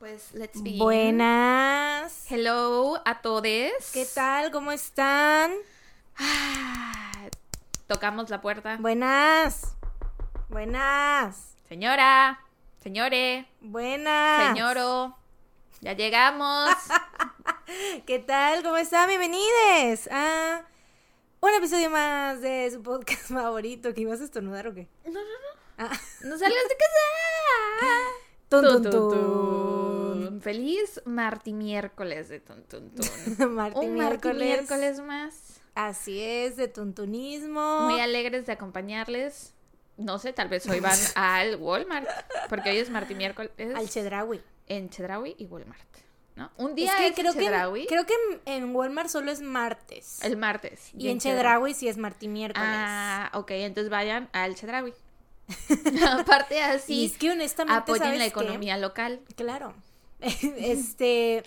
Pues let's begin. Buenas. Hello a todos. ¿Qué tal? ¿Cómo están? Ah, Tocamos la puerta. Buenas. Buenas. Señora, señore, Buenas. señoro, ya llegamos. ¿Qué tal? ¿Cómo están? Bienvenidos a un episodio más de su podcast favorito. ¿Que ibas a estornudar o qué? No, no, no. Ah. No salgas de casa. Tun, Tun, tun. Feliz marti miércoles de tun, tun, tun. Marti Un miércoles. miércoles más. Así es, de tuntunismo. Muy alegres de acompañarles. No sé, tal vez hoy van al Walmart, porque hoy es marti miércoles Al Chedraui. en Chedraui y Walmart, ¿no? Un Es día que es creo, que, Chedraui, creo que en, Walmart solo es martes. el martes. y en Chedraui sí es marti miércoles. Ah, ok, entonces vayan al Chedraui. Aparte y así, es que honestamente apoyen ¿sabes la qué? economía local. Claro. este,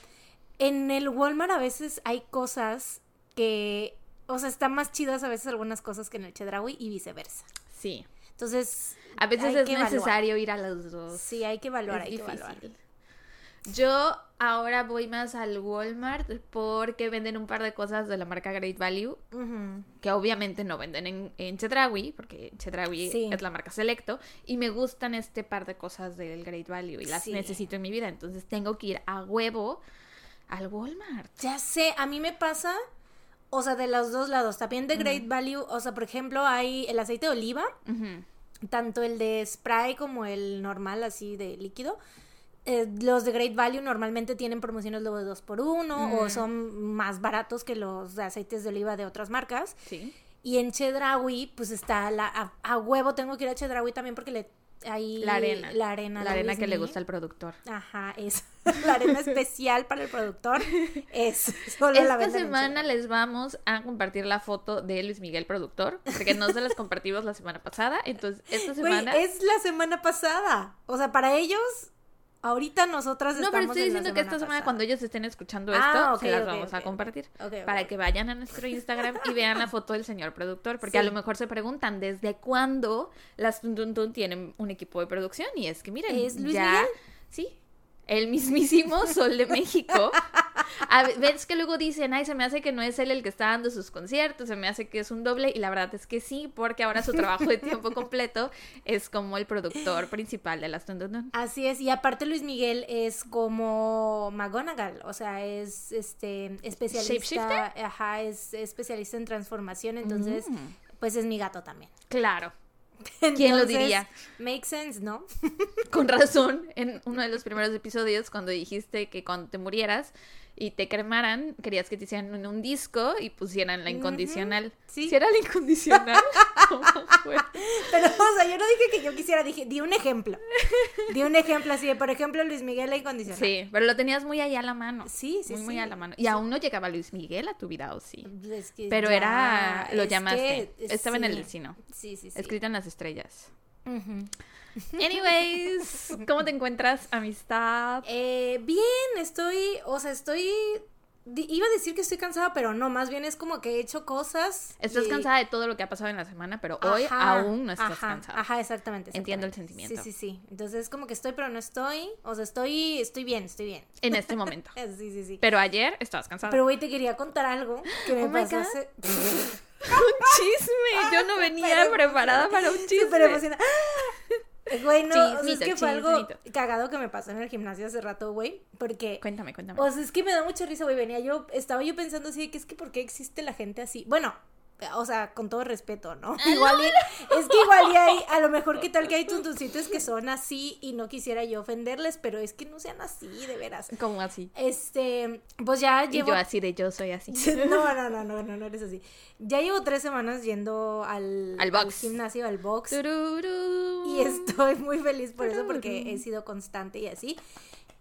en el Walmart a veces hay cosas que, o sea, están más chidas a veces algunas cosas que en el Chedraui y viceversa. Sí. Entonces, A veces es evaluar. necesario ir a los dos. Sí, hay que evaluar, es hay que evaluar. Yo ahora voy más al Walmart porque venden un par de cosas de la marca Great Value que obviamente no venden en, en Chedraui, porque Chedraui Sí. es la marca Selecto, y me gustan este par de cosas del Great Value y las Sí. necesito en mi vida, entonces tengo que ir a huevo al Walmart. Ya sé, a mí me pasa, o sea, de los dos lados, también de Great Value, o sea, por ejemplo, hay el aceite de oliva, tanto el de spray como el normal, así de líquido. Eh, los de Great Value normalmente tienen promociones luego de 2 por 1 Mm. o son más baratos que los de aceites de oliva de otras marcas. Sí. Y en Chedraui, pues está la, a, a huevo tengo que ir a Chedraui también porque le ahí La arena. la arena, La arena que le gusta al productor. Ajá, es la arena especial para el productor. Es solo la Esta semana les vamos a compartir la foto de Luis Miguel productor, porque no se las compartimos la semana pasada, entonces esta semana... es la semana pasada. O sea, para ellos, ahorita nosotras No, pero estamos estoy en la diciendo que esta semana pasada. cuando ellos estén escuchando esto, Ah, se las vamos a compartir. Para que vayan a nuestro Instagram y vean la foto del señor productor, porque Sí. a lo mejor se preguntan desde cuándo las Tun Tun Tun tienen un equipo de producción y es que miren, ¿Es Luis ya, Miguel? sí, el mismísimo Sol de México. A ve- ves que luego dicen, ay, se me hace que no es él el que está dando sus conciertos, se me hace que es un doble y la verdad es que sí, porque ahora su trabajo de tiempo completo es como el productor principal de las Tun Tun Tun. Así es, y aparte Luis Miguel es como McGonagall, o sea, es este especialista, ajá, es especialista en transformación, entonces, Mm. pues es mi gato también. Claro. ¿Quién lo diría? Make sense, ¿no? Con razón, en uno de los primeros episodios, cuando dijiste que cuando te murieras y te cremaran, querías que te hicieran un, un disco y pusieran la incondicional. sí. ¿Sí era la incondicional? ¿Cómo fue? Pero, o sea, yo no dije que yo quisiera, dije, di un ejemplo. Di un ejemplo así de, por ejemplo, Luis Miguel la incondicional. Sí, pero lo tenías muy ahí a la mano. Sí, sí, muy, muy sí. a la mano. Y aún no llegaba Luis Miguel a tu vida, ¿o sí? Es que Pero ya, era, lo llamaste. que, Estaba en el destino. Sí, sí, sí. Escrito en las estrellas. Ujú. Anyways, ¿cómo te encuentras, amistad? Eh, bien, estoy, o sea, estoy, iba a decir que estoy cansada, pero no, más bien es como que he hecho cosas. Estás y- cansada de todo lo que ha pasado en la semana, pero hoy aún no estás ajá, cansada. Ajá, exactamente, Entiendo el sentimiento. Sí, sí, sí. Entonces es como que estoy, pero no estoy. O sea, estoy, estoy bien, estoy bien. En este momento. Sí, sí, sí. Pero ayer estabas cansada. Pero güey, te quería contar algo que me Oh pasó hace... un chisme. Yo no venía preparada para un chisme. Súper emocionada. Güey, no, o sea, es que fue algo chismito. cagado que me pasó en el gimnasio hace rato, güey, porque Cuéntame, cuéntame. O sea, es que me da mucha risa, güey. Venía yo, estaba yo pensando así de que es que por qué existe la gente así. Bueno, o sea, con todo respeto, ¿no? Igual y- es que igual y hay, a lo mejor que tal que hay tuntuncitos que son así y no quisiera yo ofenderles, pero es que no sean así, de veras. ¿Cómo así? Este, pues ya Y llevo. yo así de yo soy así. No, no, no, no, no, no eres así. Ya llevo tres semanas yendo al, Al box. gimnasio, al box. Tururú. Y estoy muy feliz por eso porque he sido constante y así.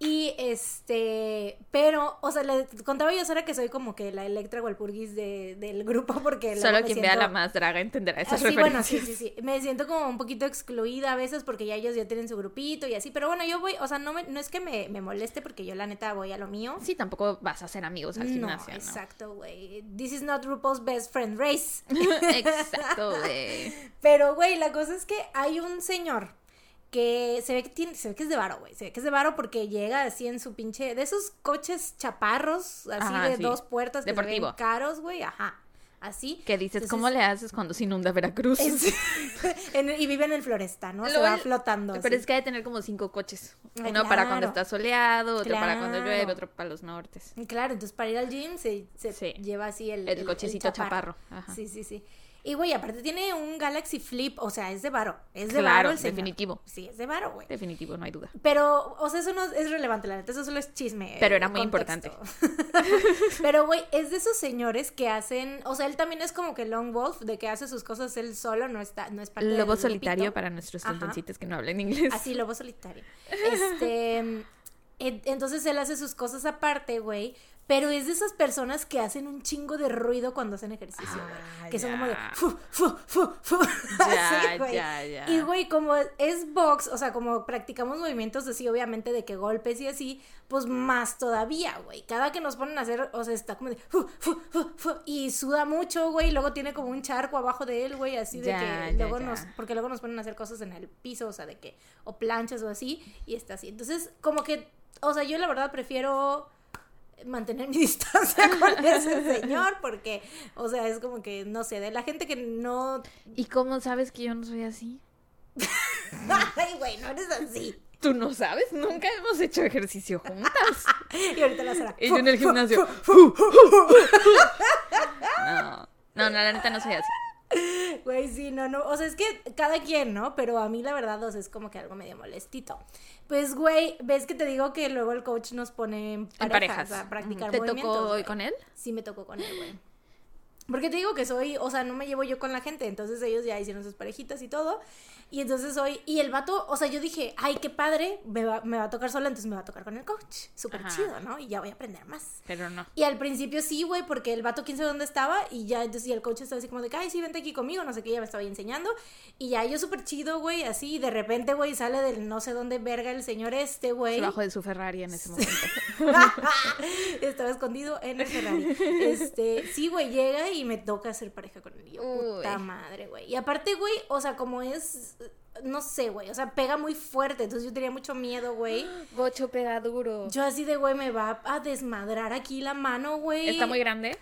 Y este, pero, o sea, le contaba yo a Sara que soy como que la Electra Walpurgis de, del grupo porque Solo quien vea siento- la más draga entenderá esas Así, bueno, sí, sí, sí. Me siento como un poquito excluida a veces porque ya ellos ya tienen su grupito y así. Pero bueno, yo voy, o sea, no, me, no es que me, me moleste porque yo la neta voy a lo mío. Sí, tampoco vas a ser amigos al no, gimnasio, ¿no? exacto, güey. This is not RuPaul's best friend race. Exacto, güey. Pero, güey, la cosa es que hay un señor que se ve que tiene, se ve que es de varo, güey. Se ve que es de varo porque llega así en su pinche. De esos coches chaparros, así Ajá, de sí. dos puertas que se Deportivo. ven caros, güey. Ajá. Así. Que dices, Entonces, ¿cómo le haces cuando se inunda Veracruz? es- en- y vive en el Floresta, ¿no? Se va flotando. Pero así. es que hay de tener como cinco coches. Ay, Uno para cuando está soleado, otro para cuando llueve, otro para los nortes. Claro, entonces para ir al gym se, se Sí. lleva así el, El cochecito chaparro, ajá. Sí, sí, sí. Y güey, aparte tiene un Galaxy Flip, o sea, es de varo. Es de Claro, varo el señor. definitivo. Sí, es de varo, güey. Definitivo, no hay duda. Pero, o sea, eso no es relevante, la neta, eso solo es chisme. Pero eh, era muy contexto. Pero, güey, es de esos señores que hacen, o sea, él también es como que Long Wolf, de que hace sus cosas él solo, no está, no es parte del Lobo grupito. solitario para nuestros tontoncitos que no hablan inglés. Así, lobo solitario. Este. en- entonces él hace sus cosas aparte, güey. Pero es de esas personas que hacen un chingo de ruido cuando hacen ejercicio, güey. Ah, que son como de. fu, fu, fu, fu. Ya, Así, ya, ya. Y, güey, como es box, o sea, como practicamos movimientos así, obviamente, de que golpes y así, pues más todavía, güey. Cada que nos ponen a hacer, o sea, está como de. fu, fu, fu, y suda mucho, güey. y Luego tiene como un charco abajo de él, güey, así de que luego nos porque luego nos ponen a hacer cosas en el piso, o sea, de que, o planchas o así, y está así. Entonces, como que, o sea, yo la verdad prefiero mantener mi distancia con ese señor, porque, o sea, es como que, no sé, de la gente que no... ¿Y cómo sabes que yo no soy así? Ay, güey, no eres así. Tú no sabes, nunca hemos hecho ejercicio juntas. Y ahorita la será. Y yo en el gimnasio. No, no, no, la neta no soy así. Güey, sí, no, no, o sea, es que cada quien, ¿no? Pero a mí la verdad, o sea, es como que algo medio molestito. Pues, güey, ves que te digo que luego el coach nos pone en En parejas, parejas. a practicar ¿Te movimientos, tocó hoy con él? Sí me tocó con él, güey. Porque te digo que soy, o sea, no me llevo yo con la gente, entonces ellos ya hicieron sus parejitas y todo. Y entonces hoy, y el vato, o sea, yo dije, ay, qué padre, me va, me va a tocar sola, entonces me va a tocar con el coach. Súper chido, ¿no? Y ya voy a aprender más. Pero no. Y al principio sí, güey, porque el vato quién sabe dónde estaba y ya, entonces y el coach estaba así como de, ay, sí, vente aquí conmigo, no sé qué, ya me estaba enseñando. Y ya yo súper chido, güey, así, y de repente, güey, sale del no sé dónde verga el señor este, güey. Debajo de su Ferrari en ese momento. Estaba escondido en el Ferrari. Este, sí, güey, llega y me toca hacer pareja con él. Y yo, puta madre, güey. Y aparte, güey, o sea, como es, no sé, güey, o sea, pega muy fuerte. Entonces yo tenía mucho miedo, güey. Bocho pega duro. Yo así de, güey, me va a desmadrar aquí la mano, güey. ¿Está muy grande?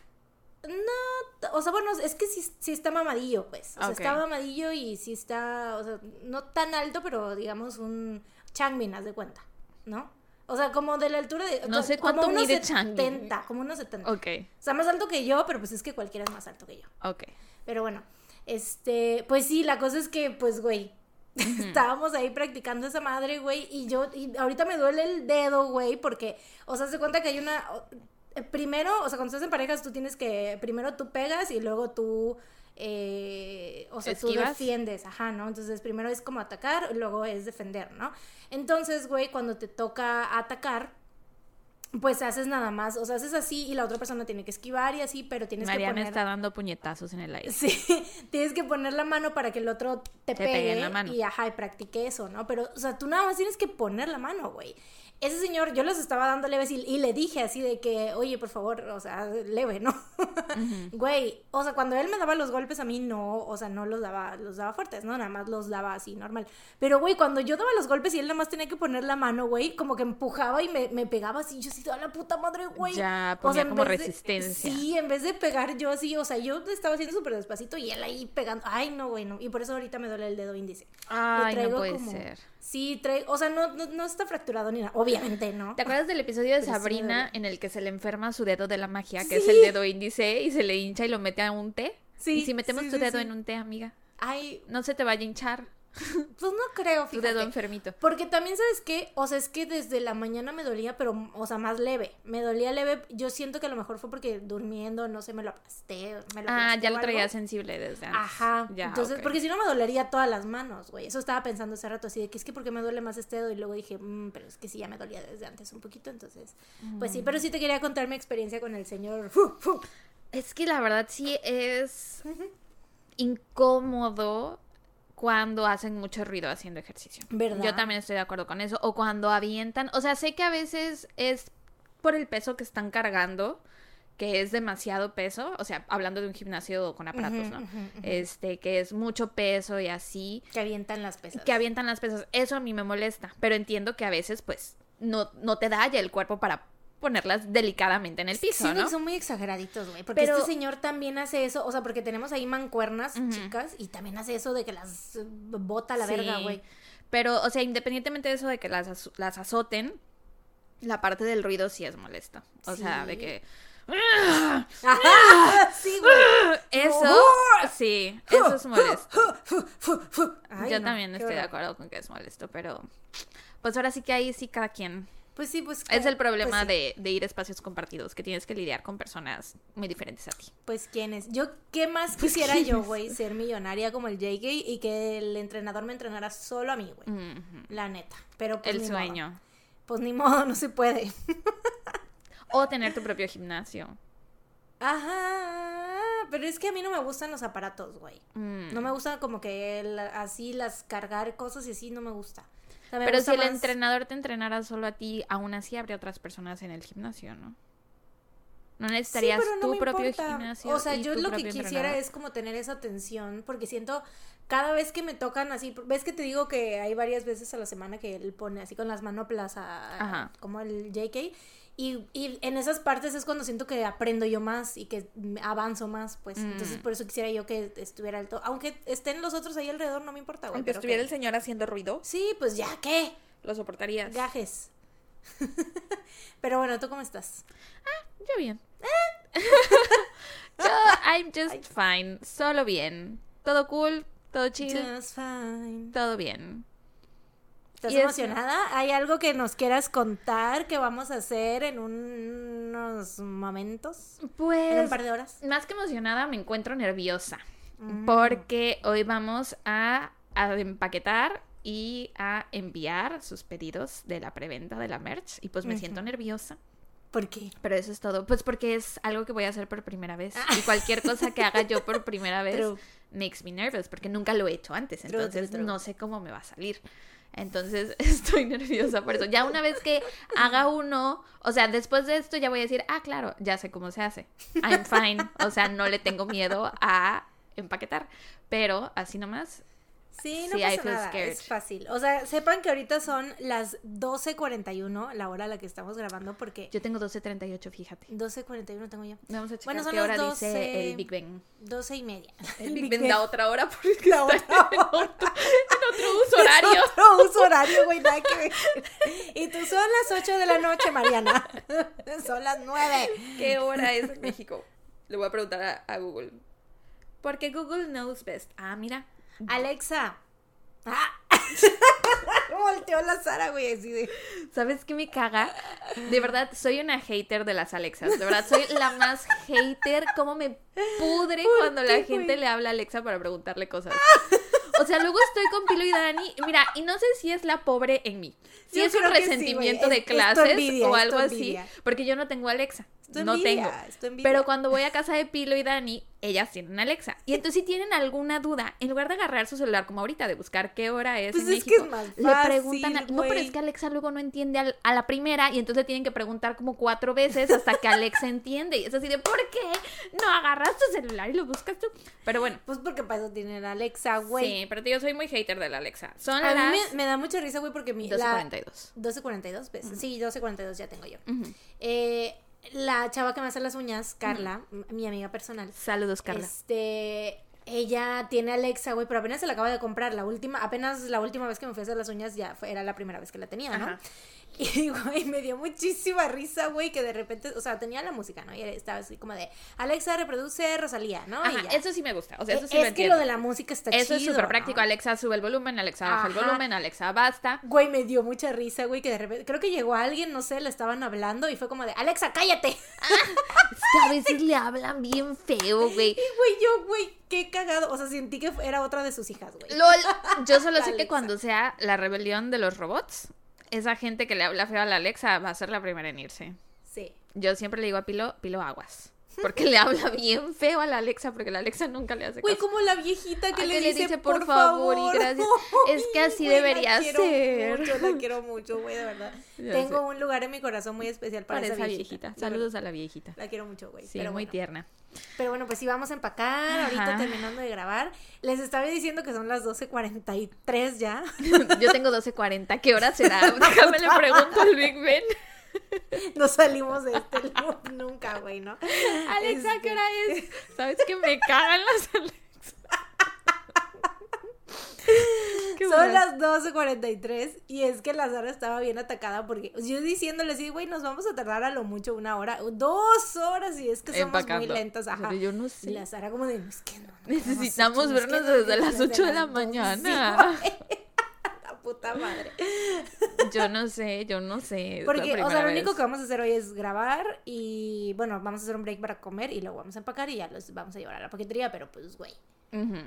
No, o sea, bueno, es que sí, sí está mamadillo, pues. O sea, está mamadillo y sí está, o sea, no tan alto, pero digamos un Changmin, haz de cuenta, ¿no? O sea, como de la altura de... No sé como cuánto unos mide Changbin. 70, como unos 70. Ok, O sea, más alto que yo, pero pues es que cualquiera es más alto que yo. ok. Pero bueno, este, pues sí, la cosa es que, pues, güey, estábamos ahí practicando esa madre, güey, y yo, y ahorita me duele el dedo, güey, porque, o sea, se cuenta que hay una, eh, primero, o sea, cuando estás en parejas, tú tienes que, primero tú pegas y luego tú, eh, o sea, tú defiendes, ajá, ¿no? Entonces, primero es como atacar, luego es defender, ¿no? Entonces, güey, cuando te toca atacar, pues haces nada más, o sea, haces así y la otra persona tiene que esquivar y así, pero tienes que Mariana poner... está dando puñetazos en el aire. Sí, tienes que poner la mano para que el otro te, Te pegue pegue, en la mano. y ajá, y practique eso, ¿no? Pero, o sea, tú nada más tienes que poner la mano, güey. Ese señor, yo les estaba dando leves y, y le dije así de que, oye, por favor, o sea, leve, ¿no? Güey, o sea, cuando él me daba los golpes a mí no, o sea, no los daba, los daba fuertes, ¿no? Nada más los daba así, normal. Pero, güey, cuando yo daba los golpes y él nada más tenía que poner la mano, güey, como que empujaba y me, me pegaba así, yo así, toda la puta madre, güey. Ya, O sea, ponía en como vez de- resistencia. sí, en vez de pegar yo así, o sea, yo estaba haciendo súper despacito y él ahí pegando. Ay, no, güey, no. Y por eso ahorita me duele el dedo índice. Ay, no puede como- ser. Sí, traigo, o sea, no, no, no está fracturado ni nada. Obviamente, ¿no? ¿Te acuerdas del episodio de Pero Sabrina en el que se le enferma su dedo de la magia, que es el dedo índice, y se le hincha y lo mete a un té? Sí, Y si metemos sí, tu dedo en un té, amiga, Ay, no se te vaya a hinchar pues no creo, tu fíjate. dedo enfermito. Porque también, ¿sabes qué? O sea, es que desde la mañana me dolía, pero, o sea, más leve. Me dolía leve. Yo siento que a lo mejor fue porque durmiendo, no sé, me lo aplasté. Me lo Ah, ya lo algo. traía sensible desde antes. Ajá. Ya, Entonces, porque si no me dolería todas las manos, güey. Eso estaba pensando hace rato, así de que es que porque me duele más este dedo. Y luego dije, "Mm, pero es que sí, ya me dolía desde antes un poquito. Entonces, pues sí, pero sí te quería contar mi experiencia con el señor. Fu, fu. Es que la verdad sí es incómodo cuando hacen mucho ruido haciendo ejercicio. ¿Verdad? Yo también estoy de acuerdo con eso. O cuando avientan, o sea, sé que a veces es por el peso que están cargando, que es demasiado peso, o sea, hablando de un gimnasio con aparatos, ¿no? Este, que es mucho peso y así, Que avientan las pesas. que avientan las pesas. Eso a mí me molesta, pero entiendo que a veces, pues, no, no te da ya el cuerpo para ponerlas delicadamente en el piso, que son muy exageraditos, güey. Porque Pero- este señor también hace eso. O sea, porque tenemos ahí mancuernas chicas y también hace eso de que las bota la Sí. verga, güey. Pero, o sea, independientemente de eso de que las, las azoten, la parte del ruido sí es molesta. O sea, de Sí. que... Ajá, sí, güey. Eso, sí, eso es molesto. Ay, Yo no, también estoy de acuerdo con que es molesto, pero... Pues ahora sí que ahí sí cada quien... Pues sí, pues. Es el pues problema sí. de, de ir a espacios compartidos, que tienes que lidiar con personas muy diferentes a ti. Pues quién es. Yo, ¿qué más quisiera yo, güey? Ser millonaria como el JK y que el entrenador me entrenara solo a mí, güey. La neta. Pero pues El ni modo. sueño. Pues ni modo, no se puede. O tener tu propio gimnasio. Ajá. Pero es que a mí no me gustan los aparatos, güey. Mm. No me gusta como que el- así las cargar cosas y así no me gusta. Me Pero si el entrenador te entrenara solo a ti, aún así habría otras personas en el gimnasio, ¿no? No necesitarías no tu propio importa. gimnasio. O sea, yo lo que quisiera entrenador. es como tener esa atención, porque siento cada vez que me tocan así, ves que te digo que hay varias veces a la semana que él pone así con las manoplas a, Ajá. como el JK. Y, y en esas partes es cuando siento que aprendo yo más y que avanzo más, pues. Mm. Entonces, por eso quisiera yo que estuviera alto. Aunque estén los otros ahí alrededor, no me importa, güey. Aunque pero estuviera que- el señor haciendo ruido, Sí, pues ya, ¿qué? lo soportarías. Gajes. pero bueno, ¿tú cómo estás? Yo bien. Yo, I'm just fine. Solo bien. Todo cool, todo chill, Just fine. todo bien. ¿Estás Y es- emocionada? ¿Hay algo que nos quieras contar que vamos a hacer en un- unos momentos? ¿En un Pues, par de horas? más que emocionada, me encuentro nerviosa. Mm. Porque hoy vamos a, a empaquetar y a enviar sus pedidos de la preventa de la merch. Y pues me siento nerviosa. ¿Por qué? Pero eso es todo. Pues porque es algo que voy a hacer por primera vez. Y cualquier cosa que haga yo por primera vez True. makes me nervous. Porque nunca lo he hecho antes. Entonces true. no sé cómo me va a salir. Entonces estoy nerviosa por eso. Ya una vez que haga uno, o sea, después de esto ya voy a decir, ah, claro, ya sé cómo se hace. I'm fine. O sea, no le tengo miedo a empaquetar. Pero así nomás, Sí, no Sí, pasa nada, scared. es fácil. O sea, sepan que ahorita son las 12.41, la hora a la que estamos grabando, porque yo tengo 12.38, fíjate. 12.41 tengo yo. Vamos a checar Bueno, son qué las hora 12. dice el Big Ben. 12 y media. El Big Ben da otra hora porque La está otra en otro, en otro uso horario. Es otro uso horario, güey, nada que ver. Y tú son las 8 de la noche, Mariana. Son las 9. ¿Qué hora es en México? Le voy a preguntar a, a Google. Porque Google knows best. Ah, mira. Alexa. Ah. Volteó la Sara, güey, así de. ¿Sabes qué me caga? De verdad, soy una hater de las Alexas. De verdad, soy la más hater. Cómo me pudre cuando la gente güey? le habla a Alexa para preguntarle cosas. O sea, luego estoy con Pilo y Dani. Mira, y no sé si es la pobre en mí. Si Yo es un sí, resentimiento de clases envidia, o algo así. Porque yo no tengo Alexa. No envidia, tengo. Pero cuando voy a casa de Pilo y Dani, ellas tienen Alexa. Y entonces si tienen alguna duda, en lugar de agarrar su celular como ahorita, de buscar qué hora es Pues en es que México, es más le preguntan... a- No, pero es que Alexa luego no entiende al- a la primera y entonces tienen que preguntar como cuatro veces hasta que Alexa entiende. Y es así de, ¿por qué no agarras tu celular y lo buscas tú? Pero bueno. Pues porque para eso tienen Alexa, güey. Sí, pero tío, soy muy hater de la Alexa. Son A las mí me, me da mucha risa, güey, porque mi. la- 12.42. 12.42, ¿ves? Sí, 12.42 ya tengo yo. Eh, la chava que me hace las uñas, Carla, mi amiga personal. Saludos, Carla. Este, ella tiene Alexa, güey, pero apenas se la acaba de comprar. La última, apenas la última vez que me fui a hacer las uñas ya fue, era la primera vez que la tenía, ¿no? Ajá. Y, güey, me dio muchísima risa, güey, que de repente, o sea, tenía la música, ¿no? Y estaba así como de, Alexa reproduce Rosalía, ¿no? Ajá, y ya. eso sí me gusta. O sea, eso sí es lo que entiendo. lo de la música está Eso es chido, súper práctico. ¿no? Alexa sube el volumen, Alexa baja el volumen, Alexa basta. Güey, me dio mucha risa, güey, que de repente, creo que llegó alguien, no sé, le estaban hablando y fue como de, Alexa, cállate. Es que a veces le hablan bien feo, güey. Y, güey, yo, güey, qué cagado. O sea, sentí que era otra de sus hijas, güey. LOL. Yo solo sé que cuando sea la rebelión de los robots, esa gente que le habla feo a la Alexa va a ser la primera en irse. Sí. Yo siempre le digo a Pilo, Pilo aguas. Porque le habla bien feo a la Alexa, porque la Alexa nunca le hace Güey, caso. como la viejita que le, que le dice, por, "Por favor, favor y gracias". Es que así Güey, la debería ser. Mucho, la quiero mucho, güey, de verdad. Ya Tengo sé. un lugar en mi corazón muy especial para, Para esa esa viejita. viejita. Saludos a la viejita. La quiero mucho, güey. Sí, pero muy bueno. tierna. Pero bueno, pues sí, vamos a empacar. Ahorita terminando de grabar. Les estaba diciendo que son las 12.43 ya. Yo tengo 12.40. ¿Qué hora será? Déjame le pregunto al Big Ben. No salimos de este loop nunca, güey, ¿no? Alexa, Este, ¿qué hora es? ¿Sabes que me cagan las Alexa? Son las 12.43 y es que la Sara estaba bien atacada porque yo diciéndole así, güey, nos vamos a tardar a lo mucho una hora, dos horas y es que somos muy lentas, ajá. Pero yo no Y sé. la Sara como de, es que no, Necesitamos vernos no desde las 8 de la las dos". mañana. Sí. La puta madre. Yo no sé, yo no sé. Porque, o sea, lo único vez. que vamos a hacer hoy es grabar y, bueno, vamos a hacer un break para comer y luego vamos a empacar y ya los vamos a llevar a la paquetería, pero pues, güey. Ujú.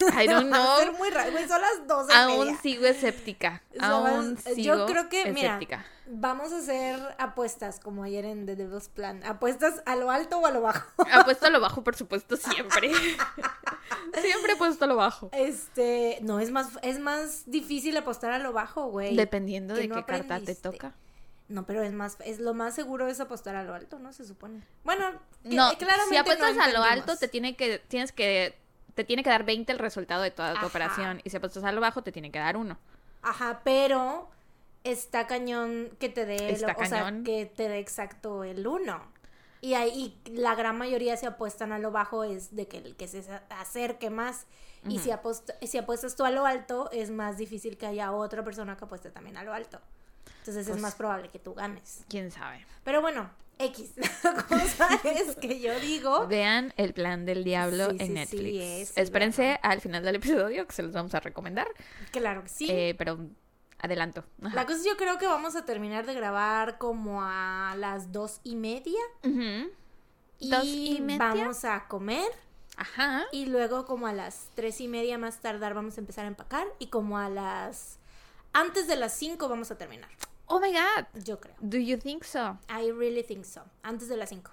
I don't Va a ser know. muy raro, güey, son las 12 y Aún media. sigo escéptica. Aún vas- sigo yo creo que, mira. Vamos a hacer apuestas, como ayer en The Devil's Plan. Apuestas a lo alto o a lo bajo. Apuesto a lo bajo, por supuesto, siempre. siempre he puesto a lo bajo. Este, no, es más, es más difícil apostar a lo bajo, güey. Dependiendo que de no qué carta te toca. No, pero es más, es lo más seguro es apostar a lo alto, ¿no? Se supone. Bueno, No, claramente si apuestas no a lo alto, te tiene que, tienes que, te tiene que dar 20 el resultado de toda tu Ajá. operación. Y si apuestas a lo bajo, te tiene que dar uno. Ajá, pero está cañón que te dé, Está lo- o sea, cañón. que te dé exacto el uno. Y ahí y la gran mayoría si apuestan a lo bajo es de que el que se acerque más. Y si, apost- si apuestas tú a lo alto, es más difícil que haya otra persona que apueste también a lo alto. Entonces es Pues- más probable que tú ganes. ¿Quién sabe? Pero bueno, X. La cosa es que yo digo. Vean El Plan del Diablo Sí, en sí, Netflix. es, sí, Espérense vean. al final del episodio que se los vamos a recomendar. Claro que sí. Eh, pero adelanto. Ajá. La cosa es yo creo que vamos a terminar de grabar como a las dos y media. Ujú. Y, ¿Dos y media? vamos a comer. Ajá. Y luego como a las tres y media más tardar vamos a empezar a empacar. Y como a las... Antes de las cinco vamos a terminar. Oh my god. Yo creo. Do you think so? I really think so. Antes de las cinco.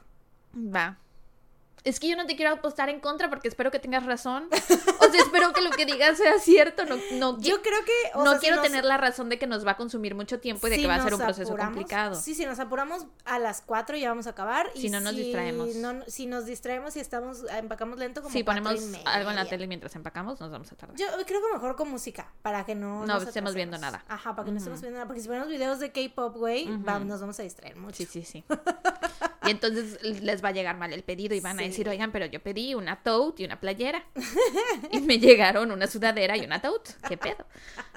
Va. Es que yo no te quiero apostar en contra porque espero que tengas razón. O sea, espero que lo que digas sea cierto. No, no, Yo creo que... o no sea, si quiero nos- tener la razón de que nos va a consumir mucho tiempo y de si que va a ser un proceso apuramos- complicado. Sí, si nos apuramos a las cuatro ya vamos a acabar. Si y no nos si distraemos. no- si nos distraemos y estamos empacamos lento como Si y ponemos algo en la tele mientras empacamos, nos vamos a tardar. Yo creo que mejor con música, para que no... No estemos viendo nada. Ajá, para que no estemos viendo nada. Porque si ponemos videos de K-pop, güey, nos vamos a distraer mucho. Sí, sí, sí. Y entonces les va a llegar mal el pedido y van a decir, oigan, pero yo pedí una tote y una playera. Y me llegaron una sudadera y una tote. ¿Qué pedo?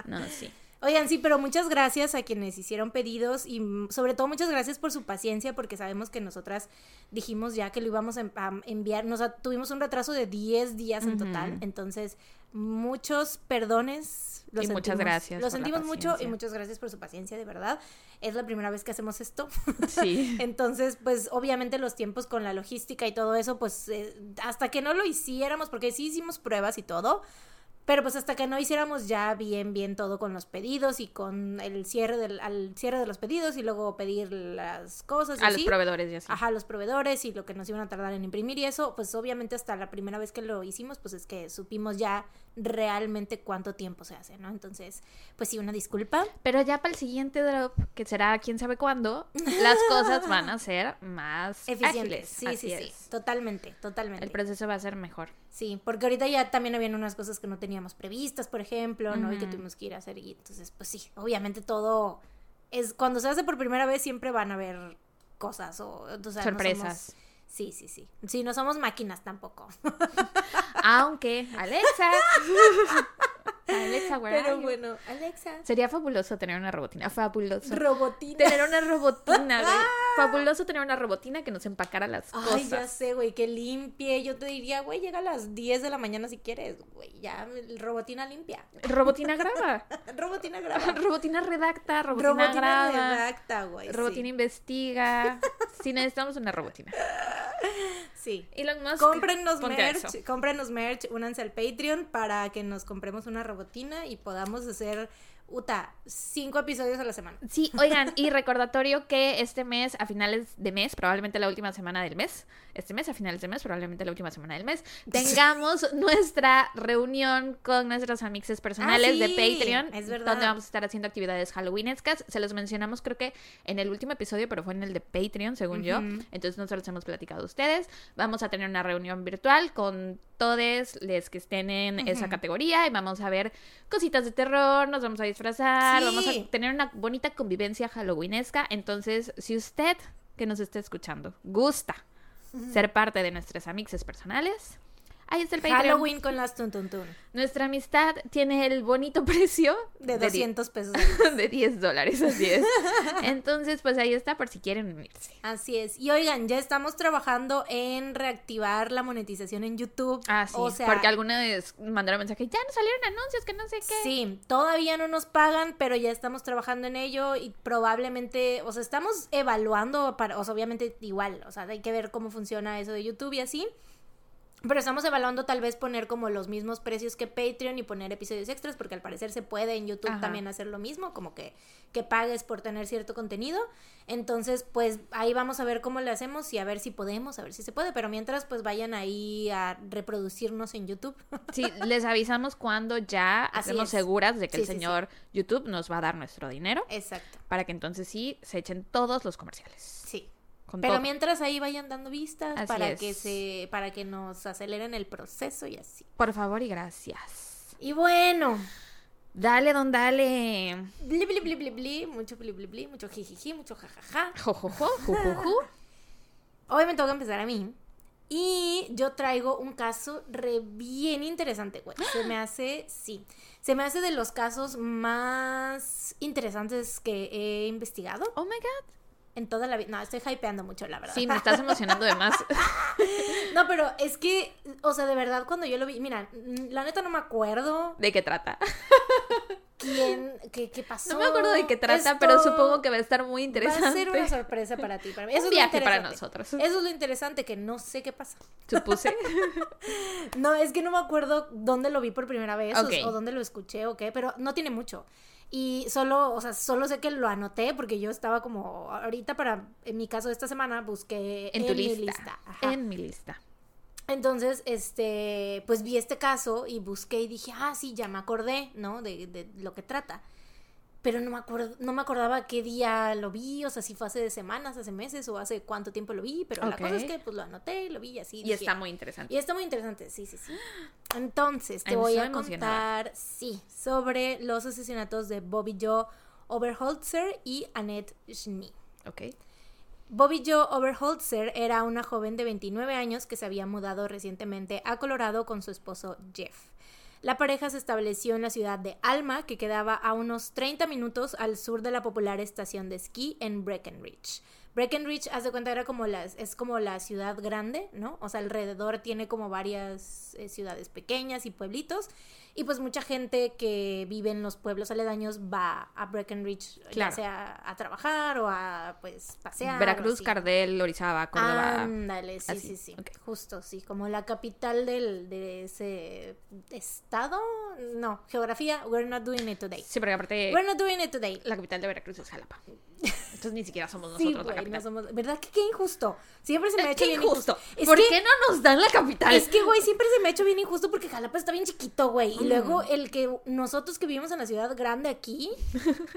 No, sí. Oigan, sí, pero muchas gracias a quienes hicieron pedidos y sobre todo muchas gracias por su paciencia porque sabemos que nosotras dijimos ya que lo íbamos a, em- enviar, nos tuvimos un retraso de 10 días en total, entonces muchos perdones. Lo Y muchas gracias Lo sentimos mucho y muchas gracias por su paciencia, de verdad. Es la primera vez que hacemos esto. Sí. Entonces, pues obviamente los tiempos con la logística y todo eso, pues eh, hasta que no lo hiciéramos, porque sí hicimos pruebas y todo, pero pues hasta que no hiciéramos ya bien, bien todo con los pedidos y con el cierre del, al cierre de los pedidos y luego pedir las cosas y A los proveedores y así. Ajá, los proveedores y lo que nos iban a tardar en imprimir y eso, pues obviamente hasta la primera vez que lo hicimos, pues es que supimos ya realmente cuánto tiempo se hace, ¿no? Entonces, pues sí, una disculpa. Pero ya para el siguiente drop, que será quién sabe cuándo, las cosas van a ser más Eficientes. ágiles. Sí, Así sí, sí. es. Totalmente, totalmente. El proceso va a ser mejor. Sí, porque ahorita ya también habían unas cosas que no teníamos previstas, por ejemplo, ¿no? Y que tuvimos que ir a hacer. Y entonces, pues sí, obviamente todo es cuando se hace por primera vez siempre van a haber cosas o, o sea, no Sorpresas. somos- sí, sí, sí. Sí, no somos máquinas tampoco. Aunque, Alexa. Alexa, where are Pero you? bueno, Alexa. Sería fabuloso tener una robotina. Fabuloso. Robotina. tener una robotina, güey. Fabuloso tener una robotina que nos empacara las Ay, ya cosas. sé, güey, que limpie. Yo te diría, güey, llega a las 10 de la mañana si quieres, güey. Ya, robotina limpia. Robotina graba. robotina graba. robotina redacta, robotina, Robotina graba. redacta, güey. Robotina sí. investiga. Sí, necesitamos una robotina. Sí. Elon Musk. A merch, eso. cómprennos merch, únanse al Patreon para que nos compremos una robotina y podamos hacer Uta, cinco episodios a la semana. Sí, oigan, y recordatorio que este mes, a finales de mes, probablemente la última semana del mes, este mes, a finales de mes, probablemente la última semana del mes, tengamos nuestra reunión con nuestras amixes personales Ah, sí, de Patreon, es verdad. donde vamos a estar haciendo actividades Halloweenescas. Se los mencionamos creo que en el último episodio, pero fue en el de Patreon, según yo. Ujú. Entonces nosotros hemos platicado a ustedes. Vamos a tener una reunión virtual con todos los que estén en esa categoría y vamos a ver cositas de terror, nos vamos a disfrazar, Sí. vamos a tener una bonita convivencia halloweenesca. Entonces, si usted que nos esté escuchando gusta ser parte de nuestras amixes personales, ahí está el Patreon. Halloween con las tuntuntun. Nuestra amistad tiene el bonito precio De di- 200 pesos. de 10 dólares, así es. Entonces, pues ahí está por si quieren unirse. Así es. Y oigan, ya estamos trabajando en reactivar la monetización en YouTube. Ah, sí, O sea, porque alguna vez mandaron mensaje, ya nos salieron anuncios, que no sé qué. Sí, todavía no nos pagan, pero ya estamos trabajando en ello y probablemente, o sea, estamos evaluando para, o sea, obviamente igual, o sea, hay que ver cómo funciona eso de YouTube y así. Pero estamos evaluando tal vez poner como los mismos precios que Patreon y poner episodios extras, porque al parecer se puede en YouTube Ajá. también hacer lo mismo, como que, que pagues por tener cierto contenido. Entonces, pues ahí vamos a ver cómo le hacemos y a ver si podemos, a ver si se puede. Pero mientras, pues vayan ahí a reproducirnos en YouTube. Sí, les avisamos cuando ya Así estemos es. seguras de que Sí, el sí, sí. señor YouTube nos va a dar nuestro dinero Exacto. para que entonces sí se echen todos los comerciales. Sí. Con Pero todo. mientras ahí vayan dando vistas Así para es. que se para que nos aceleren el proceso y así. Por favor y gracias. Y bueno, Dale, don, dale. bli bli bli bli bli, mucho bli bli bli, mucho jijiji, mucho jajaja. Jojojo, jujuju. Hoy me toca empezar a mí. Y yo traigo un caso re bien interesante, güey. Se me hace, sí, se me hace de los casos más interesantes que he investigado Oh my god. En toda la vida. No, estoy hypeando mucho, la verdad. Sí, me estás emocionando de más. No, pero es que, o sea, de verdad, cuando yo lo vi, mira, mm, la neta no me acuerdo ¿De qué trata? quién, qué, qué pasó. No me acuerdo de qué trata, Esto pero supongo que va a estar muy interesante. Va a ser una sorpresa para ti, para mí. Un Eso es lo viaje para interesante. nosotros. Eso es lo interesante, que no sé qué pasa. Supuse. No, es que no me acuerdo dónde lo vi por primera vez o- o, dónde lo escuché o qué, pero no tiene mucho. Y solo, o sea, solo sé que lo anoté porque yo estaba como, ahorita para, en mi caso esta semana, busqué En tu mi lista. Ajá. En mi lista. Entonces, este, pues vi este caso y busqué y dije, ah, sí, ya me acordé, ¿no? De, de lo que trata. Pero no me acuerdo, no me acordaba qué día lo vi, o sea, si fue hace de semanas, hace meses o hace cuánto tiempo lo vi, pero la cosa es que pues lo anoté, lo vi y así. Y dije, está muy interesante. y está muy interesante, sí, sí, sí. Entonces, te I'm voy so a contar, sí, sobre los asesinatos de Bobby Joe Oberholzer y Annette Schnee. Ok. Bobby Joe Oberholzer era una joven de 29 años que se había mudado recientemente a Colorado con su esposo Jeff. La pareja se estableció en la ciudad de Alma, que quedaba a unos 30 minutos al sur de la popular estación de esquí en Breckenridge. Breckenridge, haz de cuenta, era como las, es como la ciudad grande, ¿no? O sea, alrededor tiene como varias eh, ciudades pequeñas y pueblitos. Y pues mucha gente que vive en los pueblos aledaños va a Breckenridge, Claro. ya sea a trabajar o a pues pasear. Veracruz. Cardel, Orizaba, Córdoba. Ándale, sí, así, sí, sí. ok. Justo, sí, como la capital del, de ese estado. No, geografía, we're not doing it today. Sí, porque aparte We're not doing it today. la capital de Veracruz es Jalapa. Entonces ni siquiera somos Sí, nosotros la güey, capital. no somos... ¿Verdad que qué injusto? Siempre se me ha hecho bien injusto. Es ¿Por que- qué no nos dan la capital? Es que, güey, siempre se me ha hecho bien injusto porque Jalapa está bien chiquito, güey. Y Mm. luego el que nosotros que vivimos en la ciudad grande aquí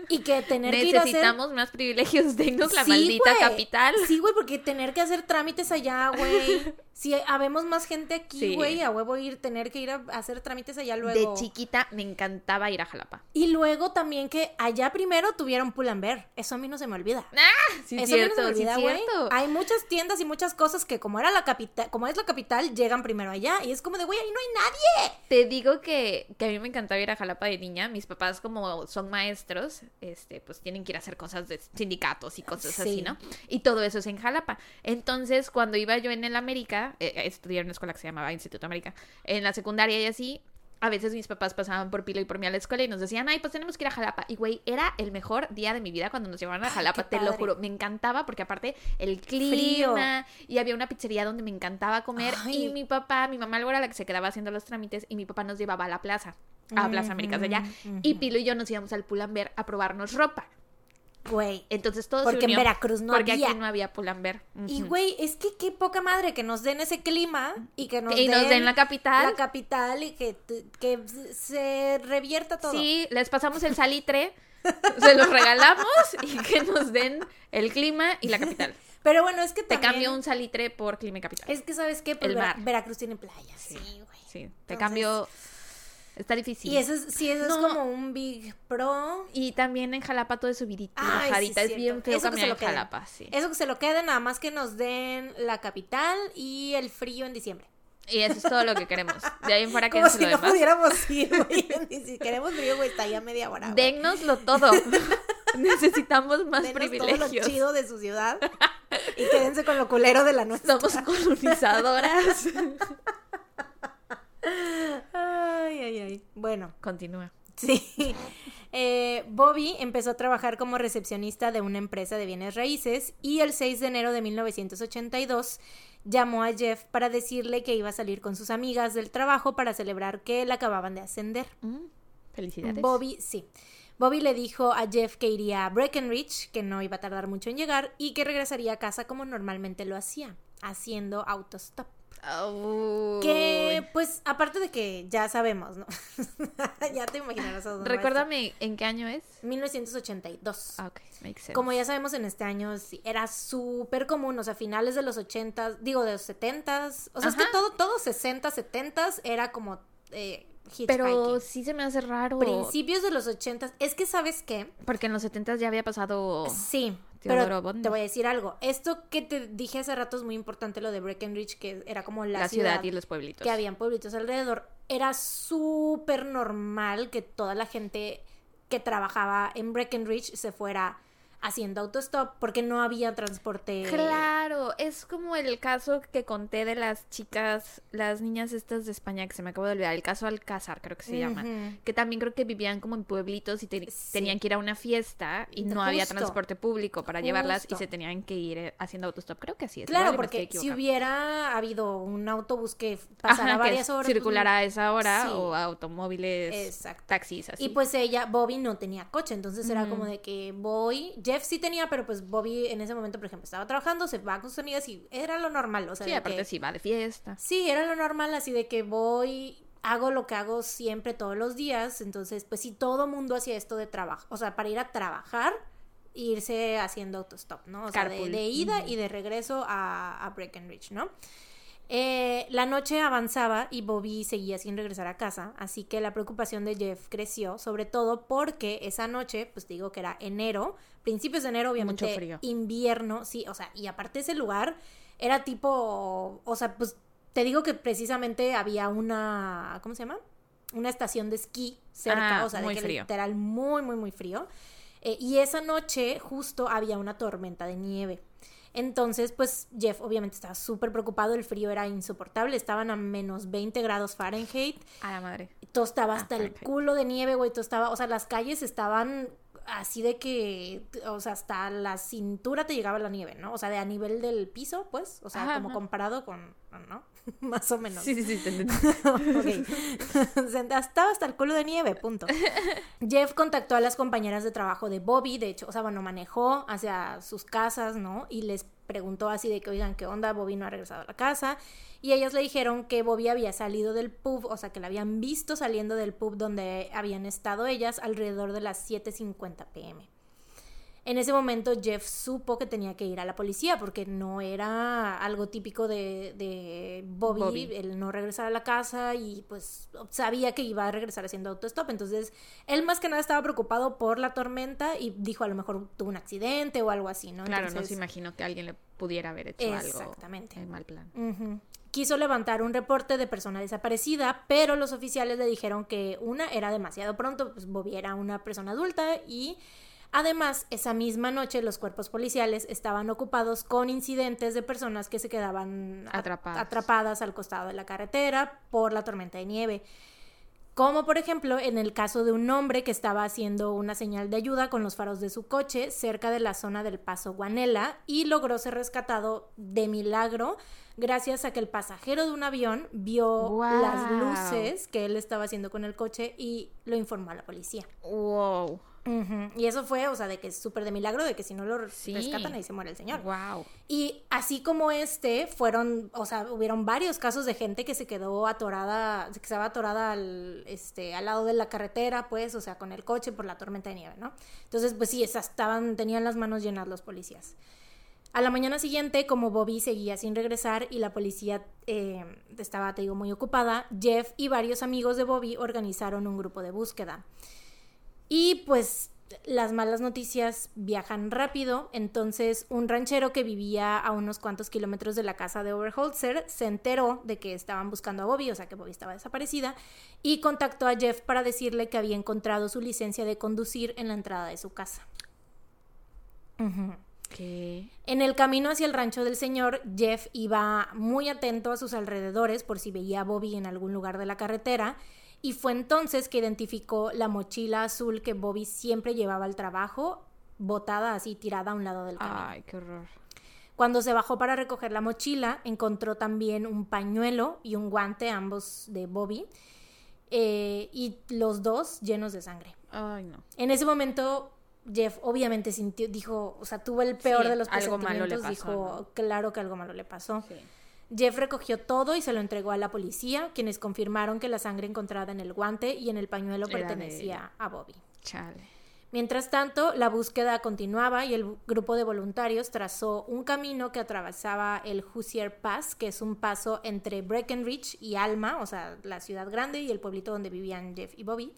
y que tener que ir a hacer... Necesitamos más privilegios. Denos la Sí, maldita capital. Sí, güey, porque tener que hacer trámites allá, güey. Si habemos más gente aquí, Sí. güey, a huevo ir, tener que ir a hacer trámites allá luego. De chiquita me encantaba ir a Jalapa. Y luego también que allá primero tuvieron Bear. Eso a mí no se me olvida. Ah, sí, Eso a mí no cierto, se me olvida, sí, cierto. Hay muchas tiendas y muchas cosas que como era la capital, como es la capital, llegan primero allá. Y es como de, güey, ahí no hay nadie. Te digo que, que a mí me encantaba ir a Jalapa de niña. Mis papás, como son maestros, este, pues tienen que ir a hacer cosas de sindicatos y cosas Sí. así, ¿no? Y todo eso es en Jalapa. Entonces, cuando iba yo en el América, eh, estudié en una escuela que se llamaba Instituto América, en la secundaria y así, a veces mis papás pasaban por Pilo y por mí a la escuela y nos decían, ay, pues tenemos que ir a Jalapa. Y güey, era el mejor día de mi vida cuando nos llevaban a Jalapa, te lo juro. Me encantaba porque aparte el clima y había una pizzería donde me encantaba comer. Ay. Y mi papá, mi mamá luego era la que se quedaba haciendo los trámites y mi papá nos llevaba a la plaza, a Plaza Américas de allá. Y. Pilo y yo nos íbamos al Pull&Bear a probarnos ropa. Güey. Entonces todo Porque se en Veracruz no porque había. aquí no había Pull&Bear. Y güey, es que qué poca madre que nos den ese clima y que nos, y nos den la capital. la capital y que, que se revierta todo. Sí, les pasamos el salitre, se los regalamos y que nos den el clima y la capital. Pero bueno, es que Te también... cambio un salitre por clima y capital. Es que, ¿sabes qué? Pues El Vera- mar. Veracruz tiene playa. Sí, güey. Sí, te Entonces- cambio. Está difícil. Y eso es, sí, eso No. es como un big pro. Y también en Jalapa todo es sí, bajadita. es bien feo Eso que se lo en queden. Jalapa, sí. Eso que se lo quede, nada más que nos den la capital y el frío en diciembre. Y eso es todo lo que queremos. De ahí en fuera Como quédense si lo no demás. pudiéramos ir, güey. Ni si queremos frío, güey, está ya media hora. güey. Dennoslo todo. Necesitamos más Denos todo privilegios. lo chido de su ciudad y quédense con lo culero de la nuestra. Somos colonizadoras. Ay, ay, ay. Bueno, Continúa. sí. Eh, Bobby empezó a trabajar como recepcionista de una empresa de bienes raíces y el 6 de enero de 1982 llamó a Jeff para decirle que iba a salir con sus amigas del trabajo para celebrar que la acababan de ascender. Mm, Felicidades. Bobby, sí. Bobby le dijo a Jeff que iría a Breckenridge, que no iba a tardar mucho en llegar y que regresaría a casa como normalmente lo hacía, haciendo autostop. Que, pues, aparte de que ya sabemos, ¿no? ya te imaginarás a dónde Recuérdame en qué año es. esto. 1982. Ah, ok, makes sense. Como ya sabemos, en este año sí, era súper común, o sea, finales de los 80, digo, de los 70, o sea, es que todo, todo 60, 70 era como eh, Pero sí se me hace raro. Principios de los 80, es que, ¿sabes qué? Porque en los 70 ya había pasado. Sí, pero te voy a decir algo. Esto que te dije hace rato es muy importante, lo de Breckenridge, que era como la, la, ciudad, y los pueblitos. que habían pueblitos alrededor. Era súper normal que toda la gente que trabajaba en Breckenridge se fuera haciendo autostop porque no había transporte. Claro, es como el caso que conté de las chicas, las niñas estas de España que se me acabó de olvidar, el caso Alcázar creo que se llama, que también creo que vivían como en pueblitos y te- Sí. tenían que ir a una fiesta y no había transporte público para llevarlas y se tenían que ir eh, haciendo autostop, creo que así es. Claro, porque si hubiera habido un autobús que pasara Ajá, que varias horas. pues, circulara a esa hora sí. o automóviles, Exacto. taxis, así. Y pues ella, Bobby no tenía coche, entonces era como de que voy, Jeff sí tenía, pero pues Bobby en ese momento, por ejemplo, estaba trabajando, se va con sus amigas y era lo normal, o sea, sí, aparte que- sí va de fiesta. sí, era lo normal, así de que voy, hago lo que hago siempre todos los días, entonces pues sí, todo mundo hacía esto de trabajo, o sea, para ir a trabajar, irse haciendo autostop, ¿no? O sea, de, ida y de regreso a, a Breckenridge, ¿no? Eh, la noche avanzaba y Bobby seguía sin regresar a casa, así que la preocupación de Jeff creció, sobre todo porque esa noche, pues digo que era enero, principios de enero, obviamente Mucho frío. invierno, sí, o sea, y aparte ese lugar era tipo, o sea, pues te digo que precisamente había una, ¿cómo se llama? Una estación de esquí cerca, Ah, o sea, muy de que frío. literal muy, muy, muy frío. Eh, y esa noche justo había una tormenta de nieve. Entonces, pues Jeff obviamente estaba súper preocupado, el frío era insoportable, estaban a menos 20 grados Fahrenheit, A la madre. todo estaba Ah, hasta el culo de nieve, güey, todo estaba, o sea, las calles estaban así de que, o sea, hasta la cintura te llegaba la nieve, ¿no? O sea, de a nivel del piso, pues, o sea, Ajá, como ajá. comparado con, ¿no? Más o menos. Sí, sí, sí, te entendí. Ok. Se- Estaba hasta el culo de nieve, punto. Jeff contactó a las compañeras de trabajo de Bobby, de hecho, o sea, bueno, manejó hacia sus casas, ¿no? Y les preguntó así de que, oigan, ¿qué onda? Bobby no ha regresado a la casa. Y ellas le dijeron que Bobby había salido del pub, o sea, que la habían visto saliendo del pub donde habían estado ellas alrededor de las 7.50 pm. En ese momento Jeff supo que tenía que ir a la policía porque no era algo típico de, de Bobby, Bobby. el no regresar a la casa y pues sabía que iba a regresar haciendo autostop. Entonces él más que nada estaba preocupado por la tormenta y dijo a lo mejor tuvo un accidente o algo así, ¿no? Claro, no se imaginó que alguien le pudiera haber hecho algo Exactamente. en mal plan. Quiso levantar un reporte de persona desaparecida, pero los oficiales le dijeron que una era demasiado pronto, pues Bobby era una persona adulta y además esa misma noche los cuerpos policiales estaban ocupados con incidentes de personas que se quedaban atrapadas al costado de la carretera por la tormenta de nieve. Como por ejemplo en el caso de un hombre que estaba haciendo una señal de ayuda con los faros de su coche cerca de la zona del Paso Guanela y logró ser rescatado de milagro gracias a que el pasajero de un avión vio las luces que él estaba haciendo con el coche y lo informó a la policía. Wow. Y eso fue, o sea, de que es súper de milagro, de que si no lo rescatan ahí se muere el señor. Wow. Y así como este, fueron, o sea, hubieron varios casos de gente que se quedó atorada, que estaba atorada al, este, al lado de la carretera, pues, o sea, con el coche por la tormenta de nieve, ¿no? Entonces, pues sí, esas estaban, tenían las manos llenas los policías. A la mañana siguiente, como Bobby seguía sin regresar y la policía eh, estaba, te digo, muy ocupada, Jeff y varios amigos de Bobby organizaron un grupo de búsqueda. Y pues las malas noticias viajan rápido, entonces un ranchero que vivía a unos cuantos kilómetros de la casa de Overholzer se enteró de que estaban buscando a Bobby, o sea que Bobby estaba desaparecida, y contactó a Jeff para decirle que había encontrado su licencia de conducir en la entrada de su casa. En el camino hacia el rancho del señor, Jeff iba muy atento a sus alrededores por si veía a Bobby en algún lugar de la carretera y fue entonces que identificó la mochila azul que Bobby siempre llevaba al trabajo, botada así, tirada a un lado del camino. Ay, qué horror. Cuando se bajó para recoger la mochila, encontró también un pañuelo y un guante, ambos de Bobby, eh, y los dos llenos de sangre. Ay, no. En ese momento, Jeff obviamente sintió, dijo, o sea, tuvo el peor de los algo malo le pasó, dijo, claro que algo malo le pasó. Sí. Jeff recogió todo y se lo entregó a la policía, quienes confirmaron que la sangre encontrada en el guante y en el pañuelo pertenecía a Bobby. Chale. Mientras tanto, la búsqueda continuaba y el grupo de voluntarios trazó un camino que atravesaba el Hoosier Pass, que es un paso entre Breckenridge y Alma, o sea, la ciudad grande y el pueblito donde vivían Jeff y Bobby,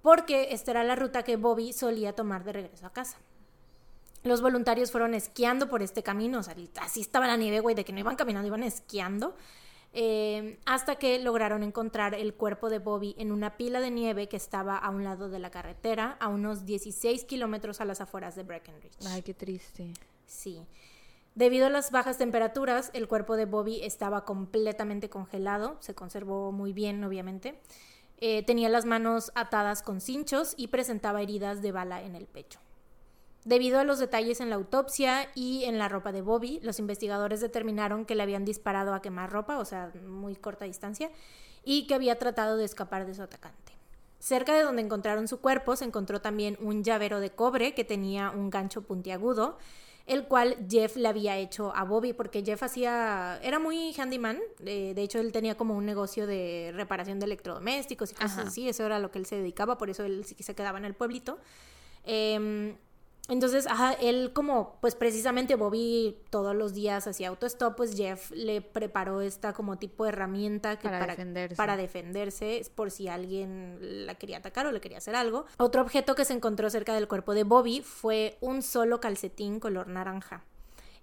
porque esta era la ruta que Bobby solía tomar de regreso a casa. Los voluntarios fueron esquiando por este camino, o sea, así estaba la nieve, güey, de que no iban caminando, iban esquiando. Eh, hasta que lograron encontrar el cuerpo de Bobby en una pila de nieve que estaba a un lado de la carretera, a unos 16 kilómetros a las afueras de Breckenridge. Ay, qué triste. Sí. Debido a las bajas temperaturas, el cuerpo de Bobby estaba completamente congelado, se conservó muy bien, obviamente. Eh, tenía las manos atadas con cinchos y presentaba heridas de bala en el pecho. Debido a los detalles en la autopsia y en la ropa de Bobby, los investigadores determinaron que le habían disparado a quemar ropa, o sea, muy corta distancia, y que había tratado de escapar de su atacante. Cerca de donde encontraron su cuerpo se encontró también un llavero de cobre que tenía un gancho puntiagudo, el cual Jeff le había hecho a Bobby, porque Jeff hacía, era muy handyman, de hecho él tenía como un negocio de reparación de electrodomésticos y cosas así, eso era lo que él se dedicaba, por eso él sí se quedaba en el pueblito. Eh, entonces, ajá, él como, pues precisamente Bobby todos los días hacía autostop, pues Jeff le preparó esta como tipo de herramienta que para, defenderse. para defenderse por si alguien la quería atacar o le quería hacer algo. Otro objeto que se encontró cerca del cuerpo de Bobby fue un solo calcetín color naranja.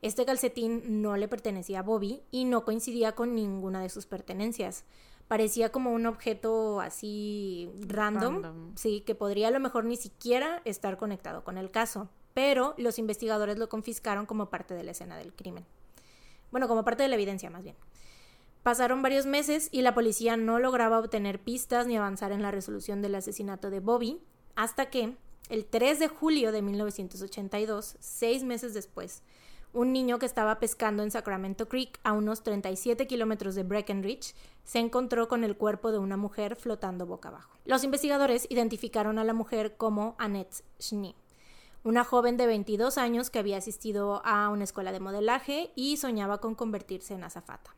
Este calcetín no le pertenecía a Bobby y no coincidía con ninguna de sus pertenencias parecía como un objeto así random, sí, que podría a lo mejor ni siquiera estar conectado con el caso, pero los investigadores lo confiscaron como parte de la escena del crimen. Bueno, como parte de la evidencia más bien. Pasaron varios meses y la policía no lograba obtener pistas ni avanzar en la resolución del asesinato de Bobby, hasta que, el 3 de julio de 1982, seis meses después, un niño que estaba pescando en Sacramento Creek, a unos 37 kilómetros de Breckenridge, se encontró con el cuerpo de una mujer flotando boca abajo. Los investigadores identificaron a la mujer como Annette Schnee, una joven de 22 años que había asistido a una escuela de modelaje y soñaba con convertirse en azafata.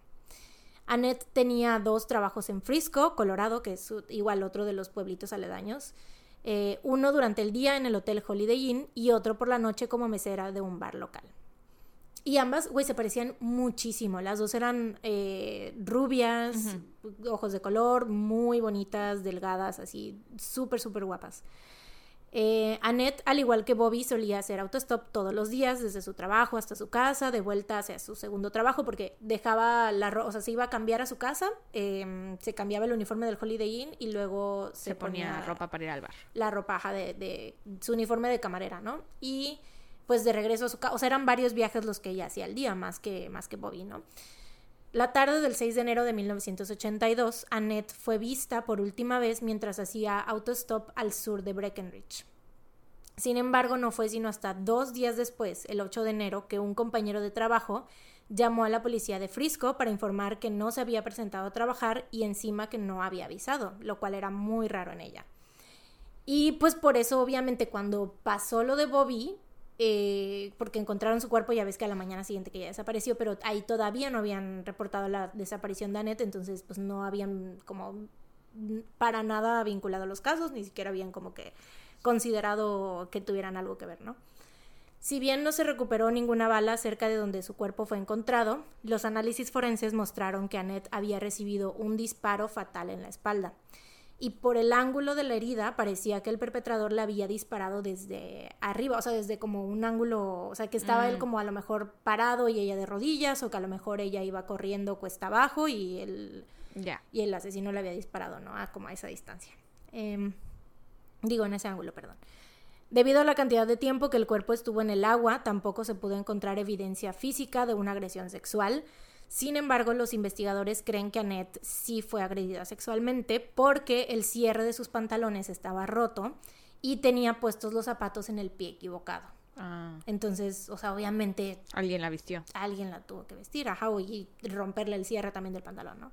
Annette tenía dos trabajos en Frisco, Colorado, que es igual otro de los pueblitos aledaños, eh, uno durante el día en el Hotel Holiday Inn y otro por la noche como mesera de un bar local. Y ambas, güey, se parecían muchísimo. Las dos eran eh, rubias, ojos de color, muy bonitas, delgadas, así, súper, súper guapas. Eh, Annette, al igual que Bobby, solía hacer autostop todos los días, desde su trabajo hasta su casa, de vuelta hacia su segundo trabajo, porque dejaba la ropa, o sea, se iba a cambiar a su casa, em, se cambiaba el uniforme del Holiday Inn y luego se, ponía, ropa para ir al bar. La ropa de, de su uniforme de camarera, ¿no? Y pues de regreso a su casa, o sea, eran varios viajes los que ella hacía al día, más que, más que Bobby, ¿no? La tarde del 6 de enero de 1982, Annette fue vista por última vez mientras hacía autostop al sur de Breckenridge. Sin embargo, no fue sino hasta dos días después, el 8 de enero, que un compañero de trabajo llamó a la policía de Frisco para informar que no se había presentado a trabajar y encima que no había avisado, lo cual era muy raro en ella. Y pues por eso, obviamente, cuando pasó lo de Bobby, eh, porque encontraron su cuerpo, ya ves que a la mañana siguiente que ya desapareció, pero ahí todavía no habían reportado la desaparición de Annette, entonces pues no habían como para nada vinculado los casos, ni siquiera habían como que considerado que tuvieran algo que ver, ¿no? Si bien no se recuperó ninguna bala cerca de donde su cuerpo fue encontrado, los análisis forenses mostraron que Annette había recibido un disparo fatal en la espalda y por el ángulo de la herida parecía que el perpetrador le había disparado desde arriba, o sea, desde como un ángulo, o sea, que estaba él mm. como a lo mejor parado y ella de rodillas, o que a lo mejor ella iba corriendo cuesta abajo y el, y el asesino le había disparado, ¿no? A como a esa distancia. Em, digo, en ese ángulo, perdón. Debido a la cantidad de tiempo que el cuerpo estuvo en el agua, tampoco se pudo encontrar evidencia física de una agresión sexual, sin embargo, los investigadores creen que Annette sí fue agredida sexualmente porque el cierre de sus pantalones estaba roto y tenía puestos los zapatos en el pie equivocado. Ah. Entonces, o sea, obviamente... Alguien la vistió. Alguien la tuvo que vestir, ajá, y romperle el cierre también del pantalón, ¿no?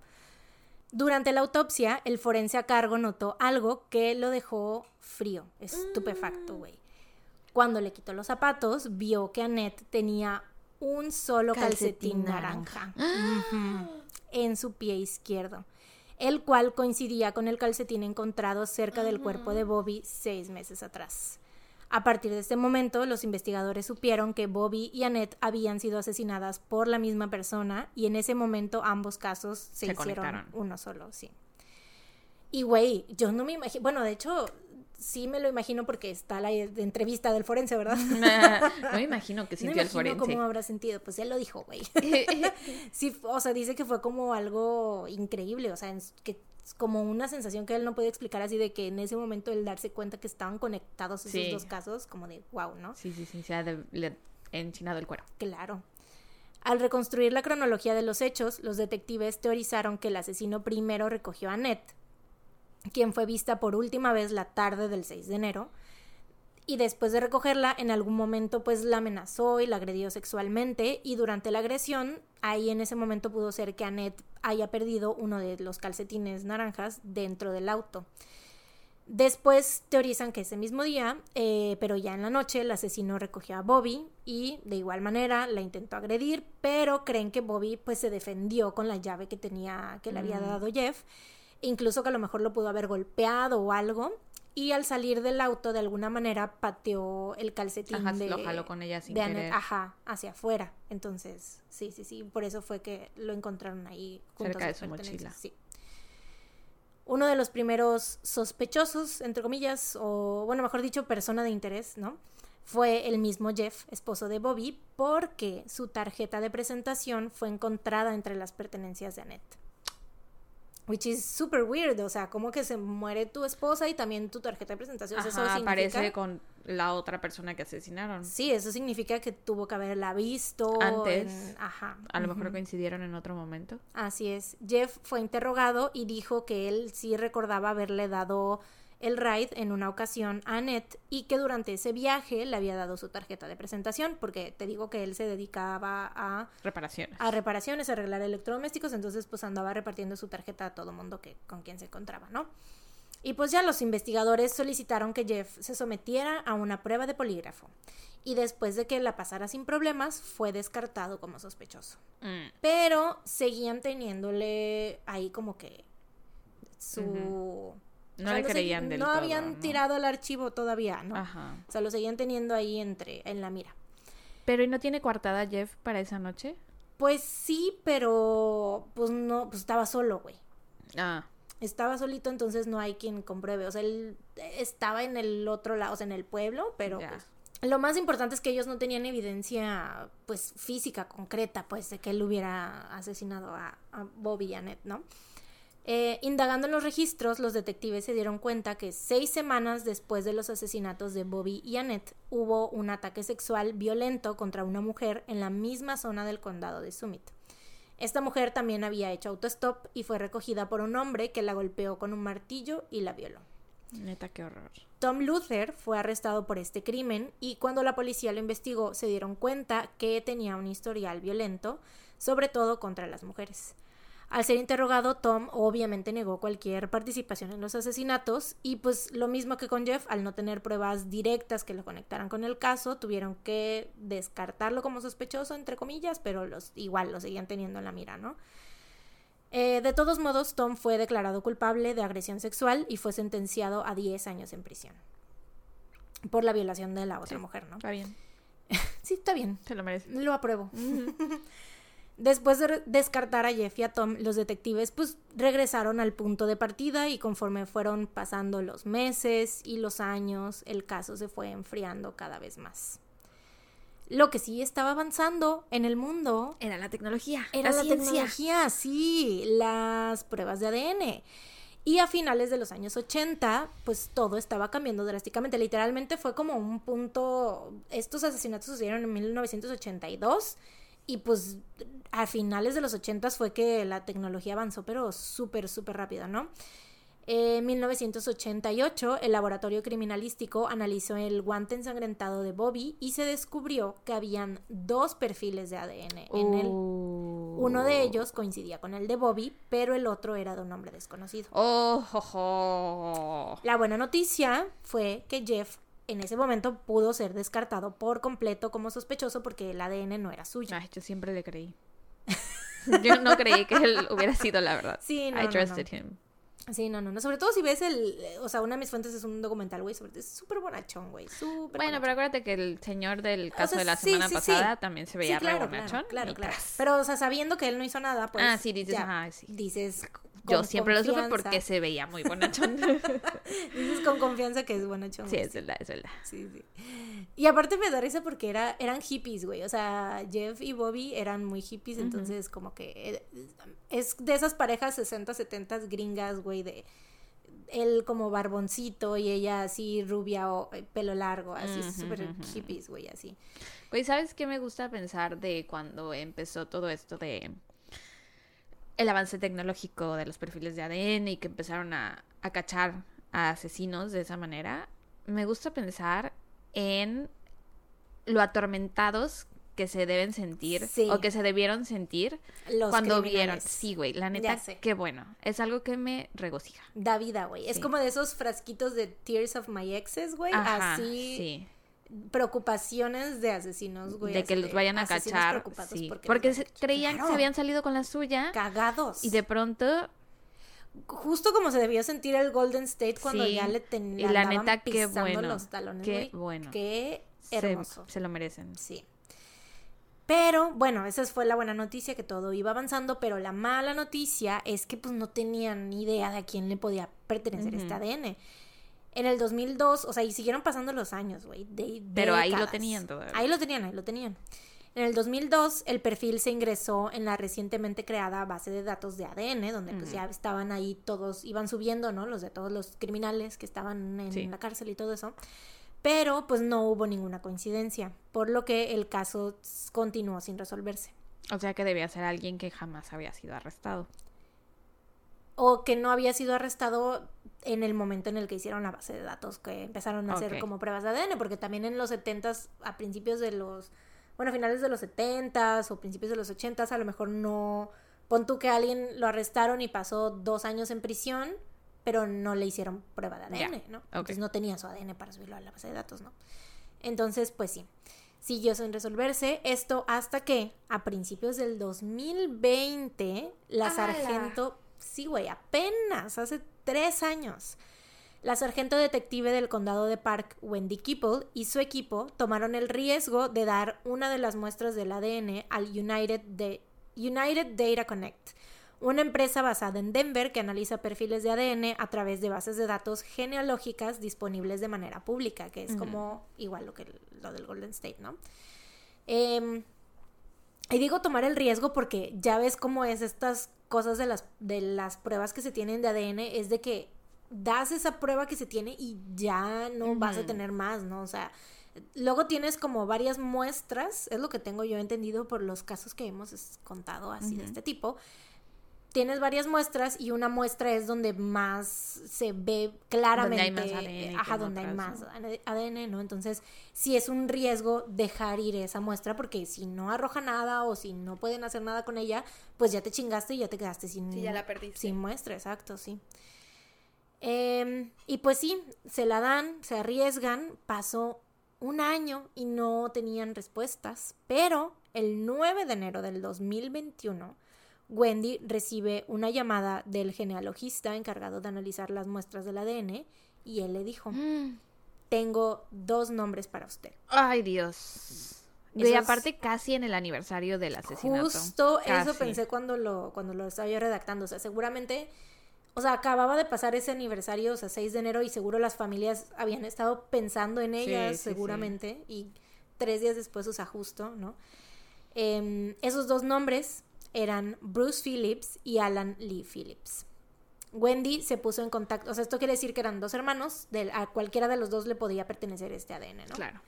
Durante la autopsia, el forense a cargo notó algo que lo dejó frío, estupefacto, mm. güey. Cuando le quitó los zapatos, vio que Annette tenía un solo calcetín, naranja, en su pie izquierdo, el cual coincidía con el calcetín encontrado cerca del cuerpo de Bobby seis meses atrás. A partir de este momento, los investigadores supieron que Bobby y Annette habían sido asesinadas por la misma persona y en ese momento ambos casos se, hicieron uno solo, sí. Y güey, yo no me imagino, bueno, de hecho, sí me lo imagino porque está la entrevista del forense, ¿verdad? no me imagino que sintió no el forense. cómo habrá sentido, pues él lo dijo, güey. sí, o sea, dice que fue como algo increíble, o sea, que como una sensación que él no puede explicar así de que en ese momento él darse cuenta que estaban conectados esos dos casos, como de wow, ¿no? Sí, sí, sí, se ha enchinado el cuero. Claro. Al reconstruir la cronología de los hechos, los detectives teorizaron que el asesino primero recogió a Ned quien fue vista por última vez la tarde del 6 de enero. Y después de recogerla, en algún momento pues la amenazó y la agredió sexualmente y durante la agresión, ahí en ese momento pudo ser que Annette haya perdido uno de los calcetines naranjas dentro del auto. Después teorizan que ese mismo día, eh, pero ya en la noche, el asesino recogió a Bobby y de igual manera la intentó agredir, pero creen que Bobby pues se defendió con la llave que tenía, que le había mm. dado Jeff incluso que a lo mejor lo pudo haber golpeado o algo. Y al salir del auto, de alguna manera, pateó el calcetín ajá, lo jaló con ella sin querer. ajá, hacia afuera. Entonces, sí, sí, sí, por eso fue que lo encontraron ahí. Cerca de su mochila. Sí. Uno de los primeros sospechosos, entre comillas, o bueno, mejor dicho, persona de interés, ¿no? Fue el mismo Jeff, esposo de Bobby, porque su tarjeta de presentación fue encontrada entre las pertenencias de Annette. Which is super weird, o sea, como que se muere tu esposa y también tu tarjeta de presentación. eso significa... aparece con la otra persona que asesinaron. Sí, eso significa que tuvo que haberla visto. Antes. Ajá. A lo mejor coincidieron en otro momento. Así es. Jeff fue interrogado y dijo que él sí recordaba haberle dado el ride en una ocasión a Annette y que durante ese viaje le había dado su tarjeta de presentación porque te digo que él se dedicaba a reparaciones. a reparaciones a arreglar electrodomésticos entonces pues andaba repartiendo su tarjeta a todo mundo que con quien se encontraba no y pues ya los investigadores solicitaron que Jeff se sometiera a una prueba de polígrafo y después de que la pasara sin problemas fue descartado como sospechoso. Mm. pero seguían teniéndole ahí como que su no le creían del no habían tirado el archivo todavía, ¿no? Ajá. O sea, lo seguían teniendo ahí entre, en la mira. Pero ¿y no tiene coartada Jeff para esa noche? Pues sí, pero pues no, pues estaba solo, güey. Ah. Estaba solito, entonces no hay quien compruebe. O sea, él estaba en el otro lado, o sea, en el pueblo, pero pues, lo más importante es que ellos no tenían evidencia, pues, física, concreta, pues, de que él hubiera asesinado a, a Bobby y Annette, ¿no? Eh, indagando en los registros, los detectives se dieron cuenta que seis semanas después de los asesinatos de Bobby y Annette hubo un ataque sexual violento contra una mujer en la misma zona del condado de Summit. Esta mujer también había hecho autostop y fue recogida por un hombre que la golpeó con un martillo y la violó. Neta, qué horror. Tom Luther fue arrestado por este crimen y cuando la policía lo investigó se dieron cuenta que tenía un historial violento, sobre todo contra las mujeres. Al ser interrogado, Tom obviamente negó cualquier participación en los asesinatos y pues lo mismo que con Jeff, al no tener pruebas directas que lo conectaran con el caso, tuvieron que descartarlo como sospechoso, entre comillas, pero los, igual lo seguían teniendo en la mira, ¿no? Eh, de todos modos, Tom fue declarado culpable de agresión sexual y fue sentenciado a 10 años en prisión por la violación de la otra mujer, ¿no? Está bien. sí, está bien. Se lo merece. Lo apruebo. Después de descartar a Jeff y a Tom, los detectives pues regresaron al punto de partida y conforme fueron pasando los meses y los años, el caso se fue enfriando cada vez más. Lo que sí estaba avanzando en el mundo Era la tecnología. era la, ciencia. tecnología, sí, las pruebas de ADN. Y a finales de los años 80, pues todo estaba cambiando drásticamente. Literalmente fue como un punto. Estos asesinatos sucedieron en 1982. Y pues a finales de los 80 fue que la tecnología avanzó, pero súper, súper rápido, ¿no? En 1988, el laboratorio criminalístico analizó el guante ensangrentado de Bobby y se descubrió que habían dos perfiles de ADN en él. Uh. Uno de ellos coincidía con el de Bobby, pero el otro era de un hombre desconocido. Oh, jo, jo. La buena noticia fue que Jeff en ese momento pudo ser descartado por completo como sospechoso porque el ADN no era suyo. Ay, yo siempre le creí. Yo no creí que él hubiera sido la verdad. Sí, no, I no, trusted no. him. Sí, no, no, no. Sobre todo si ves el. O sea, una de mis fuentes es un documental, güey. Sobre es súper bonachón, güey. Súper Bueno, pero bonachón. acuérdate que el señor del caso sea, de la sí, semana sí, pasada sí. también se veía re claro, bonachón. claro, claro. Pero, o sea, sabiendo que él no hizo nada, pues. ah, sí, dices, ya, ah, sí. Dices. Yo siempre lo supe porque se veía muy bonachón. Dices con confianza que es bonachón. sí, es verdad, es verdad. Sí, sí. Y aparte me da risa porque era, eran hippies, güey. O sea, Jeff y Bobby eran muy hippies, entonces como que eh, es de esas parejas 60, 70 gringas, güey, de él como barboncito y ella así rubia o eh, pelo largo, así Ujú, súper hippies, güey, así. Güey, ¿sabes qué me gusta pensar de cuando empezó todo esto de el avance tecnológico de los perfiles de ADN y que empezaron a, a cachar a asesinos de esa manera? Me gusta pensar en lo atormentados que se deben sentir Sí. o que se debieron sentir Los cuando vieron. Sí, güey, la neta, qué bueno. Es algo que me regocija. Da vida, güey. Es como de esos frasquitos de Tears of My Exes, güey. Así, sí. Preocupaciones de asesinos, güey. de que los vayan a cachar. preocupados sí. porque, se- creían que se habían salido con la suya cagados. y de pronto justo como se debió sentir el Golden State cuando Sí, ya le ten, y le la neta, qué bueno, los talones, qué güey. bueno. Qué hermoso. Se, lo merecen. Sí. Pero bueno, esa fue la buena noticia que todo iba avanzando, pero la mala noticia es que pues no tenían ni idea de a quién le podía pertenecer este Ujú. ADN. En el 2002, o sea, y siguieron pasando los años, güey. de- Pero ahí lo tenían todavía. Ahí lo tenían, ahí lo tenían. En el 2002, el perfil se ingresó en la recientemente creada base de datos de ADN, donde pues ya estaban ahí todos, iban subiendo, ¿no? Los de todos los criminales que estaban en Sí. la cárcel y todo eso. Pero pues no hubo ninguna coincidencia, por lo que el caso continuó sin resolverse. O sea que debía ser alguien que jamás había sido arrestado. O que no había sido arrestado en el momento en el que hicieron la base de datos, que empezaron a hacer como pruebas de ADN, porque también en los 70s, a principios de los, bueno, a finales de los 70s o principios de los 80s, a lo mejor no, pon tú que a alguien lo arrestaron y pasó dos años en prisión, pero no le hicieron prueba de ADN, ¿no? Entonces no tenía su ADN para subirlo a la base de datos, ¿no? Entonces, pues sí, siguió sin resolverse esto hasta que a principios del 2020 la sargento, sí, güey, apenas hace tres años, la sargento detective del condado de Park, Wendy Kipple, y su equipo tomaron el riesgo de dar una de las muestras del ADN al United, de- United Data Connect, una empresa basada en Denver que analiza perfiles de ADN a través de bases de datos genealógicas disponibles de manera pública, que es como igual lo que lo del Golden State, ¿no? Em, y digo tomar el riesgo porque ya ves cómo es estas cosas de las, de las pruebas que se tienen de ADN, es de que das esa prueba que se tiene y ya no vas a tener más, ¿no? O sea, luego tienes como varias muestras, es lo que tengo yo entendido por los casos que hemos contado así de este tipo. Tienes varias muestras y una muestra es donde más se ve claramente, hay más ADN que ajá, donde hay más ADN, ¿no? Entonces, sí es un riesgo dejar ir esa muestra porque si no arroja nada o si no pueden hacer nada con ella, pues ya te chingaste y ya te quedaste sin, Sí, ya la perdiste. sin muestra, exacto, sí. Em, y pues sí, se la dan, se arriesgan, pasó un año y no tenían respuestas, pero el 9 de enero del 2021, Wendy recibe una llamada del genealogista encargado de analizar las muestras del ADN y él le dijo, Mm. tengo dos nombres para usted. Ay, Dios. Y Eso aparte casi en el aniversario del asesinato. Justo eso pensé cuando lo, cuando lo estaba yo redactando. O sea, seguramente, o sea, acababa de pasar ese aniversario, o sea, 6 de enero, y seguro las familias habían estado pensando en ellas, sí, sí. seguramente, y tres días después, o sea, justo, ¿no? Em, esos dos nombres eran Bruce Phillips y Alan Lee Phillips. Wendy se puso en contacto, o sea, esto quiere decir que eran dos hermanos, a cualquiera de los dos le podía pertenecer este ADN, ¿no? Claro.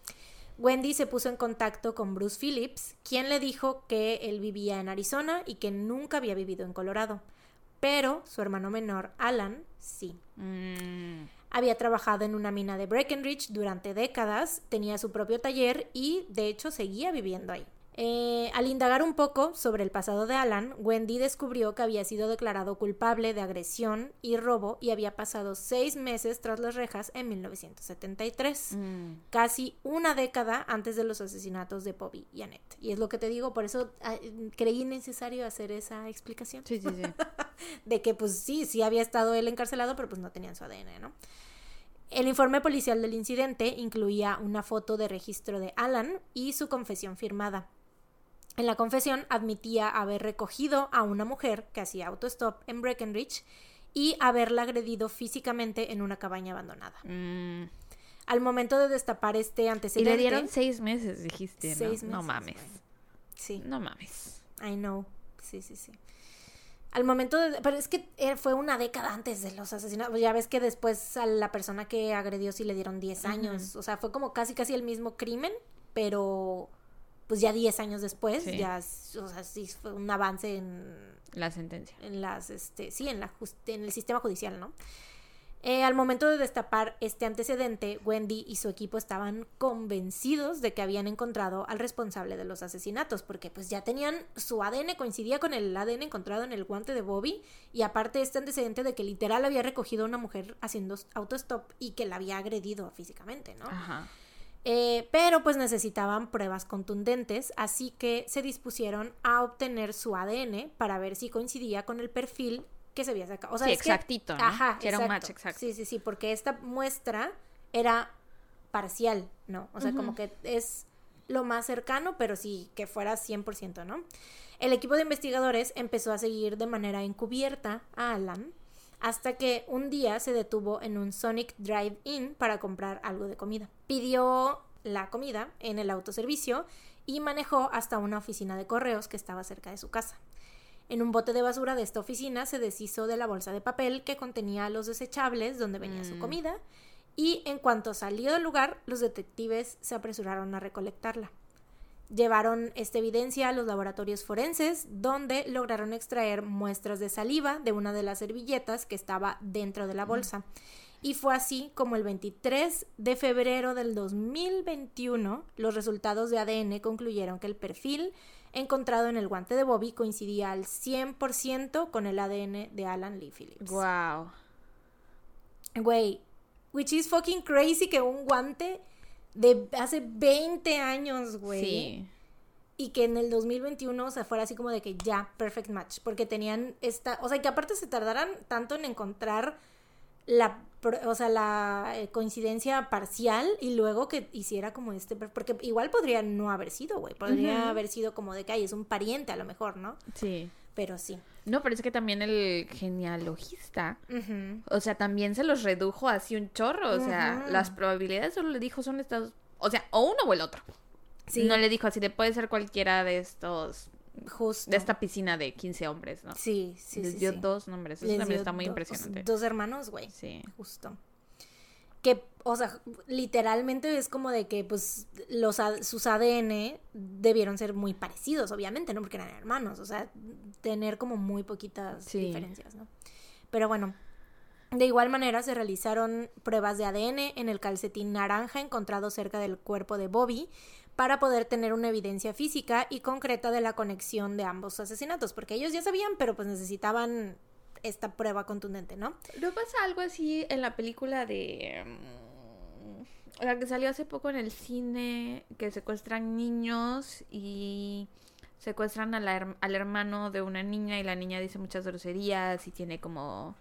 Wendy se puso en contacto con Bruce Phillips, quien le dijo que él vivía en Arizona y que nunca había vivido en Colorado. Pero su hermano menor, Alan, sí. Mm. Había trabajado en una mina de Breckenridge durante décadas, tenía su propio taller y, de hecho, seguía viviendo ahí. Eh, al indagar un poco sobre el pasado de Alan, Wendy descubrió que había sido declarado culpable de agresión y robo y había pasado seis meses tras las rejas en 1973 Mm. casi una década antes de los asesinatos de Bobby y Annette. Y es lo que te digo, por eso ah, creí necesario hacer esa explicación. Sí, sí, sí. De que pues sí, sí había estado él encarcelado, pero pues no tenían su ADN, ¿no? El informe policial del incidente incluía una foto de registro de Alan y su confesión firmada. En la confesión admitía haber recogido a una mujer que hacía autostop en Breckenridge y haberla agredido físicamente en una cabaña abandonada. Mm. Al momento de destapar este Y antecedente... le dieron seis meses, dijiste, ¿no? Seis no meses, mames. Sí, No mames. I know. Sí, sí, sí. Al momento de... Pero es que eh, fue una década antes de los asesinatos. Ya ves que después a la persona que agredió sí le dieron 10 años. O sea, fue como casi, casi el mismo crimen, pero pues ya 10 años después, Sí. ya, o sea, sí fue un avance en, La sentencia. en las, este, sí, en la jus- en el sistema judicial, ¿no? Eh, al momento de destapar este antecedente, Wendy y su equipo estaban convencidos de que habían encontrado al responsable de los asesinatos, porque pues ya tenían su ADN coincidía con el ADN encontrado en el guante de Bobby y aparte este antecedente de que literal había recogido a una mujer haciendo autostop y que la había agredido físicamente, ¿no? Ajá. Eh, pero pues necesitaban pruebas contundentes, así que se dispusieron a obtener su ADN para ver si coincidía con el perfil que se había sacado. O sea, Sí, es que- exactito, ¿no? Ajá, Que era un match exacto. Sí, sí, sí, porque esta muestra era parcial, ¿no? O sea, como que es lo más cercano, pero sí que fuera 100%, ¿no? El equipo de investigadores empezó a seguir de manera encubierta a Alan hasta que un día se detuvo en un Sonic Drive-In para comprar algo de comida. Pidió la comida en el autoservicio y manejó hasta una oficina de correos que estaba cerca de su casa. En un bote de basura de esta oficina se deshizo de la bolsa de papel que contenía los desechables donde venía su Mm. comida y en cuanto salió del lugar los detectives se apresuraron a recolectarla. Llevaron esta evidencia a los laboratorios forenses, donde lograron extraer muestras de saliva de una de las servilletas que estaba dentro de la bolsa. Y fue así como el 23 de febrero del 2021 los resultados de ADN concluyeron que el perfil encontrado en el guante de Bobby coincidía al 100% con el ADN de Alan Lee Phillips. Wow. Güey, which is fucking crazy que un guante de hace 20 años, güey. Sí. Y que en el 2021, o sea, fuera así como de que ya, perfect match. Porque tenían esta. O sea, que aparte se tardaran tanto en encontrar la. O sea, la eh, coincidencia parcial y luego que hiciera como este. Porque igual podría no haber sido, güey. Podría haber sido como de que ay, es un pariente a lo mejor, ¿no? Sí. Pero sí. No, pero es que también el genealogista, o sea, también se los redujo así un chorro. O sea, las probabilidades solo le dijo son estas. O sea, o uno o el otro. Sí, No le dijo así de puede ser cualquiera de estos. justo. De esta piscina de 15 hombres, ¿no? Sí, sí, Les sí. dio sí. dos nombres. Eso Les también dio está muy do- impresionante. Dos hermanos, güey. Sí. Justo. Que, o sea, literalmente es como de que, pues, los, sus ADN debieron ser muy parecidos, obviamente, ¿no? Porque eran hermanos, o sea, tener como muy poquitas Sí. diferencias, ¿no? Pero bueno, de igual manera se realizaron pruebas de ADN en el calcetín naranja encontrado cerca del cuerpo de Bobby para poder tener una evidencia física y concreta de la conexión de ambos asesinatos, porque ellos ya sabían, pero pues necesitaban esta prueba contundente, ¿no? ¿No pasa algo así en la película de... mm, la que salió hace poco en el cine, que secuestran niños y secuestran a la al hermano de una niña y la niña dice muchas groserías y tiene como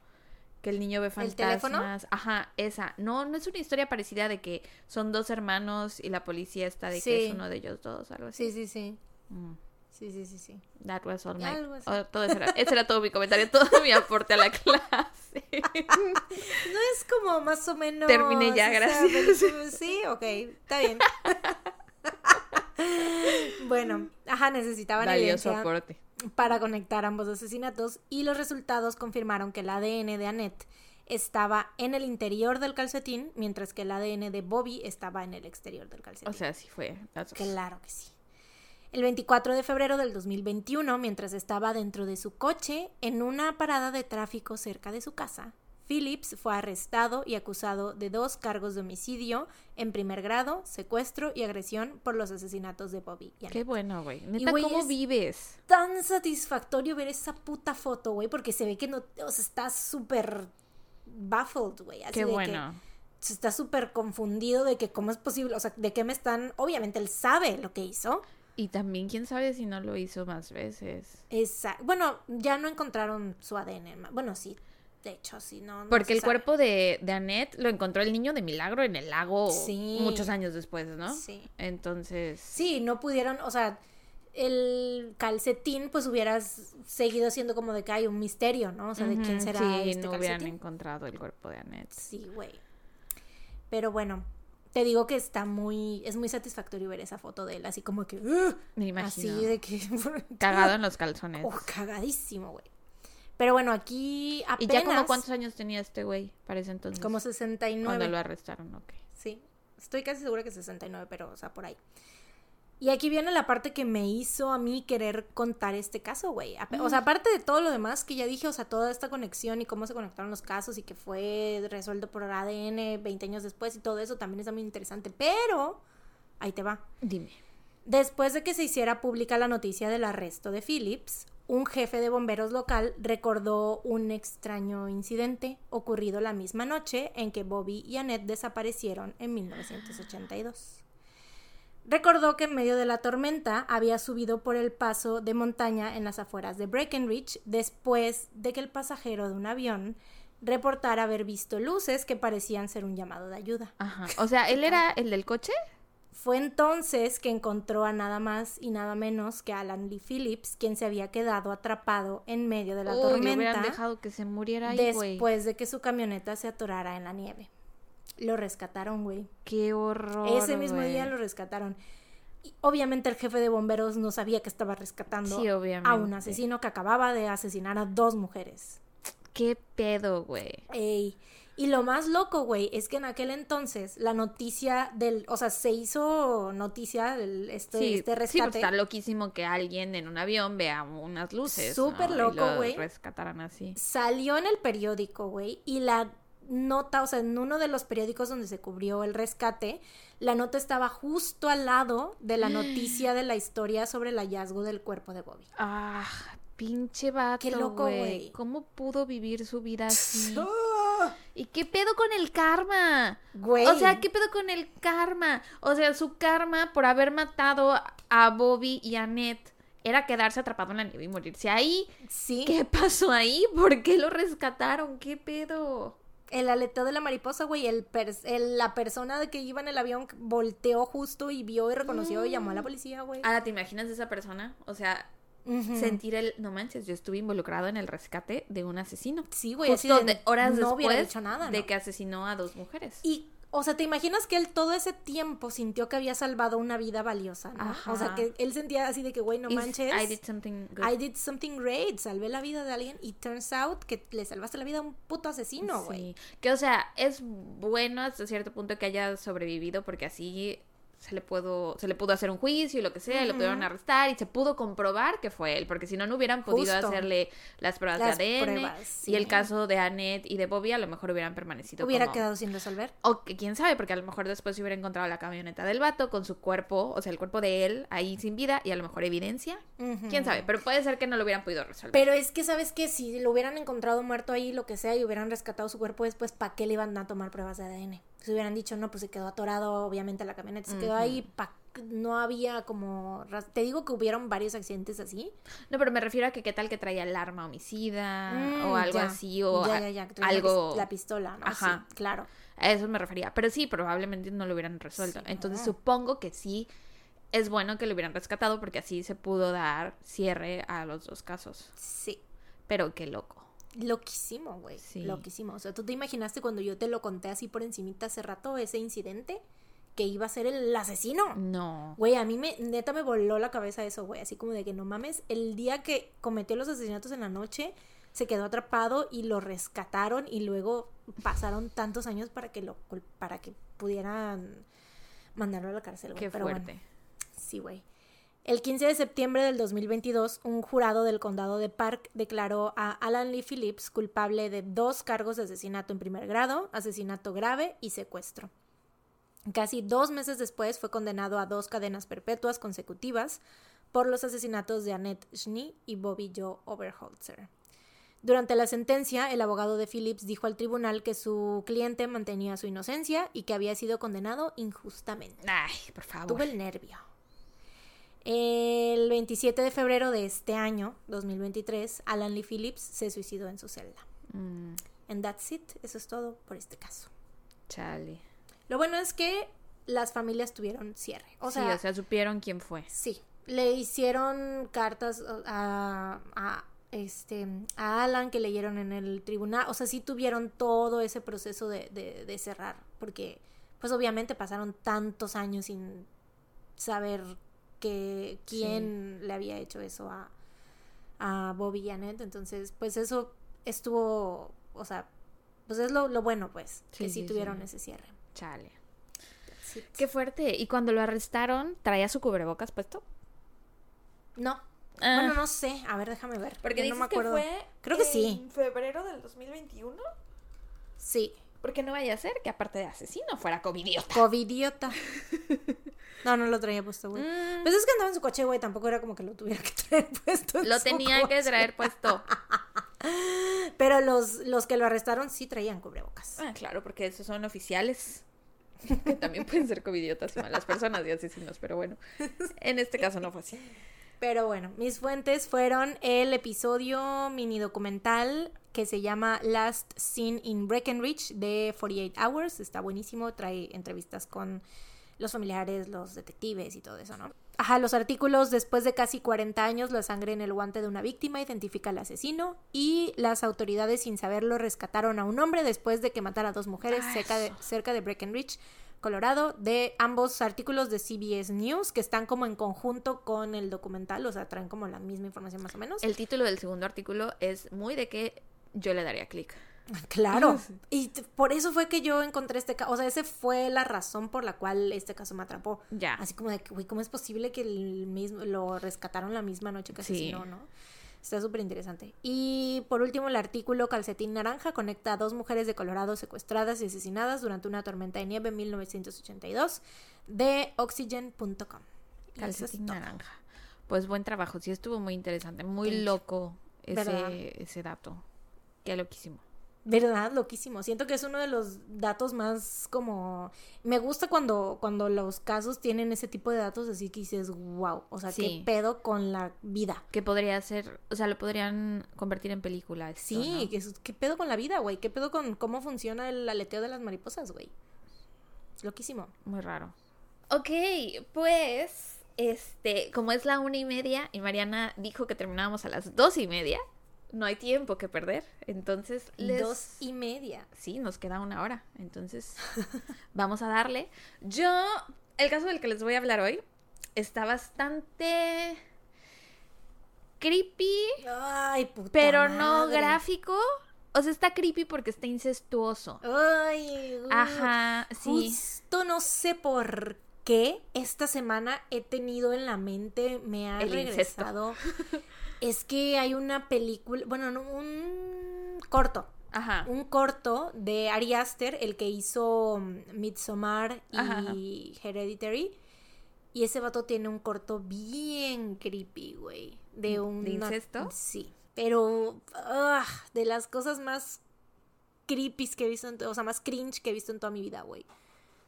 que el niño ve fantasmas. Ajá, esa. No, no es una historia parecida de que son dos hermanos y la policía está de que es uno de ellos dos, algo así. Sí, sí, sí. Mm, Sí, sí, sí, sí. that was all my- Algo así. oh, todo ese era, ese era todo mi comentario, todo mi aporte a la clase. No es como más o menos. Terminé ya, sea, gracias. Sí, ok, está bien. bueno, ajá, necesitaban Valioso evidencia aporte. para conectar ambos asesinatos y los resultados confirmaron que el ADN de Annette estaba en el interior del calcetín, mientras que el ADN de Bobby estaba en el exterior del calcetín. O sea, sí fue. Claro que sí. El 24 de febrero del 2021, mientras estaba dentro de su coche en una parada de tráfico cerca de su casa, Phillips fue arrestado y acusado de dos cargos de homicidio en primer grado, secuestro y agresión por los asesinatos de Bobby y Annette. Qué bueno, güey. Neta, güey, ¿cómo es- vives? Tan satisfactorio ver esa puta foto, güey, porque se ve que no, o sea, está súper baffled, güey. Qué de que- bueno. se está súper confundido de que cómo es posible, o sea, de qué me están, obviamente él sabe lo que hizo. Y también, quién sabe si no lo hizo más veces. Esa, bueno, ya no encontraron su ADN, bueno, sí, de hecho, sí, no. no Porque el sabe. cuerpo de, de Annette lo encontró el niño de milagro en el lago Sí. muchos años después, ¿no? Sí. Entonces. Sí, no pudieron, o sea, el calcetín pues hubiera s- seguido siendo como de que hay un misterio, ¿no? O sea, de quién será sí, este no hubieran calcetín. encontrado el cuerpo de Annette. Sí, güey. Pero bueno, te digo que está muy, es muy satisfactorio ver esa foto de él, así como que, Me así imagino. de que... Cagado en los calzones. Oh, cagadísimo, güey. Pero bueno, aquí ¿Y apenas... ya como cuántos años tenía este güey para ese entonces? Como Cuando 69. lo arrestaron, ok. Sí, estoy casi segura que 69, pero, o sea, por ahí. Y aquí viene la parte que me hizo a mí querer contar este caso, güey. O sea, aparte de todo lo demás que ya dije, o sea, toda esta conexión y cómo se conectaron los casos y que fue resuelto por ADN 20 años después y todo eso también está muy interesante. Pero, ahí te va. Dime. Después de que se hiciera pública la noticia del arresto de Phillips, un jefe de bomberos local recordó un extraño incidente ocurrido la misma noche en que Bobby y Annette desaparecieron en 1982. Recordó que en medio de la tormenta había subido por el paso de montaña en las afueras de Breckenridge después de que el pasajero de un avión reportara haber visto luces que parecían ser un llamado de ayuda. Ajá. O sea, ¿él era el del coche? Fue entonces que encontró a nada más y nada menos que a Alan Lee Phillips, quien se había quedado atrapado en medio de la Uy, tormenta dejado que se muriera ahí, después de que su camioneta se atorara en la nieve. Lo rescataron, güey. Qué horror. Ese mismo güey. día lo rescataron. Y obviamente el jefe de bomberos no sabía que estaba rescatando Sí, a un asesino que acababa de asesinar a dos mujeres. Qué pedo, güey. Ey. Y lo más loco, güey, es que en aquel entonces la noticia del, o sea, se hizo noticia del este, Sí, este sí, rescate. pues está loquísimo que alguien en un avión vea unas luces. Súper loco, lo güey. rescataran así. Salió en el periódico, güey, y la nota, o sea, en uno de los periódicos donde se cubrió el rescate, la nota estaba justo al lado de la noticia de la historia sobre el hallazgo del cuerpo de Bobby. Ah, pinche vato, Qué loco, güey. ¿Cómo pudo vivir su vida así? ¿Y qué pedo con el karma? Güey. O sea, ¿qué pedo con el karma? O sea, su karma por haber matado a Bobby y a Annette era quedarse atrapado en la nieve y morirse ahí. Sí, ¿Qué pasó ahí? ¿Por qué lo rescataron? ¿Qué pedo? El aleteo de la mariposa, güey, el, pers- el- la persona de que iba en el avión volteó justo y vio y reconoció y llamó a la policía, güey. Ahora, ¿te imaginas esa persona? O sea, sentir el... No manches, yo estuve involucrado en el rescate de un asesino. Sí, güey, Justo de, horas no hubiera después dicho nada, de que asesinó a dos mujeres. Y, O sea, ¿te imaginas que él todo ese tiempo sintió que había salvado una vida valiosa, ¿no? O sea, Ajá. que él sentía así de que, güey, no manches. I did something good. I did something great, salvé la vida de alguien y turns out que le salvaste la vida a un puto asesino, güey. Sí. Que, o sea, es bueno hasta cierto punto que haya sobrevivido porque así se le pudo se le pudo hacer un juicio y lo que sea, y lo pudieron arrestar y se pudo comprobar que fue él, porque si no no hubieran podido Justo. hacerle las pruebas Las de ADN pruebas, y el caso de Annette y de Bobby a lo mejor hubieran permanecido Hubiera como- quedado sin resolver. o que quién sabe, porque a lo mejor después se hubiera encontrado la camioneta del vato con su cuerpo, o sea, el cuerpo de él ahí sin vida y a lo mejor evidencia. Quién sabe, pero puede ser que no lo hubieran podido resolver. Pero es que, ¿sabes qué? Si lo hubieran encontrado muerto ahí, lo que sea, y hubieran rescatado su cuerpo después, ¿para qué le iban a tomar pruebas de ADN? Hubieran dicho, no, pues se quedó atorado, obviamente, la camioneta se quedó ahí, pa- no había como... Te digo que hubieron varios accidentes así. No, pero me refiero a que qué tal que traía el arma homicida o Mm, algo ya. así o Ya, ya, algo... La pistola, ¿no? Ajá. Sí, claro. A eso me refería. Pero sí, probablemente no lo hubieran resuelto. Sí, Entonces supongo que sí es bueno que lo hubieran rescatado porque así se pudo dar cierre a los dos casos. Sí. Pero qué loco. Loquísimo, güey. Sí. Loquísimo. O sea, ¿tú te imaginaste cuando yo te lo conté así por encimita hace rato, ese incidente? Que iba a ser el asesino. No. Güey, a mí me, neta me voló la cabeza eso, güey. Así como de que no mames, el día que cometió los asesinatos en la noche, se quedó atrapado y lo rescataron y luego pasaron tantos años para que lo para que pudieran mandarlo a la cárcel, güey. Qué Pero bueno, fuerte. sí, güey. El 15 de septiembre del 2022, un jurado del condado de Park declaró a Alan Lee Phillips culpable de dos cargos de asesinato en primer grado, asesinato grave y secuestro. Casi dos meses después fue condenado a dos cadenas perpetuas consecutivas por los asesinatos de Annette Schnee y Bobby Joe Oberholzer. Durante la sentencia, el abogado de Phillips dijo al tribunal que su cliente mantenía su inocencia y que había sido condenado injustamente. Ay, por favor. Tuve el nervio. El 27 de febrero de este año, 2023, Alan Lee Phillips se suicidó en su celda. Mm, And that's it. Eso es todo por este caso. chale. Lo bueno es que las familias tuvieron cierre. O sí, sea, o sea, supieron quién fue. sí. Le hicieron cartas a, a, este, a Alan que leyeron en el tribunal. O sea, sí tuvieron todo ese proceso de, de, de cerrar. Porque, pues obviamente pasaron tantos años sin saber que quién le había hecho eso a, a Bobby y Annette. Entonces, pues eso estuvo, o sea, pues es lo, lo bueno, pues, Sí, que sí, sí, tuvieron sí. ese cierre. Chale. Qué fuerte. ¿Y cuando lo arrestaron, traía su cubrebocas puesto? No. Ah. Bueno, no sé. A ver, déjame ver. Porque dices no me acuerdo. que fue Creo que en sí. febrero del 2021. Sí. Porque no vaya a ser que aparte de asesino fuera covidiota. Covidiota. No, no lo traía puesto, güey. Mm, Pues es que andaba en su coche, güey. Tampoco era como que lo tuviera que traer puesto. lo tenía que traer puesto. Pero los, los que lo arrestaron sí traían cubrebocas. Ah, claro, porque esos son oficiales. Que también pueden ser covidiotas y malas personas y asesinos, pero bueno. En este caso no fue así. Pero bueno, mis fuentes fueron el episodio mini documental que se llama Last Scene in Breckenridge de 48 Hours. Está buenísimo, trae entrevistas con los familiares, los detectives y todo eso, ¿no? Ajá, los artículos, después de casi 40 años, la sangre en el guante de una víctima identifica al asesino y las autoridades sin saberlo rescataron a un hombre después de que matara a dos mujeres cerca de, cerca de Breckenridge, Colorado, de ambos artículos de CBS News que están como en conjunto con el documental, o sea, traen como la misma información más o menos. El título del segundo artículo es muy de que yo le daría clic. Claro. Y por eso fue que yo encontré este caso. O sea, esa fue la razón por la cual este caso me atrapó. Ya. Así como de que, güey, ¿cómo es posible que el mismo, lo rescataron la misma noche que Sí. asesinó, no? Está súper interesante. Y por último, el artículo Calcetín Naranja conecta a dos mujeres de Colorado secuestradas y asesinadas durante una tormenta de nieve en 1982 de Oxygen.com. Calcetín naranja. Pues buen trabajo, sí estuvo muy interesante, muy loco ¿Verdad? ese, ese dato. Qué loquísimo. ¿Verdad? Loquísimo. Siento que es uno de los datos más como... Me gusta cuando, cuando los casos tienen ese tipo de datos así que dices, wow, o sea, Sí. qué pedo con la vida. Que podría ser, o sea, lo podrían convertir en película. esto, Sí, ¿no? que es- ¿qué pedo con la vida, güey? ¿Qué pedo con cómo funciona el aleteo de las mariposas, güey? Loquísimo. Muy raro. Ok, pues, este, como es la una y media y Mariana dijo que terminábamos a las dos y media, no hay tiempo que perder. Entonces, les... Dos y media. Sí, nos queda una hora. Entonces, vamos a darle. Yo, el caso del que les voy a hablar hoy está bastante creepy, Ay, puta pero no madre. gráfico. O sea, está creepy porque está incestuoso. Ay, uh. Ajá, sí. Justo no sé por qué esta semana he tenido en la mente, me ha El regresado. es que hay una película, bueno, no, un corto. Ajá. Un corto de Ari Aster, el que hizo mm, Midsommar y Ajá. Hereditary. Y ese vato tiene un corto bien creepy, güey. De un. ¿De incesto? Sí. Pero. ah, de las cosas más creepy que he visto, en o sea, más cringe que he visto en toda mi vida, güey.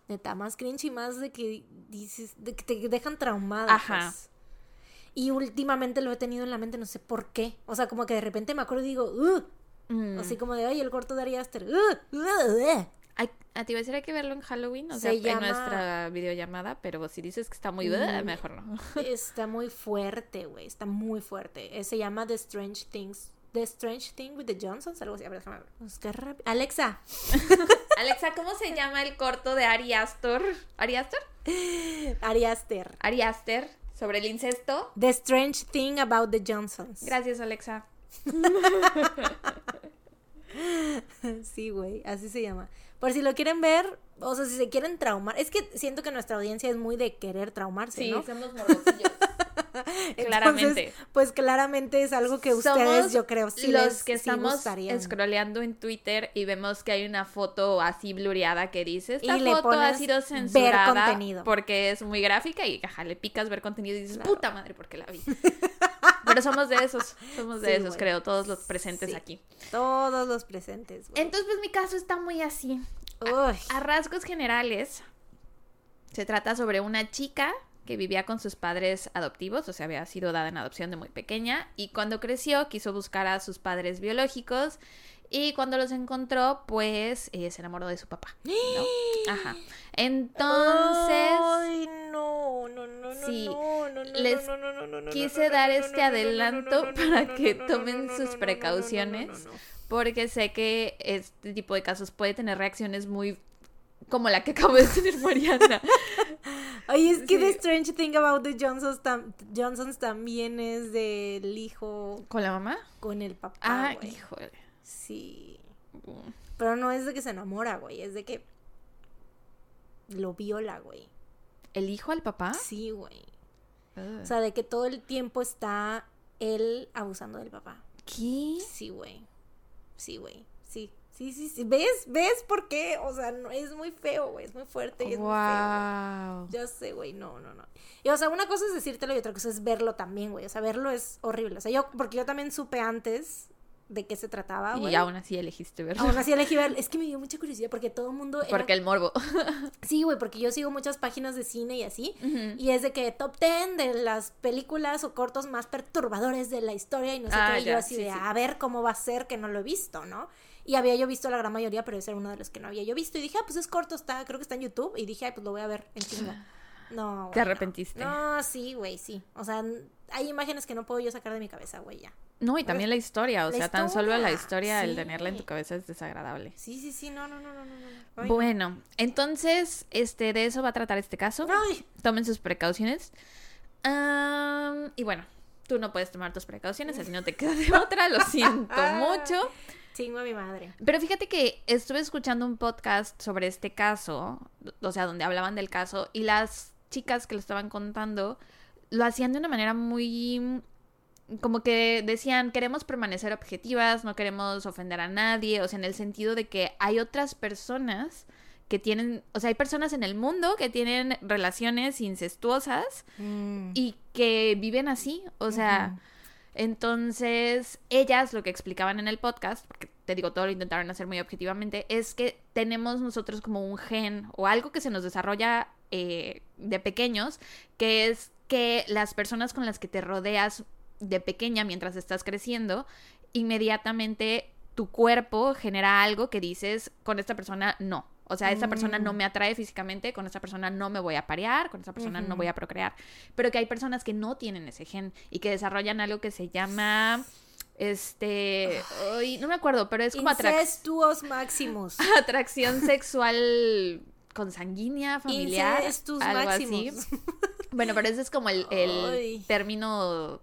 Neta, más cringe y más de que dices, de que te dejan traumada. Ajá. pues. Y últimamente lo he tenido en la mente, no sé por qué. O sea, como que de repente me acuerdo y digo, Mm. así como de, ay, el corto de Ari Aster. "Ugh, ugh, ugh". Ay, a ti iba a que verlo en Halloween, o Se sea, llama- en nuestra videollamada, pero si dices que está muy... Mm. mejor no. Está muy fuerte, güey. Está muy fuerte. Eh, Se llama The Strange Things. The Strange Thing with the Johnsons, algo así. A ver, déjame ver. Alexa, Alexa, ¿cómo se llama el corto de Ari Aster? ¿Ari Aster? Ari Aster. Ari Aster, sobre el incesto. The Strange Thing About the Johnsons. Gracias, Alexa. Sí, güey, así se llama. Por si lo quieren ver, o sea, si se quieren traumar. Es que siento que nuestra audiencia es muy de querer traumarse, Sí, ¿no? somos morbosillos. Entonces, claramente. pues claramente es algo que ustedes, Somos yo creo, sí los les- que estamos scrolleando en Twitter y vemos que hay una foto así blureada que dice esta Y foto ha sido ver censurada contenido. porque es muy gráfica y ajá, le picas ver contenido y dices puta madre porque la vi. Pero somos de esos, somos de Sí, esos, creo, todos los presentes Sí. aquí. Todos los presentes. Entonces, pues mi caso está muy así. Uy. A rasgos generales, se trata sobre una chica que vivía con sus padres adoptivos, o sea, había sido dada en adopción de muy pequeña, y cuando creció quiso buscar a sus padres biológicos, y cuando los encontró, pues eh, se enamoró de su papá. ¿no? Ajá. Entonces, Ay, no, no, no, no, Sí, no, no, no, les quise dar este adelanto para que tomen sus precauciones. porque sé que este tipo de casos puede tener reacciones muy como la que acabo de tener Mariana. Ay, es que Sí. The Strange Thing About the Johnsons, tam- Johnsons también es del hijo ¿Con la mamá? con el papá, Ah, güey. híjole. Sí. Mm. Pero no es de que se enamora, güey, es de que lo viola, güey. ¿El hijo al papá? Sí, güey. O sea, de que todo el tiempo está él abusando del papá. ¿Qué? Sí, güey. Sí, güey. Sí. Sí, sí, sí. ¿Ves? ¿Ves por qué? O sea, no, es muy feo, güey. Es muy fuerte y es muy feo. Wow. Ya sé, güey, no, no, no. Y o sea, una cosa es decírtelo y otra cosa es verlo también, güey. O sea, verlo es horrible. O sea, yo, porque yo también supe antes de qué se trataba, güey. Y aún así elegiste verlo. Aún así elegí ver, es que me dio mucha curiosidad porque todo el mundo... era- Porque el morbo. Sí, güey, porque yo sigo muchas páginas de cine y así. Y es de que top 10 de las películas o cortos más perturbadores de la historia y no sé Ah, qué. Y yo así sí, de, sí. a ver cómo va a ser que no lo he visto, ¿no? Y había yo visto la gran mayoría, pero ese era uno de los que no había yo visto. Y dije, ah, pues es corto, está, creo que está en YouTube. Y dije, ay, pues lo voy a ver en chinga. No, güey, Te arrepentiste. No, sí, güey, sí. O sea, hay imágenes que no puedo yo sacar de mi cabeza, güey, ya. No, y también la historia. O La sea, tan solo la historia, el tenerla en tu cabeza es desagradable. Sí, sí, sí, no, no, no, no, no. Bueno, entonces, este, de eso va a tratar este caso. Ay, Tomen sus precauciones. Am, y bueno, tú no puedes tomar tus precauciones, así no te queda de otra, lo siento mucho. chingo a mi madre. Pero fíjate que estuve escuchando un podcast sobre este caso, o sea, donde hablaban del caso, y las chicas que lo estaban contando lo hacían de una manera muy como que decían, queremos permanecer objetivas, no queremos ofender a nadie, o sea, en el sentido de que hay otras personas que tienen, o sea, hay personas en el mundo que tienen relaciones incestuosas Mm. y que viven así, o sea. Entonces ellas lo que explicaban en el podcast, porque te digo, todo lo intentaron hacer muy objetivamente, es que tenemos nosotros como un gen o algo que se nos desarrolla eh, de pequeños, que es que las personas con las que te rodeas de pequeña mientras estás creciendo, inmediatamente tu cuerpo genera algo que dices, con esta persona no. O sea, esta persona no Mm. me atrae físicamente, con esta persona no me voy a parear, con esta persona no voy a procrear. Pero que hay personas que no tienen ese gen y que desarrollan algo que se llama este, no me acuerdo, pero es como atrac- Incestuos máximos. atracción sexual consanguínea, familiar, Incestus algo máximos. así. Bueno, pero ese es como el, el término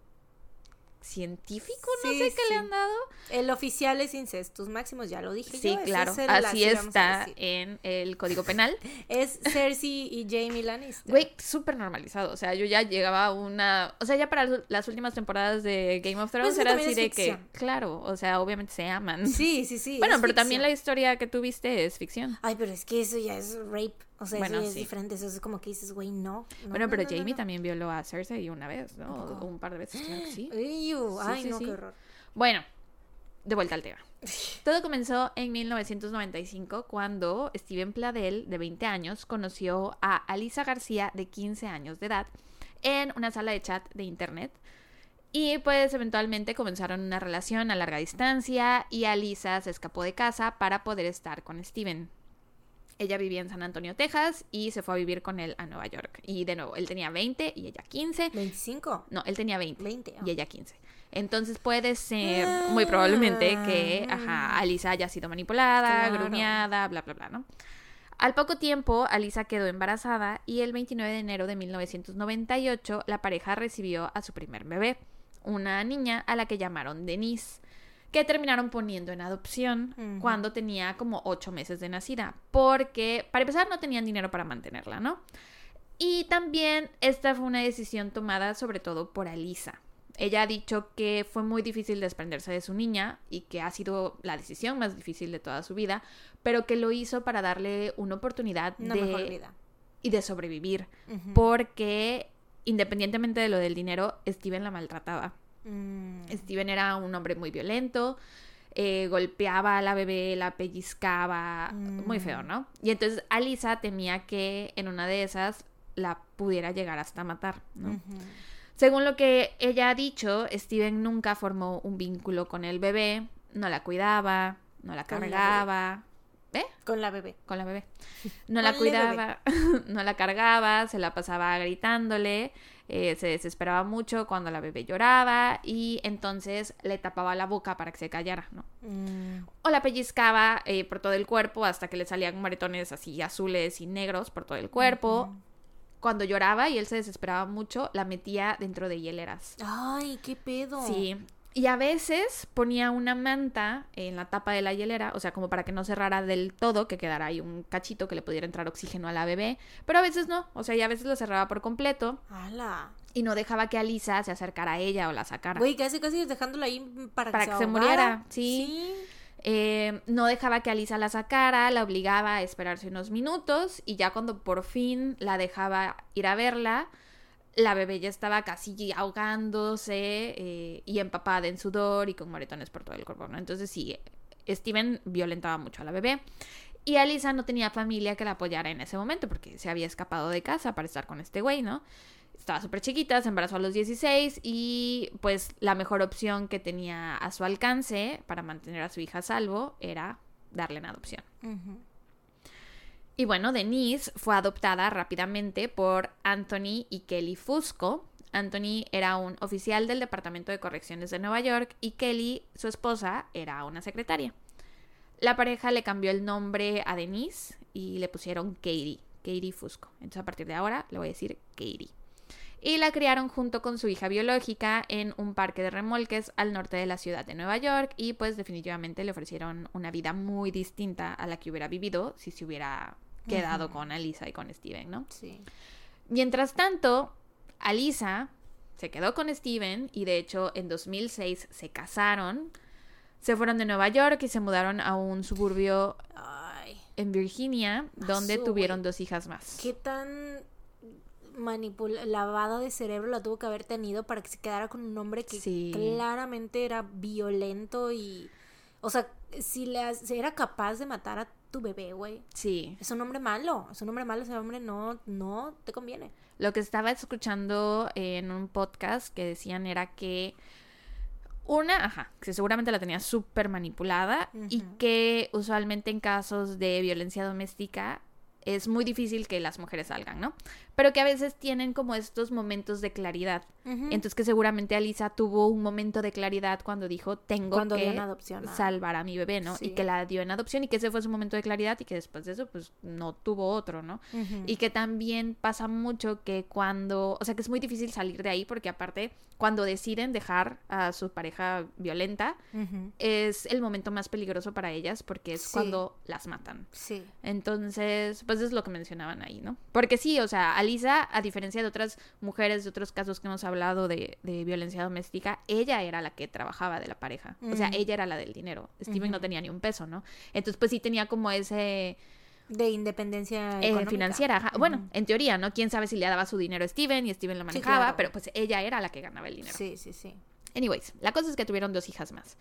científico, no Sí, sé qué sí. le han dado. El oficial es incestus máximos, ya lo dije Sí, yo. claro, es así está en el Código Penal. Es Cersei y Jamie Lannister. Güey, súper normalizado. O sea, yo ya llegaba a una. O sea, ya para las últimas temporadas de Game of Thrones Pues eso era así de que. Claro, o sea, obviamente se aman. Sí, sí, sí. bueno, pero también la historia que tuviste es ficción. Ay, pero es que eso ya es rape. O sea, Bueno, eso ya es sí. diferente. Eso es como que dices, güey, no. no, bueno, no, pero no, Jamie también violó a Cersei una vez, ¿no? Un par de veces, que sí. Sí, Ay, sí, no, sí. qué horror. Bueno, de vuelta al tema. Todo comenzó en 1995 cuando Steven Pladel, de 20 años, conoció a Alisa García, de 15 años de edad, en una sala de chat de internet. Y pues eventualmente comenzaron una relación a larga distancia y Alisa se escapó de casa para poder estar con Steven. Ella vivía en San Antonio, Texas y se fue a vivir con él a Nueva York. Y de nuevo, él tenía 20 y ella 15. 25. No, él tenía 20 20. ah. y ella 15. Entonces puede ser muy probablemente que, Ah. ajá, Alisa haya sido manipulada, Claro. gruñada, bla, bla, bla, ¿no? Al poco tiempo, Alisa quedó embarazada y el 29 de enero de 1998 la pareja recibió a su primer bebé, una niña a la que llamaron Denise, que terminaron poniendo en adopción cuando tenía como 8 meses de nacida, porque para empezar no tenían dinero para mantenerla, ¿no? Y también esta fue una decisión tomada sobre todo por Alisa. Ella ha dicho que fue muy difícil desprenderse de su niña y que ha sido la decisión más difícil de toda su vida, pero que lo hizo para darle una oportunidad Una de, mejor vida. y de sobrevivir, porque independientemente de lo del dinero, Steven la maltrataba. Mm. Steven era un hombre muy violento, eh, golpeaba a la bebé, la pellizcaba, muy feo, Mm. ¿no? Y entonces Alisa temía que en una de esas la pudiera llegar hasta matar, ¿no? Según lo que ella ha dicho, Steven nunca formó un vínculo con el bebé, no la cuidaba, no la cargaba. ¿Eh? Con la bebé. Con la bebé. No la cuidaba, no la cargaba, se la pasaba gritándole, eh, se desesperaba mucho cuando la bebé lloraba y entonces le tapaba la boca para que se callara, ¿no? Mm. O la pellizcaba eh, por todo el cuerpo hasta que le salían moretones así azules y negros por todo el cuerpo. Cuando lloraba y él se desesperaba mucho, la metía dentro de hieleras. Ay, qué pedo. Sí. Y a veces ponía una manta en la tapa de la hielera, o sea, como para que no cerrara del todo, que quedara ahí un cachito que le pudiera entrar oxígeno a la bebé. Pero a veces no, o sea, y a veces lo cerraba por completo Ala. y no dejaba que Alisa se acercara a ella o la sacara. Güey, casi casi dejándola ahí para, Para que, que se, se muriera, ahogara. sí. Eh, no dejaba que Alisa la sacara, la obligaba a esperarse unos minutos y ya cuando por fin la dejaba ir a verla, la bebé ya estaba casi ahogándose eh, y empapada en sudor y con moretones por todo el cuerpo, ¿no? Entonces sí, Steven violentaba mucho a la bebé. Y Alisa no tenía familia que la apoyara en ese momento porque se había escapado de casa para estar con este güey, ¿no? Estaba súper chiquita, se embarazó a los 16 y pues la mejor opción que tenía a su alcance para mantener a su hija a salvo era darle en adopción. Y bueno, Denise fue adoptada rápidamente por Anthony y Kelly Fusco. Anthony era un oficial del Departamento de Correcciones de Nueva York y Kelly, su esposa, era una secretaria. La pareja le cambió el nombre a Denise y le pusieron Katie, Katie Fusco. Entonces a partir de ahora le voy a decir Katie. Y la criaron junto con su hija biológica en un parque de remolques al norte de la ciudad de Nueva York y pues definitivamente le ofrecieron una vida muy distinta a la que hubiera vivido si se hubiera quedado con Alisa y con Steven, ¿no? Sí. Mientras tanto, Alisa se quedó con Steven y de hecho en 2006 se casaron. Se fueron de Nueva York y se mudaron a un suburbio Ay. en Virginia donde tuvieron dos hijas más. ¿Qué tan lavada de cerebro la tuvo que haber tenido para que se quedara con un hombre que Sí. claramente era violento y o sea, si le era capaz de matar a tu bebé, güey. Sí. Es un hombre malo, es un hombre malo, ese hombre no no te conviene. Lo que estaba escuchando en un podcast que decían era que una, ajá, que seguramente la tenía súper manipulada y que usualmente en casos de violencia doméstica es muy difícil que las mujeres salgan, ¿no? Pero que a veces tienen como estos momentos de claridad. Entonces que seguramente Alisa tuvo un momento de claridad cuando dijo, tengo Cuando que adopción salvar a mi bebé, ¿no? Sí. Y que la dio en adopción y que ese fue su momento de claridad y que después de eso, pues, no tuvo otro, ¿no? Y que también pasa mucho que cuando, o sea, que es muy difícil salir de ahí porque aparte, cuando deciden dejar a su pareja violenta, es el momento más peligroso para ellas porque es Sí. cuando las matan. Sí. Entonces, pues es lo que mencionaban ahí, ¿no? Porque sí, o sea, Alisa, a diferencia de otras mujeres, de otros casos que hemos hablado de, de violencia doméstica, ella era la que trabajaba de la pareja. O sea, Ujú. ella era la del dinero. Steven no tenía ni un peso, ¿no? Entonces, pues sí tenía como ese... De independencia eh, financiera. ajá. Bueno, en teoría, ¿no? Quién sabe si le daba su dinero a Steven y Steven lo Sí, manejaba, claro. pero pues ella era la que ganaba el dinero. Sí, sí, sí. Anyways, la cosa es que tuvieron dos hijas más.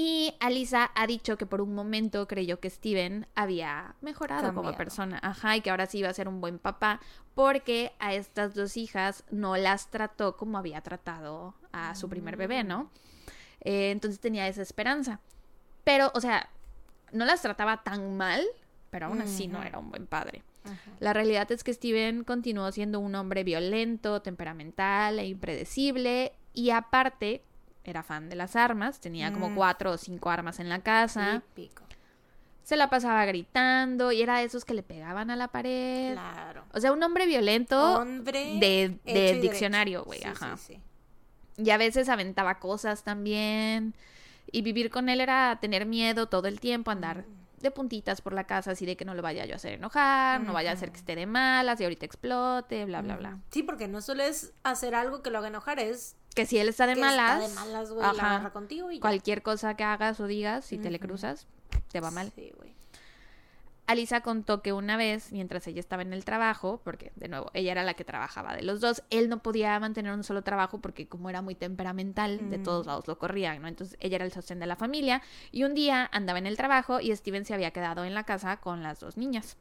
Y Alisa ha dicho que por un momento creyó que Steven había mejorado como persona. Ajá, y que ahora sí iba a ser un buen papá. Porque a estas dos hijas no las trató como había tratado a su primer bebé, ¿no? Eh, entonces tenía esa esperanza. Pero, o sea, no las trataba tan mal, pero aún así no era un buen padre. Ajá. La realidad es que Steven continuó siendo un hombre violento, temperamental e impredecible y aparte era fan de las armas, tenía como Mm. cuatro o cinco armas en la casa, se la pasaba gritando y era de esos que le pegaban a la pared. Claro. O sea, un hombre violento Hombre. de, de diccionario, güey, Sí, ajá. sí, sí. Y a veces aventaba cosas también. Y vivir con él era tener miedo todo el tiempo, andar de puntitas por la casa, así de que no lo vaya yo a hacer enojar, no vaya a hacer que esté de malas y ahorita explote, bla, bla, bla. Sí, porque no solo es hacer algo que lo haga enojar, es Que si él está de que malas, está de malas, güey, la ajá, agarra contigo y ya. cualquier cosa que hagas o digas, si te le cruzas, te va mal. Sí, güey. Alisa contó que una vez, mientras ella estaba en el trabajo, porque de nuevo, ella era la que trabajaba de los dos, él no podía mantener un solo trabajo porque como era muy temperamental, de Mm. todos lados lo corrían, ¿no? Entonces ella era el sostén de la familia y un día andaba en el trabajo y Steven se había quedado en la casa con las dos niñas.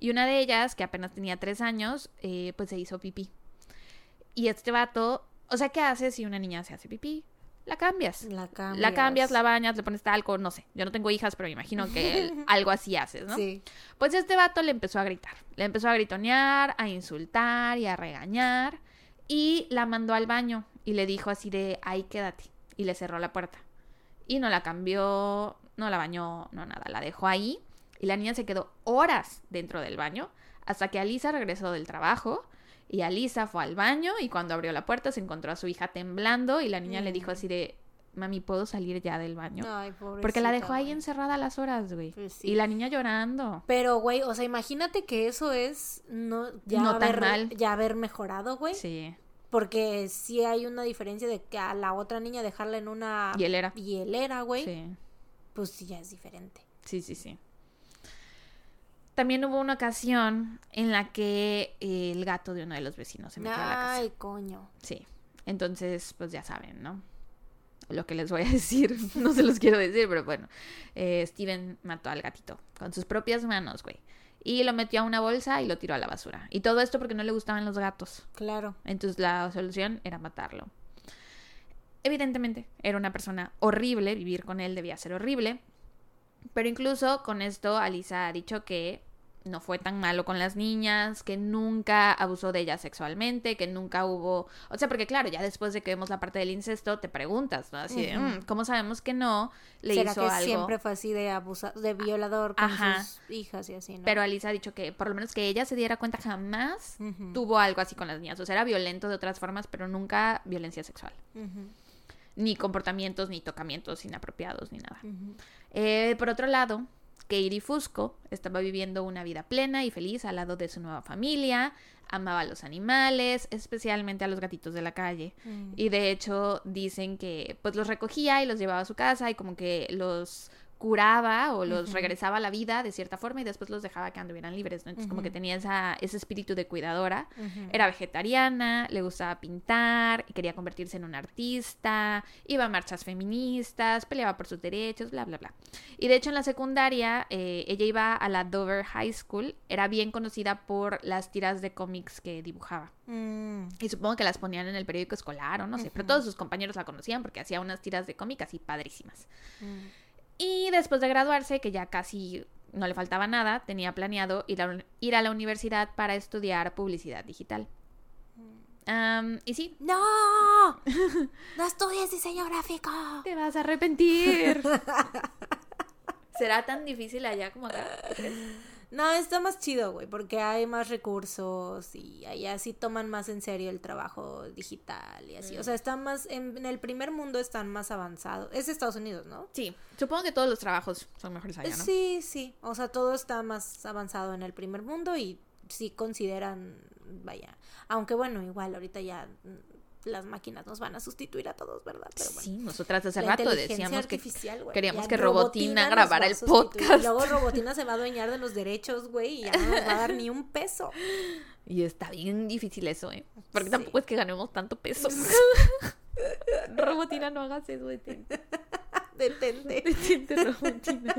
Y una de ellas, que apenas tenía tres años, eh, pues se hizo pipí. Y este vato, o sea, ¿qué haces si una niña se hace pipí? La cambias. La cambias. La cambias, la bañas, le pones talco, no sé. Yo no tengo hijas, pero me imagino que algo así haces, ¿no? Sí. Pues este vato le empezó a gritar. Le empezó a gritonear, a insultar y a regañar. Y la mandó al baño y le dijo así de, ahí quédate. Y le cerró la puerta. Y no la cambió, no la bañó, no nada. La dejó ahí. Y la niña se quedó horas dentro del baño hasta que Alisa regresó del trabajo. Y Alisa fue al baño y cuando abrió la puerta se encontró a su hija temblando y la niña le dijo Mm. así de, mami, ¿puedo salir ya del baño? Ay, Porque la dejó ahí encerrada a las horas, güey. Pues sí. Y la niña llorando. Pero, güey, o sea, imagínate que eso es no, ya, No tan haber, mal. ya haber mejorado, güey. Sí. Porque sí hay una diferencia de que a la otra niña dejarla en una Hielera. hielera, güey, Sí. pues sí ya es diferente. Sí, sí, sí. También hubo una ocasión en la que eh, el gato de uno de los vecinos se metió a la casa. Ay, coño. Sí. Entonces, pues ya saben, ¿no? Lo que les voy a decir. No se los quiero decir, pero bueno. Eh, Steven mató al gatito con sus propias manos, güey. Y lo metió a una bolsa y lo tiró a la basura. Y todo esto porque no le gustaban los gatos. Claro. Entonces la solución era matarlo. Evidentemente, era una persona horrible, vivir con él debía ser horrible. Pero incluso con esto, Alisa ha dicho que no fue tan malo con las niñas, que nunca abusó de ellas sexualmente, que nunca hubo... O sea, porque claro, ya después de que vemos la parte del incesto, te preguntas, ¿no? Así de. "Mm, ¿cómo sabemos que no le ¿Será hizo que algo? siempre fue así de abusa de violador con Ajá. sus hijas y así, no? Pero Alisa ha dicho que por lo menos que ella se diera cuenta jamás tuvo algo así con las niñas. O sea, era violento de otras formas, pero nunca violencia sexual. ni comportamientos, ni tocamientos inapropiados, ni nada. Eh, por otro lado, Katie Fusco estaba viviendo una vida plena y feliz al lado de su nueva familia, amaba a los animales, especialmente a los gatitos de la calle. Mm. Y de hecho dicen que pues los recogía y los llevaba a su casa y como que los curaba o los regresaba a la vida de cierta forma y después los dejaba que anduvieran libres, ¿no? Entonces como que tenía esa, ese espíritu de cuidadora. Era vegetariana, le gustaba pintar quería convertirse en una artista, iba a marchas feministas, peleaba por sus derechos, bla, bla, bla. Y de hecho en la secundaria eh, ella iba a la Dover High School, era bien conocida por las tiras de cómics que dibujaba. Mm, Y supongo que las ponían en el periódico escolar o no sé, pero todos sus compañeros la conocían porque hacía unas tiras de cómic así padrísimas. Y después de graduarse, que ya casi no le faltaba nada, tenía planeado ir a, ir a la universidad para estudiar publicidad digital. Am, y sí, ¡No! ¡No estudies diseño gráfico! te vas a arrepentir. ¿Será tan difícil allá como acá? No, está más chido, güey, porque hay más recursos y allá sí toman más en serio el trabajo digital y así. O sea, están más, en, en el primer mundo están más avanzados. Es Estados Unidos, ¿no? Sí, supongo que todos los trabajos son mejores allá, ¿no? Sí, sí. O sea, todo está más avanzado en el primer mundo y sí consideran, vaya. Aunque bueno, igual ahorita ya mm, las máquinas nos van a sustituir a todos, ¿verdad? Pero bueno. Sí, nosotras hace rato decíamos que güey. queríamos que Robotina grabara el podcast. Y luego Robotina se va a adueñar de los derechos, güey, y ya no nos va a dar ni un peso. Y está bien difícil eso, ¿eh? Porque Sí. tampoco es que ganemos tanto peso. Robotina, no hagas eso, detente. Detente.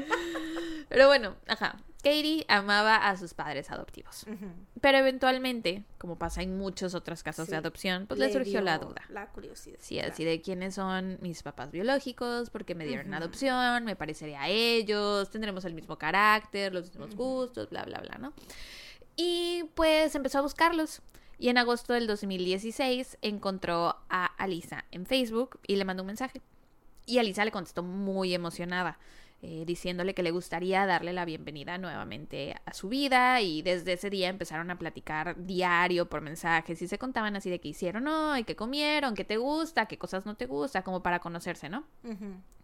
Pero bueno, ajá. Katie amaba a sus padres adoptivos. Pero eventualmente, como pasa en muchos otros casos Sí. de adopción, pues le, Le surgió la duda. La curiosidad. Sí, claro. así de quiénes son mis papás biológicos, porque me dieron adopción, me parecería a ellos, tendremos el mismo carácter, los mismos gustos, bla, bla, bla, ¿no? Y pues empezó a buscarlos. Y en agosto del 2016 encontró a Alisa en Facebook y le mandó un mensaje. Y Alisa le contestó muy emocionada, eh, diciéndole que le gustaría darle la bienvenida nuevamente a su vida. Y desde ese día empezaron a platicar diario por mensajes y se contaban así de qué hicieron hoy, qué comieron, qué te gusta, qué cosas no te gusta, como para conocerse, ¿no?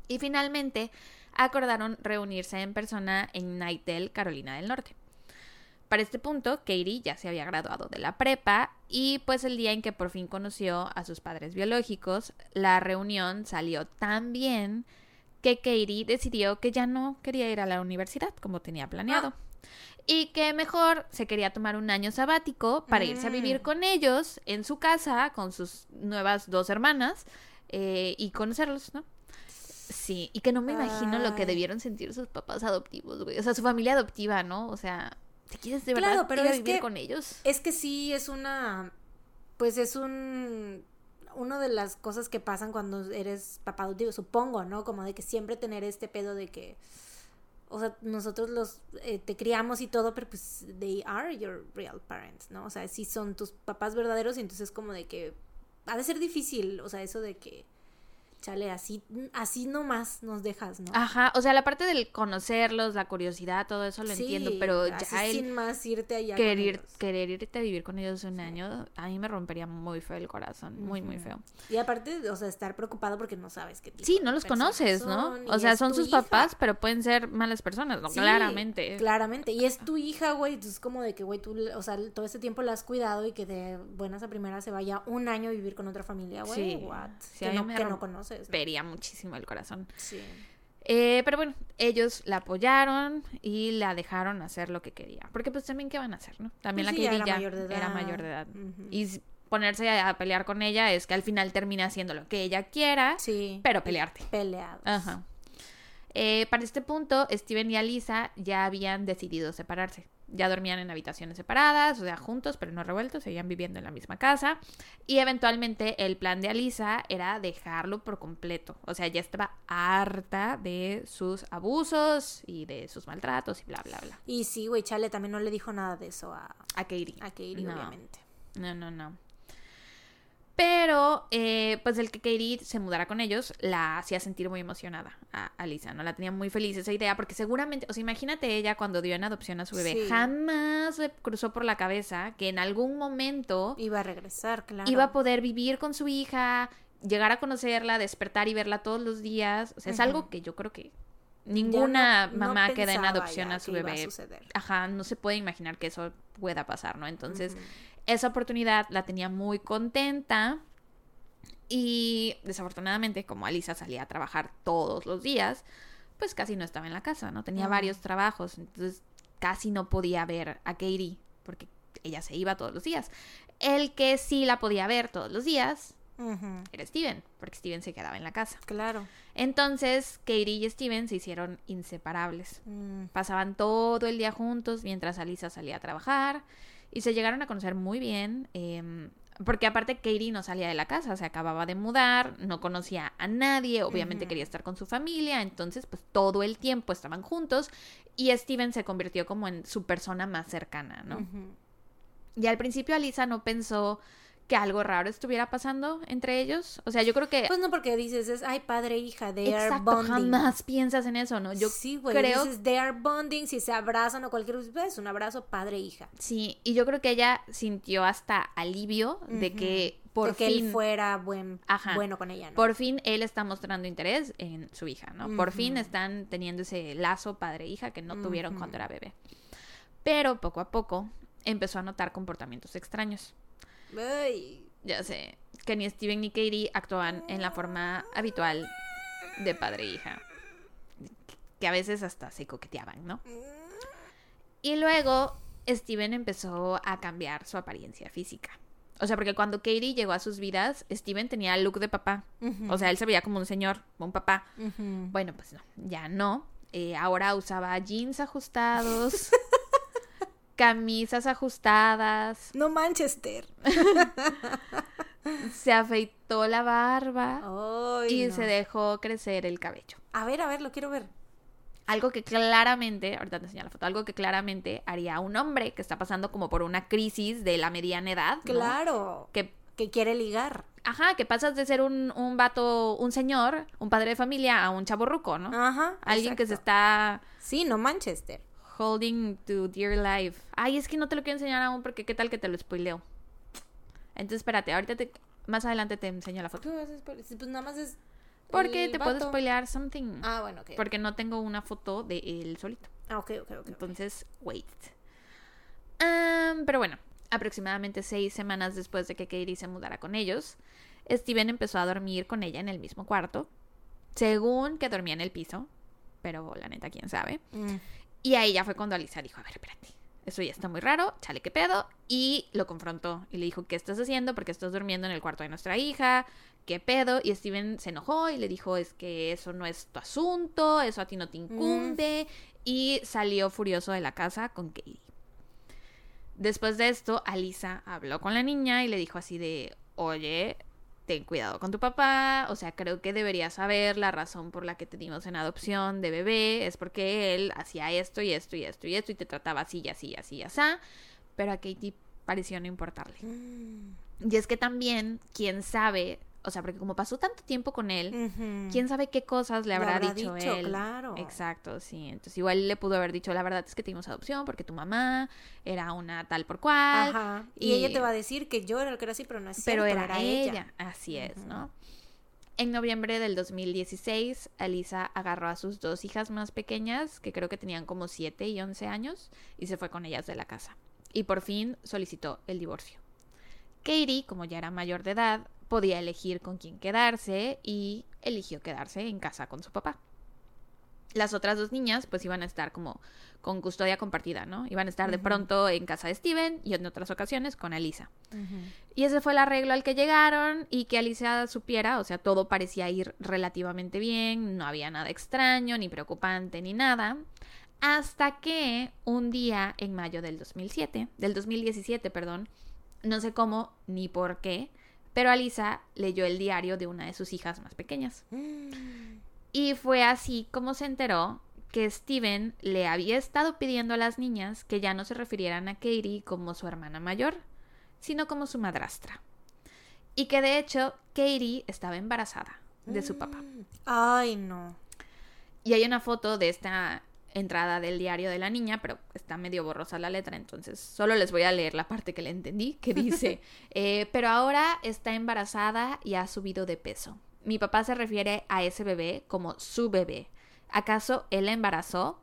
Y finalmente acordaron reunirse en persona en Nightel, Carolina del Norte. Para este punto, Katie ya se había graduado de la prepa y pues el día en que por fin conoció a sus padres biológicos, la reunión salió tan bien que Katie decidió que ya no quería ir a la universidad como tenía planeado. Y que mejor se quería tomar un año sabático para irse a vivir Mm. con ellos en su casa, con sus nuevas dos hermanas, eh, y conocerlos, ¿no? Sí, y que no me imagino lo que debieron sentir sus papás adoptivos, güey. O sea, su familia adoptiva, ¿no? O sea, ¿te quieres de verdad Claro, pero ir a vivir que- con ellos? Es que sí, es una. Pues es un. Una de las cosas que pasan cuando eres papá adoptivo, supongo, ¿no? Como de que siempre tener este pedo de que. O sea, nosotros los eh, te criamos y todo, pero pues they are your real parents, ¿no? O sea, sí son tus papás verdaderos y entonces como de que ha de ser difícil, o sea, eso de que chale, así así nomás nos dejas, ¿no? Ajá, o sea, la parte del conocerlos, la curiosidad, todo eso lo Sí, entiendo, pero así ya el sin más irte allá con querer, ellos. querer irte a vivir con ellos un año, a mí me rompería muy feo el corazón, muy, muy Ujú. feo. Y aparte, o sea, estar preocupado porque no sabes qué tipo Sí, no los conoces, ¿no? O sea, son sus hija. papás, pero pueden ser malas personas, ¿no? Sí, Claramente. Claramente. Y es tu hija, güey. Entonces, como de que, güey, tú, o sea, todo este tiempo la has cuidado y que de buenas a primeras se vaya un año a vivir con otra familia, güey. Sí. What? Sí, que no, me que no conoces. Vería muchísimo el corazón. Sí. Eh, pero bueno, ellos la apoyaron y la dejaron hacer lo que quería. Porque pues también, ¿qué van a hacer, no? También Pues la sí, era mayor de era edad. mayor de edad. Ujú. Y ponerse a, a pelear con ella es que al final termina haciendo lo que ella quiera, Sí. pero pelearte. Peleados. Ajá. Eh, para este punto, Steven y Alisa ya habían decidido separarse. Ya dormían en habitaciones separadas, o sea, juntos, pero no revueltos, seguían viviendo en la misma casa. Y eventualmente el plan de Alisa era dejarlo por completo. O sea, ya estaba harta de sus abusos y de sus maltratos y bla, bla, bla. Y sí, güey, Chale también no le dijo nada de eso a, A Katie. a Katie, No. obviamente. No, no, no. Pero, eh, pues el que Katie se mudara con ellos la hacía sentir muy emocionada a Alisa, ¿no? La tenía muy feliz esa idea, porque seguramente, o sea, imagínate ella cuando dio en adopción a su bebé, Sí. jamás le cruzó por la cabeza que en algún momento Iba a regresar, claro. iba a poder vivir con su hija, llegar a conocerla, despertar y verla todos los días. O sea, es algo que yo creo que ninguna no- no mamá que da en adopción a su bebé. suceder. Ajá, no se puede imaginar que eso pueda pasar, ¿no? Entonces. Esa oportunidad la tenía muy contenta. Y desafortunadamente, como Alisa salía a trabajar todos los días, pues casi no estaba en la casa, ¿no? Tenía varios trabajos, entonces casi no podía ver a Katie, porque ella se iba todos los días. El que sí la podía ver todos los días era Steven, porque Steven se quedaba en la casa. Claro. Entonces, Katie y Steven se hicieron inseparables. Mm. Pasaban todo el día juntos mientras Alisa salía a trabajar y se llegaron a conocer muy bien. eh, Porque aparte Katie no salía de la casa, se acababa de mudar, no conocía a nadie, obviamente quería estar con su familia, entonces pues todo el tiempo estaban juntos y Steven se convirtió como en su persona más cercana, ¿no? Y al principio Alisa no pensó que algo raro estuviera pasando entre ellos, o sea, yo creo que... Pues no, porque dices, es, ay, padre e hija, they are Exacto, bonding. jamás piensas en eso, ¿no? Yo sí, güey, creo dices, they are bonding, si se abrazan o cualquier cosa, es un abrazo padre hija. Sí, y yo creo que ella sintió hasta alivio de que por de que fin, él fuera buen, Ajá. bueno con ella, ¿no? por fin él está mostrando interés en su hija, ¿no? Por fin están teniendo ese lazo padre-hija que no tuvieron cuando era bebé. Pero poco a poco empezó a notar comportamientos extraños. Ay, Ya sé, que ni Steven ni Katie actuaban en la forma habitual de padre-hija. Que a veces hasta se coqueteaban, ¿no? Y luego Steven empezó a cambiar su apariencia física. O sea, porque cuando Katie llegó a sus vidas, Steven tenía el look de papá. O sea, él se veía como un señor, un papá. Bueno, pues no, ya no. Eh, ahora usaba jeans ajustados, camisas ajustadas, No Manchester. se afeitó la barba Ay, y no. se dejó crecer el cabello. A ver, a ver, lo quiero ver. Algo que claramente, ahorita te enseño la foto, algo que claramente haría un hombre que está pasando como por una crisis de la mediana edad. ¿no? Claro. Que, Que quiere ligar. ajá, que pasas de ser un, un vato, un señor, un padre de familia, a un chavo ruco, ¿no? Ajá. Alguien que se está Sí, no Manchester. Holding to dear life. Ay, es que no te lo quiero enseñar aún porque qué tal que te lo spoileo. Entonces, espérate, ahorita te, más adelante te enseño la foto. Pues nada más es. Porque te puedo spoilear something. Ah, bueno, ok. Porque no tengo una foto de él solito. Ah, ok, ok, ok. Entonces, wait. Am, pero bueno, aproximadamente seis semanas después de que Katie se mudara con ellos, Steven empezó a dormir con ella en el mismo cuarto, según que dormía en el piso, pero la neta, quién sabe. Mm. Y ahí ya fue cuando Alisa dijo, a ver, espérate, eso ya está muy raro, chale, qué pedo. Y lo confrontó y le dijo, ¿qué estás haciendo? Porque estás durmiendo en el cuarto de nuestra hija, ¿qué pedo? Y Steven se enojó y le dijo, es que eso no es tu asunto, eso a ti no te incumbe. Y salió furioso de la casa con Katie. Después de esto, Alisa habló con la niña y le dijo así de, oye, ten cuidado con tu papá, o sea, creo que deberías saber la razón por la que te dimos en adopción de bebé, es porque él hacía esto y esto y esto y esto y te trataba así y así y así y así, pero a Katie pareció no importarle. Mm. Y es que también, quién sabe, o sea, porque como pasó tanto tiempo con él, quién sabe qué cosas le habrá, habrá dicho, dicho, él. claro. Exacto, sí. Entonces igual le pudo haber dicho, la verdad es que te dimos adopción porque tu mamá era una tal por cual. Ajá. Y, ella te va a decir que yo era el que era así, pero no es pero cierto, era, ella. Así es. ¿no? En noviembre del 2016, Alisa agarró a sus dos hijas más pequeñas, que creo que tenían como 7 y 11 años, y se fue con ellas de la casa. Y por fin solicitó el divorcio. Katie, como ya era mayor de edad, podía elegir con quién quedarse y eligió quedarse en casa con su papá. Las otras dos niñas pues iban a estar como con custodia compartida, ¿no? Iban a estar de pronto en casa de Steven y en otras ocasiones con Alisa. Y ese fue el arreglo al que llegaron y que Alicia supiera, o sea, todo parecía ir relativamente bien, no había nada extraño, ni preocupante, ni nada. Hasta que un día en mayo del 2007, del 2017, perdón, no sé cómo ni por qué, pero Alisa leyó el diario de una de sus hijas más pequeñas. Mm. Y fue así como se enteró que Steven le había estado pidiendo a las niñas que ya no se refirieran a Katie como su hermana mayor, sino como su madrastra. Y que de hecho Katie estaba embarazada de su papá. Ay, no. Y hay una foto de esta entrada del diario de la niña, pero está medio borrosa la letra, entonces solo les voy a leer la parte que le entendí, que dice, eh, pero ahora está embarazada y ha subido de peso. Mi papá se refiere a ese bebé como su bebé. ¿Acaso él la embarazó?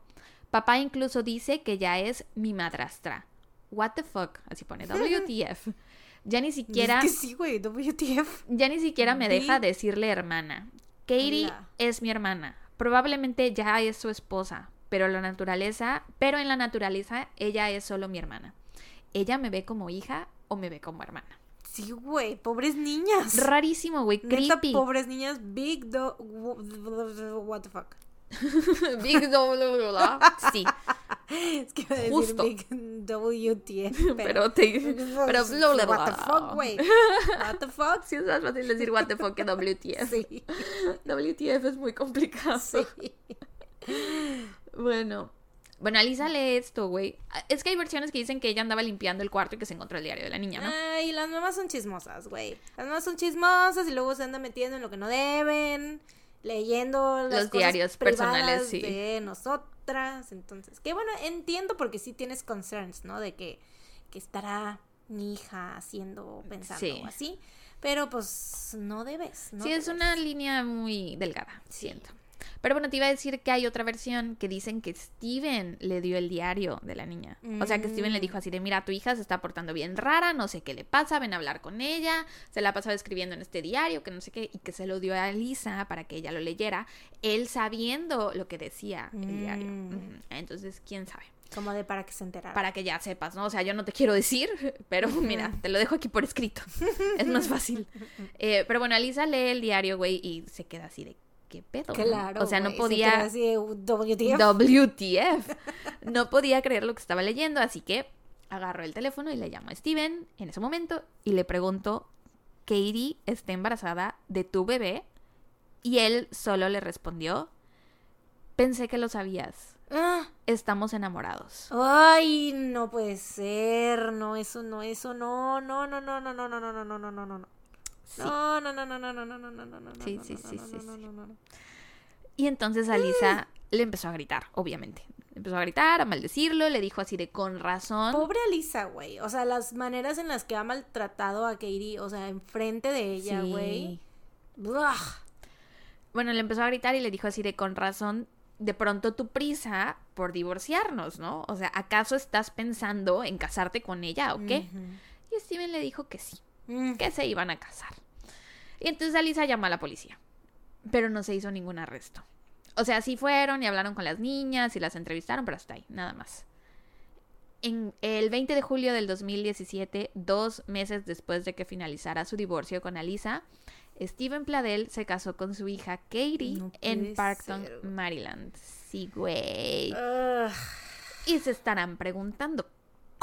Papá incluso dice que ya es mi madrastra. What the fuck, así pone WTF. Ya ni siquiera Es que sí, güey, WTF. ya ni siquiera me deja decirle hermana. Katie es mi hermana. Probablemente ya es su esposa, pero la naturaleza, pero en la naturaleza ella es solo mi hermana. Ella me ve como hija o me ve como hermana. Sí, güey, pobres niñas. Rarísimo, güey, creepy. pobres niñas, big do... What the fuck. Big blah. Sí. es que iba a decir Justo. Big WTF. Pero te... Pero... What the fuck, güey. What the fuck. Sí, es más fácil decir what the fuck que WTF. Sí. WTF es muy complicado. Sí. Bueno. Bueno, Alisa lee esto, güey. Es que hay versiones que dicen que ella andaba limpiando el cuarto y que se encontró el diario de la niña, ¿no? Ay, las mamás son chismosas, güey. Las mamás son chismosas y luego se andan metiendo en lo que no deben, leyendo las Los cosas diarios personales, sí. de nosotras. Entonces, que bueno, entiendo porque sí tienes concerns, ¿no? De que, que estará mi hija haciendo, pensando Sí. así. Pero pues no debes, ¿no? sí, es una línea muy delgada, siento. Pero bueno, te iba a decir que hay otra versión que dicen que Steven le dio el diario de la niña. O sea, que Steven le dijo así de, mira, tu hija se está portando bien rara, no sé qué le pasa, ven a hablar con ella, se la ha pasado escribiendo en este diario, que no sé qué, y que se lo dio a Lisa para que ella lo leyera, él sabiendo lo que decía el diario. Mm. Ujú. Entonces, quién sabe. Como de para que se enterara. Para que ya sepas, ¿no? O sea, yo no te quiero decir, pero mira, te lo dejo aquí por escrito. es más fácil. Eh, pero bueno, Alisa lee el diario, güey, y se queda así de, ¿qué pedo? no? Claro. O sea, no podía... así de WTF. WTF. No podía creer lo que estaba leyendo, así que agarró el teléfono y le llamó a Steven en ese momento y le preguntó, Katie está embarazada de tu bebé y él solo le respondió, pensé que lo sabías, Ah, estamos enamorados. Ay, no puede ser. No, eso no, eso no, no, no, no, no, no, no, no, no, no, no, no, no, no. No, no, no, no, no, no, no, no, no, no, no, Sí, sí, sí, sí, no, sí. no, no, no, no. Y entonces Alisa le empezó a gritar, obviamente. Empezó a gritar, a maldecirlo, le dijo así de con razón. Pobre Alisa, güey. O sea, las maneras en las que ha maltratado a Katie, o sea, enfrente de ella, güey. Bueno, le empezó a gritar y le dijo así de con razón, de pronto tu prisa por divorciarnos, ¿no? O sea, ¿acaso estás pensando en casarte con ella o qué? Y Steven le dijo que sí, Mm. Que se iban a casar. Y entonces Alisa llamó a la policía, pero no se hizo ningún arresto. O sea, sí fueron y hablaron con las niñas y las entrevistaron, pero hasta ahí, nada más. En el 20 de julio del 2017, dos meses después de que finalizara su divorcio con Alisa, Steven Pladel se casó con su hija Katie No en Parkton, ser. Maryland. Sí, güey. Ugh. Y se estarán preguntando,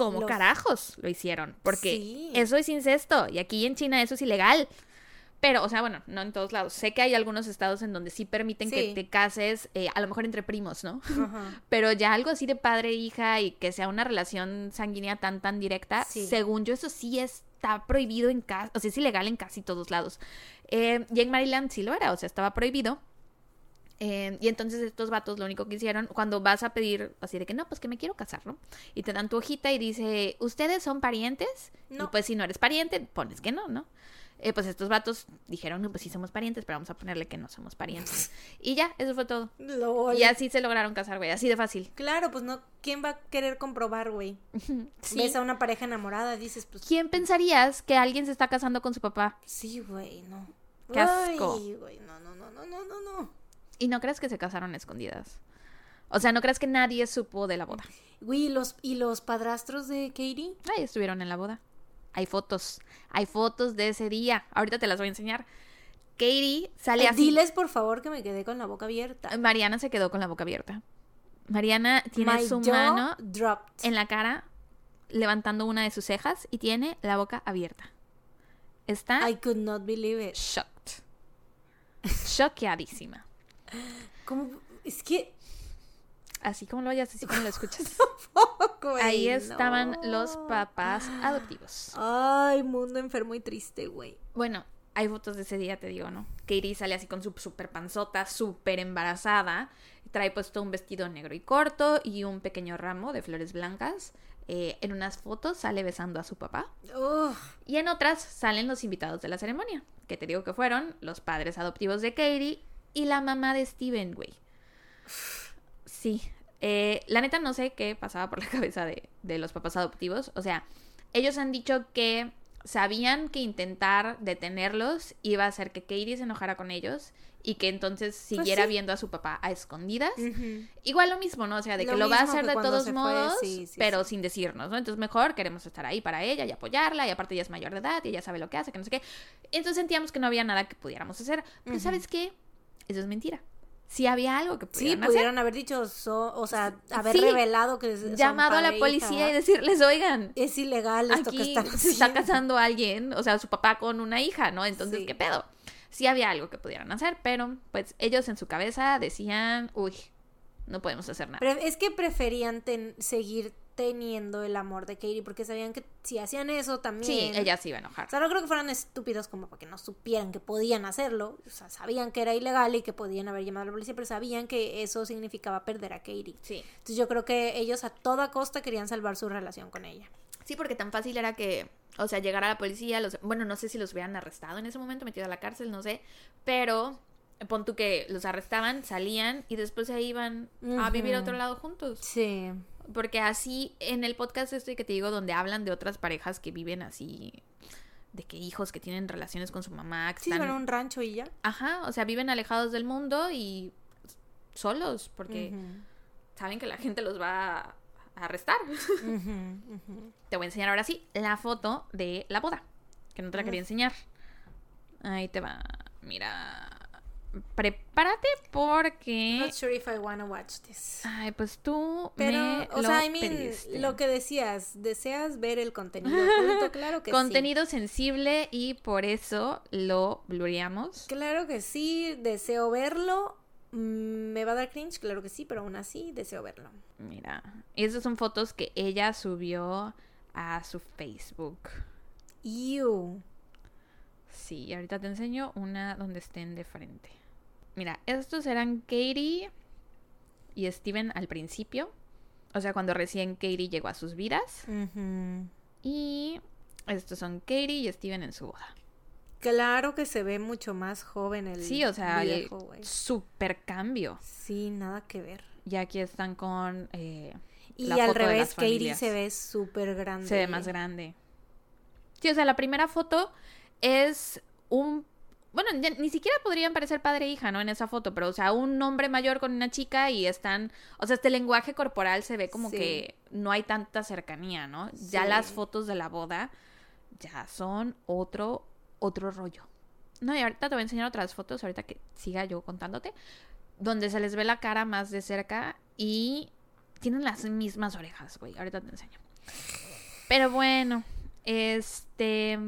¿cómo Los- carajos lo hicieron? Porque Sí. eso es incesto y aquí en China eso es ilegal. Pero, o sea, bueno, no en todos lados. Sé que hay algunos estados en donde sí permiten que te cases, eh, a lo mejor entre primos, ¿no? Pero ya algo así de padre e hija y que sea una relación sanguínea tan, tan directa, Sí. según yo, eso sí está prohibido en casi, o sea, es ilegal en casi todos lados. Eh, y en Maryland sí lo era, o sea, estaba prohibido. Eh, y entonces estos vatos lo único que hicieron, cuando vas a pedir así de que no, pues que me quiero casar, ¿no? Y te dan tu hojita y dice, ¿ustedes son parientes? Y No. pues si no eres pariente, pones que no, ¿no? Eh, pues estos vatos dijeron, no, pues sí somos parientes, pero vamos a ponerle que no somos parientes. y ya, eso fue todo. Lol. Y así se lograron casar, güey, así de fácil. Claro, pues no, ¿quién va a querer comprobar, güey? Sí. Ves a una pareja enamorada, dices, pues ¿Quién pensarías que alguien se está casando con su papá? sí, güey, no. Qué asco. Ay, güey, no, no, no, no, no, no, no. Y no crees que se casaron a escondidas. O sea, no crees que nadie supo de la boda. Güey, ¿y los, ¿y los padrastros de Katie? Ahí estuvieron en la boda. Hay fotos. Hay fotos de ese día. Ahorita te las voy a enseñar. Katie sale Eh, así. Diles, por favor, que me quedé con la boca abierta. Mariana se quedó con la boca abierta. Mariana tiene My su mano dropped. en la cara, levantando una de sus cejas y tiene la boca abierta. Está I could not believe it. shocked. Choqueadísima. ¿Cómo? Es que... Así como lo oyes, así como lo escuchas. güey, Ahí estaban no. los papás adoptivos. Ay, mundo enfermo y triste, güey. Bueno, hay fotos de ese día, te digo, ¿no? Katie sale así con su super panzota, súper embarazada. Trae puesto un vestido negro y corto y un pequeño ramo de flores blancas. Eh, en unas fotos sale besando a su papá. Ugh. Y en otras salen los invitados de la ceremonia. Que te digo que fueron los padres adoptivos de Katie y la mamá de Steven, güey. Sí. Eh, la neta no sé qué pasaba por la cabeza de, de los papás adoptivos. O sea, ellos han dicho que sabían que intentar detenerlos iba a hacer que Katie se enojara con ellos y que entonces siguiera sí. viendo a su papá a escondidas. Igual lo mismo, ¿no? O sea, de que lo va a hacer de todos fue, modos, sí, sí, pero sin decirnos, ¿no? Entonces mejor queremos estar ahí para ella y apoyarla y aparte ella es mayor de edad y ella sabe lo que hace, que no sé qué. Entonces sentíamos que no había nada que pudiéramos hacer. Pero. ¿sabes qué? Eso es mentira. sí había algo que Sí, pudieran hacer. pudieron haber dicho, so- o sea, haber Sí. revelado que son Llamado a la policía y decirles, oigan, es ilegal esto que aquí están se está haciendo". casando alguien, o sea, su papá con una hija, ¿no? Entonces, Sí. ¿qué pedo? Sí había algo que pudieran hacer, pero pues ellos en su cabeza decían, uy, no podemos hacer nada. Es que preferían ten- seguir teniendo el amor de Katie porque sabían que si hacían eso también. sí, ella se iba a enojar. O sea, no creo que fueran estúpidos como para que no supieran que podían hacerlo. O sea, sabían que era ilegal y que podían haber llamado a la policía, pero sabían que eso significaba perder a Katie. Sí. Entonces yo creo que ellos a toda costa querían salvar su relación con ella. Sí, porque tan fácil era que, o sea, llegara la policía, los, bueno, no sé si los hubieran arrestado en ese momento, metido a la cárcel, no sé, pero pon tú que los arrestaban, salían y después se iban a vivir a otro lado juntos. Sí. Porque así, en el podcast este que te digo, donde hablan de otras parejas que viven así, de que hijos que tienen relaciones con su mamá, que Sí, están... a un rancho y ya. Ajá, o sea, viven alejados del mundo y solos, porque saben que la gente los va a arrestar. Te voy a enseñar ahora sí la foto de la boda, que no te la quería enseñar. Ahí te va. Mira. Prepárate porque... Not sure if I wanna watch this. Ay, pues tú Pero, me o lo sea, I mean, pediste. lo que decías, ¿deseas ver el contenido oculto? Claro que sí. Contenido sensible y por eso lo blureamos. Claro que sí, deseo verlo. Mm, ¿Me va a dar cringe? Claro que sí, pero aún así deseo verlo. Mira. Esas son fotos que ella subió a su Facebook. Ew. Sí, ahorita te enseño una donde estén de frente. Mira, estos eran Katie y Steven al principio. O sea, cuando recién Katie llegó a sus vidas. Y estos son Katie y Steven en su boda. Claro que se ve mucho más joven el Sí, o sea, el viejo, güey. super cambio. Sí, nada que ver. Y aquí están con eh, Y la al foto de revés, las Katie se ve súper grande. Se ve más grande. Sí, o sea, la primera foto es un... Bueno, ya ni siquiera podrían parecer padre e hija, ¿no? En esa foto, pero, o sea, un hombre mayor con una chica y están... O sea, este lenguaje corporal se ve como Sí. que no hay tanta cercanía, ¿no? Ya las fotos de la boda ya son otro, otro rollo. No, y ahorita te voy a enseñar otras fotos, ahorita que siga yo contándote, donde se les ve la cara más de cerca y tienen las mismas orejas, güey. Ahorita te enseño. Pero bueno, este,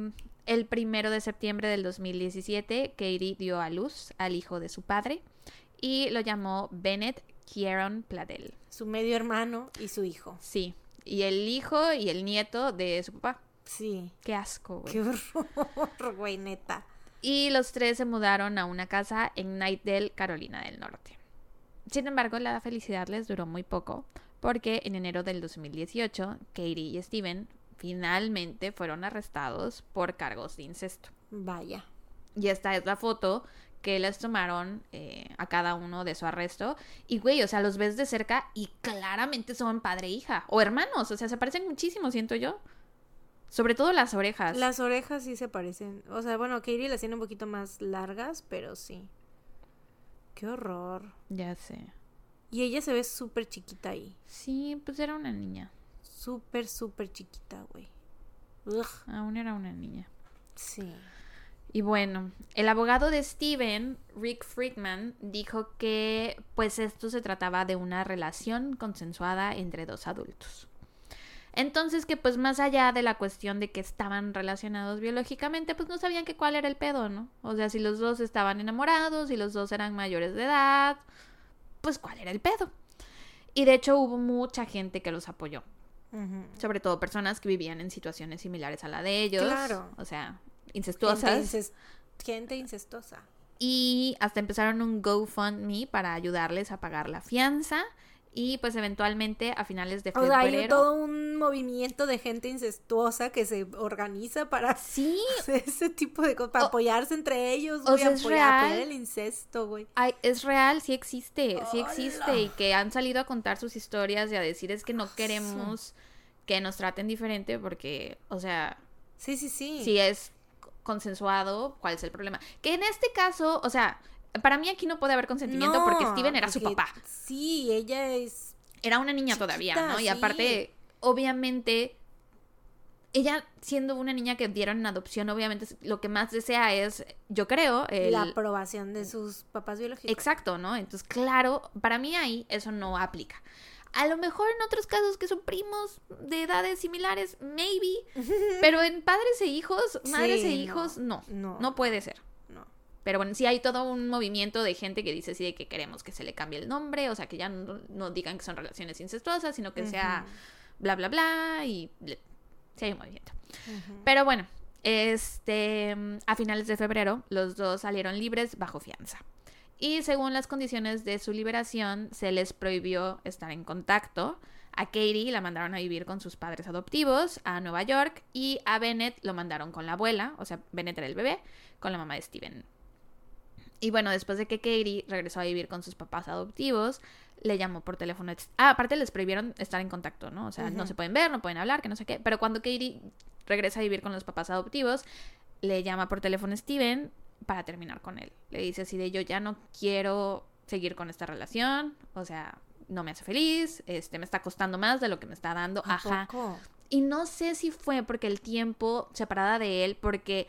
el primero de septiembre del 2017, Katie dio a luz al hijo de su padre y lo llamó Bennett Kieron Pladel. Su medio hermano y su hijo. Sí, y el hijo y el nieto de su papá. Sí. Qué asco, güey. Qué horror, güey, neta. Y los tres se mudaron a una casa en Knightdale, Carolina del Norte. Sin embargo, la felicidad les duró muy poco, porque en enero del 2018, Katie y Steven finalmente fueron arrestados por cargos de incesto. Vaya. Y esta es la foto que les tomaron eh, a cada uno de su arresto. Y, güey, o sea, los ves de cerca y claramente son padre e hija. O hermanos, o sea, se parecen muchísimo, siento yo. Sobre todo las orejas. Las orejas sí se parecen. O sea, bueno, Katie las tiene un poquito más largas, pero sí. Qué horror. Ya sé. Y ella se ve súper chiquita ahí. Sí, pues era una niña. Súper, súper chiquita, güey. Aún era una niña. Sí. Y bueno, el abogado de Steven, Rick Friedman, dijo que pues esto se trataba de una relación consensuada entre dos adultos. Entonces que pues más allá de la cuestión de que estaban relacionados biológicamente, pues no sabían que cuál era el pedo, ¿no? O sea, si los dos estaban enamorados, si los dos eran mayores de edad, pues cuál era el pedo. Y de hecho hubo mucha gente que los apoyó, Sobre todo personas que vivían en situaciones similares a la de ellos. Claro. O sea, Gente, incestuosas. inces- gente incestuosa. Y hasta empezaron un GoFundMe para ayudarles a pagar la fianza. Y pues eventualmente a finales de O sea, febrero. hay todo un movimiento de gente incestuosa que se organiza para Sí, hacer ese tipo de cosas, para O- apoyarse entre ellos, o güey, sea, es apoyar, real. apoyar el incesto, güey. es real, sí existe, sí existe. ¡Hola! Y que han salido a contar sus historias y a decir es que no queremos que nos traten diferente porque, o sea, Sí, sí, sí. si es consensuado, ¿cuál es el problema? Que en este caso, o sea, para mí aquí no puede haber consentimiento No, porque Steven era su papá. Sí, ella es Era una niña todavía, ¿no? Y sí. aparte, obviamente, ella siendo una niña que dieron en adopción, obviamente lo que más desea es, yo creo, el... La aprobación de sus papás biológicos. Exacto, ¿no? Entonces, claro, para mí ahí eso no aplica. A lo mejor en otros casos que son primos de edades similares, maybe. Pero en padres e hijos, madres Sí, e no, hijos, no. no. No puede ser. Pero bueno, sí hay todo un movimiento de gente que dice así de que queremos que se le cambie el nombre, o sea, que ya no, no digan que son relaciones incestuosas, sino que sea bla, bla, bla, y ble- sí hay un movimiento. Pero bueno, este, a finales de febrero, los dos salieron libres bajo fianza. Y según las condiciones de su liberación, se les prohibió estar en contacto. A Katie la mandaron a vivir con sus padres adoptivos a Nueva York y a Bennett lo mandaron con la abuela, o sea, Bennett era el bebé, con la mamá de Steven. Y bueno, después de que Katie regresó a vivir con sus papás adoptivos, le llamó por teléfono. Ah, aparte les prohibieron estar en contacto, ¿no? O sea, no se pueden ver, no pueden hablar, que no sé qué. Pero cuando Katie regresa a vivir con los papás adoptivos, le llama por teléfono Steven para terminar con él. Le dice así de yo ya no quiero seguir con esta relación, o sea, no me hace feliz, este me está costando más de lo que me está dando, ¿A ajá. poco? Y no sé si fue porque el tiempo separada de él, porque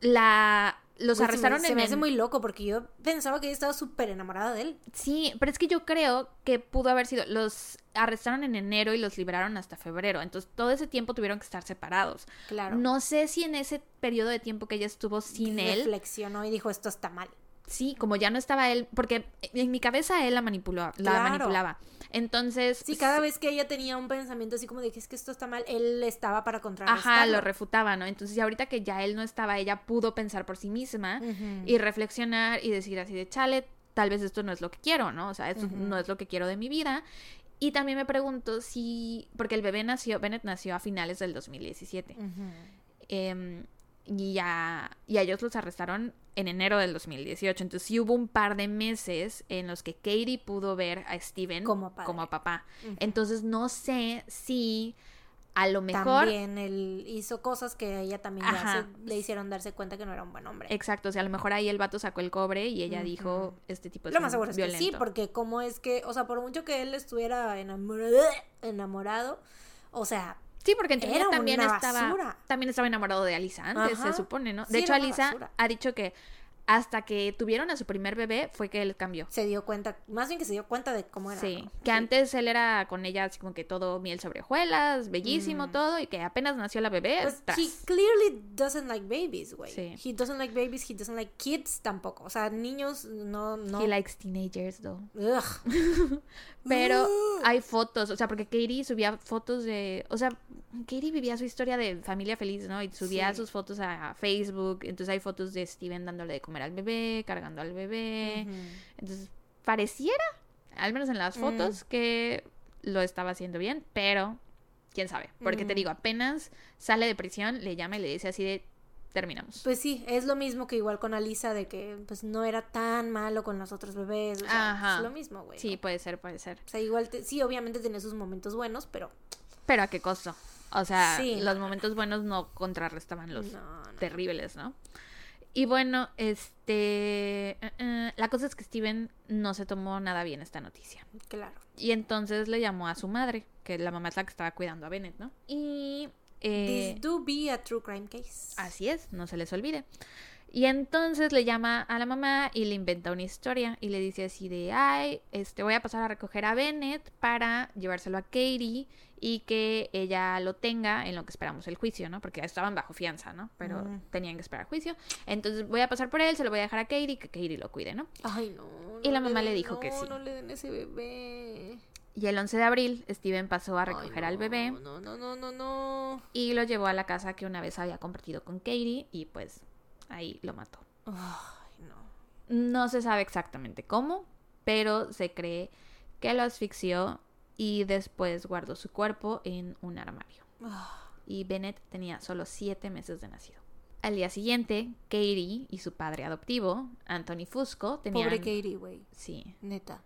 la los Güey, se me- arrestaron se en me hace muy loco porque yo pensaba que ella estaba súper enamorada de él. Sí, pero es que yo creo que pudo haber sido. Los arrestaron en enero y los liberaron hasta febrero. Entonces todo ese tiempo tuvieron que estar separados. Claro. No sé si en ese periodo de tiempo que ella estuvo sin él, Reflexionó y dijo, esto está mal. Sí, como ya no estaba él, porque en mi cabeza él la manipuló, la Claro. manipulaba. Entonces, Sí, cada vez que ella tenía un pensamiento así como de que es que esto está mal, él estaba para contrarrestarlo. ajá, lo refutaba, ¿no? Entonces, y ahorita que ya él no estaba, ella pudo pensar por sí misma y reflexionar y decir así de chale, tal vez esto no es lo que quiero, ¿no? O sea, esto no es lo que quiero de mi vida. Y también me pregunto si, porque el bebé nació, Bennett nació a finales del 2017. Ujú. em, y, a, y a ellos los arrestaron en enero del 2018. Entonces sí hubo un par de meses en los que Katie pudo ver a Steven Como como papá. Entonces no sé si a lo mejor... También él hizo cosas que a ella también ya se- le hicieron darse cuenta que no era un buen hombre. Exacto, o sea, a lo mejor ahí el vato sacó el cobre y ella dijo, este tipo es Lo más seguro es que violento. sí, porque como es que, o sea, por mucho que él estuviera enamorado, enamorado o sea, Sí, porque en teoría también estaba basura. también estaba enamorado de Alisa antes, Ajá. se supone, ¿no? Sí, De hecho, Alisa basura. ha dicho que hasta que tuvieron a su primer bebé fue que él cambió. se dio cuenta, más bien que se dio cuenta de cómo era. Sí, ¿no? que antes él era con ella así como que todo miel sobre hojuelas, bellísimo Mm. todo, y que apenas nació la bebé, Pues tras. he clearly doesn't like babies, güey. Sí. He doesn't like babies, he doesn't like kids tampoco. O sea, niños no no. He likes teenagers, though. Ugh. Pero hay fotos, o sea, porque Katie subía fotos de, o sea, Katie vivía su historia de familia feliz, ¿no? Y subía Sí. sus fotos a Facebook, entonces hay fotos de Steven dándole de comer al bebé, cargando al bebé, entonces pareciera, al menos en las fotos, que lo estaba haciendo bien, pero quién sabe, porque te Mm. digo, apenas sale de prisión, le llama y le dice así de, terminamos. Pues sí, es lo mismo que igual con Alisa de que pues no era tan malo con los otros bebés. O sea, Ajá. es lo mismo, güey. Sí, puede ser, puede ser. O sea, igual te- sí, obviamente tenía sus momentos buenos, pero Pero a qué costo. O sea, Sí, los no. momentos buenos no contrarrestaban los no. terribles, ¿no? Y bueno, este... eh, eh, la cosa es que Steven no se tomó nada bien esta noticia. Claro. Y entonces le llamó a su madre, que la mamá es la que estaba cuidando a Bennett, ¿no? Y... eh, This do be a true crime case. Así es, no se les olvide. Y entonces le llama a la mamá y le inventa una historia y le dice así de, ay, este, voy a pasar a recoger a Bennett para llevárselo a Katie y que ella lo tenga en lo que esperamos el juicio, ¿no? Porque ya estaban bajo fianza, ¿no? Pero Mm. tenían que esperar juicio. Entonces voy a pasar por él, se lo voy a dejar a Katie, que Katie lo cuide, ¿no? Ay, no. Y la mamá le den- dijo que sí. No le den ese bebé. Y el 11 de abril, Steven pasó a Ay, recoger al no, bebé No, no, no, no, no. y lo llevó a la casa que una vez había compartido con Katie y pues ahí lo mató. Ay, no. No se sabe exactamente cómo, pero se cree que lo asfixió y después guardó su cuerpo en un armario. Ah, Y Bennett tenía solo siete meses de nacido. Al día siguiente, Katie y su padre adoptivo, Anthony Fusco, tenían... Pobre Katie, güey. Sí, Neta.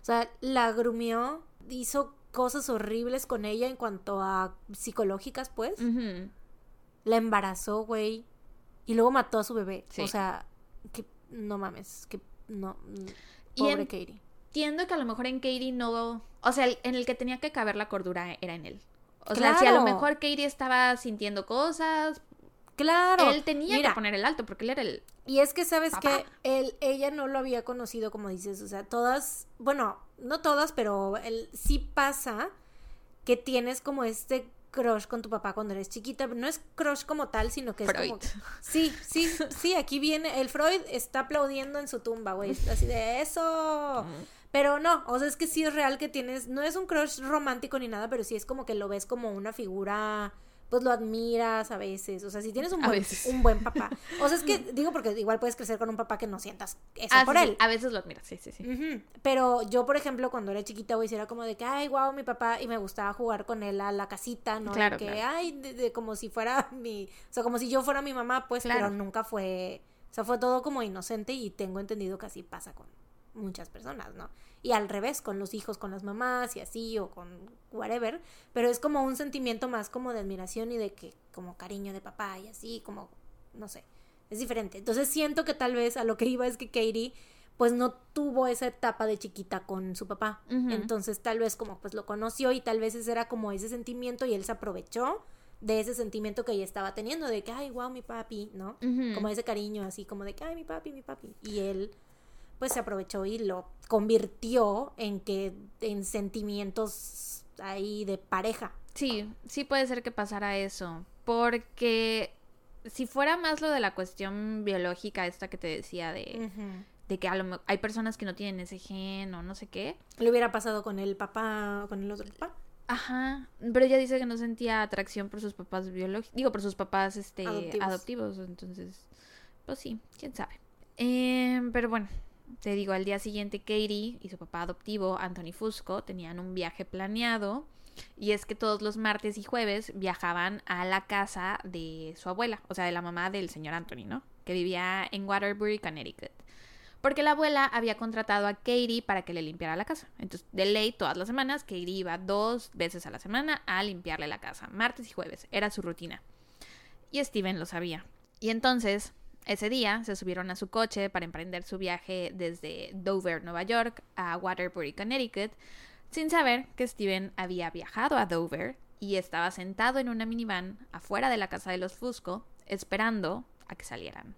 O sea, la grumió, hizo cosas horribles con ella en cuanto a psicológicas, pues. La embarazó, güey. Y luego mató a su bebé. Sí. O sea, que no mames, que no. Y Pobre en- Katie. Entiendo que a lo mejor en Katie no... O sea, en el que tenía que caber la cordura era en él. O sea, si a lo mejor Katie estaba sintiendo cosas, Claro. él tenía Mira, que poner el alto porque él era el... Y es que sabes Papá. que él, ella no lo había conocido como dices, o sea, todas, bueno, no todas, pero él sí pasa que tienes como este crush con tu papá cuando eres chiquita, no es crush como tal, sino que es Freud. como Sí, sí, sí, aquí viene el Freud está aplaudiendo en su tumba, güey, así de eso. Pero no, o sea, es que sí es real que tienes, no es un crush romántico ni nada, pero sí es como que lo ves como una figura, pues lo admiras a veces, o sea, si tienes un buen, un buen papá. O sea, es que digo porque igual puedes crecer con un papá que no sientas eso Ah, por sí, él. sí, A veces lo admiras, sí, sí, sí. Pero yo, por ejemplo, cuando era chiquita, güey, era como de que, ay, wow, mi papá, y me gustaba jugar con él a la casita, ¿no? De Claro, que, claro. ay, de- de como si fuera mi, o sea, como si yo fuera mi mamá, pues, Claro. pero nunca fue, o sea, fue todo como inocente y tengo entendido que así pasa con muchas personas, ¿no? Y al revés, con los hijos, con las mamás y así, o con whatever, pero es como un sentimiento más como de admiración y de que, como cariño de papá y así, como, no sé, es diferente. Entonces siento que tal vez a lo que iba es que Katie pues no tuvo esa etapa de chiquita con su papá. Entonces tal vez como pues lo conoció y tal vez ese era como ese sentimiento y él se aprovechó de ese sentimiento que ella estaba teniendo de que, ay, wow, mi papi, ¿no? Como ese cariño así como de que, ay, mi papi, mi papi. Y él pues se aprovechó y lo convirtió en que en sentimientos ahí de pareja. Sí, sí puede ser que pasara eso. Porque si fuera más lo de la cuestión biológica, esta que te decía de, de que a lo hay personas que no tienen ese gen o no sé qué. Le hubiera pasado con el papá, con el otro papá. Ajá, pero ella dice que no sentía atracción por sus papás biológicos, digo, por sus papás este, Adoptivos. adoptivos. entonces, pues sí, quién sabe. Em, pero bueno, te digo, al día siguiente Katie y su papá adoptivo, Anthony Fusco, tenían un viaje planeado y es que todos los martes y jueves viajaban a la casa de su abuela, o sea, de la mamá del señor Anthony, ¿no? Que vivía en Waterbury, Connecticut. Porque la abuela había contratado a Katie para que le limpiara la casa. Entonces, de ley, todas las semanas, Katie iba dos veces a la semana a limpiarle la casa, martes y jueves. Era su rutina. Y Steven lo sabía. Y entonces, ese día, se subieron a su coche para emprender su viaje desde Dover, Nueva York, a Waterbury, Connecticut, sin saber que Steven había viajado a Dover y estaba sentado en una minivan afuera de la casa de los Fusco, esperando a que salieran.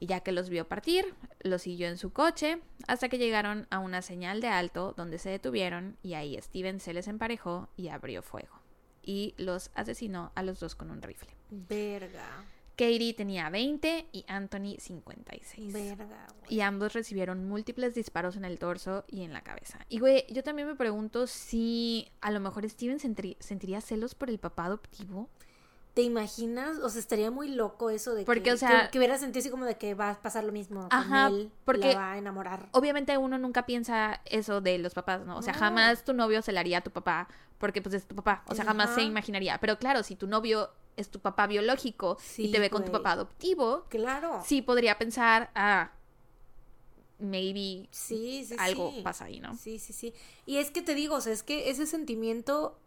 Y ya que los vio partir, los siguió en su coche hasta que llegaron a una señal de alto donde se detuvieron y ahí Steven se les emparejó y abrió fuego. Y los asesinó a los dos con un rifle. Verga. Katie tenía 20 y Anthony 56. Verga, güey. Y ambos recibieron múltiples disparos en el torso y en la cabeza. Y güey, yo también me pregunto si a lo mejor Steven sentiría celos por el papá adoptivo. ¿Te imaginas? O sea, estaría muy loco eso de Porque, que, o sea- que, que hubiera sentido así como de que va a pasar lo mismo Ajá, con él, porque- la va a enamorar. Obviamente uno nunca piensa eso de los papás, ¿no? O sea, No. jamás tu novio se haría a tu papá porque pues es tu papá. O sea, jamás se imaginaría. Pero claro, si tu novio es tu papá biológico y Sí, te ve con tu papá adoptivo, Claro. sí podría pensar, ah, maybe Sí, sí, algo sí. pasa ahí, ¿no? Sí, sí, sí. Y es que te digo, o sea, es que ese sentimiento,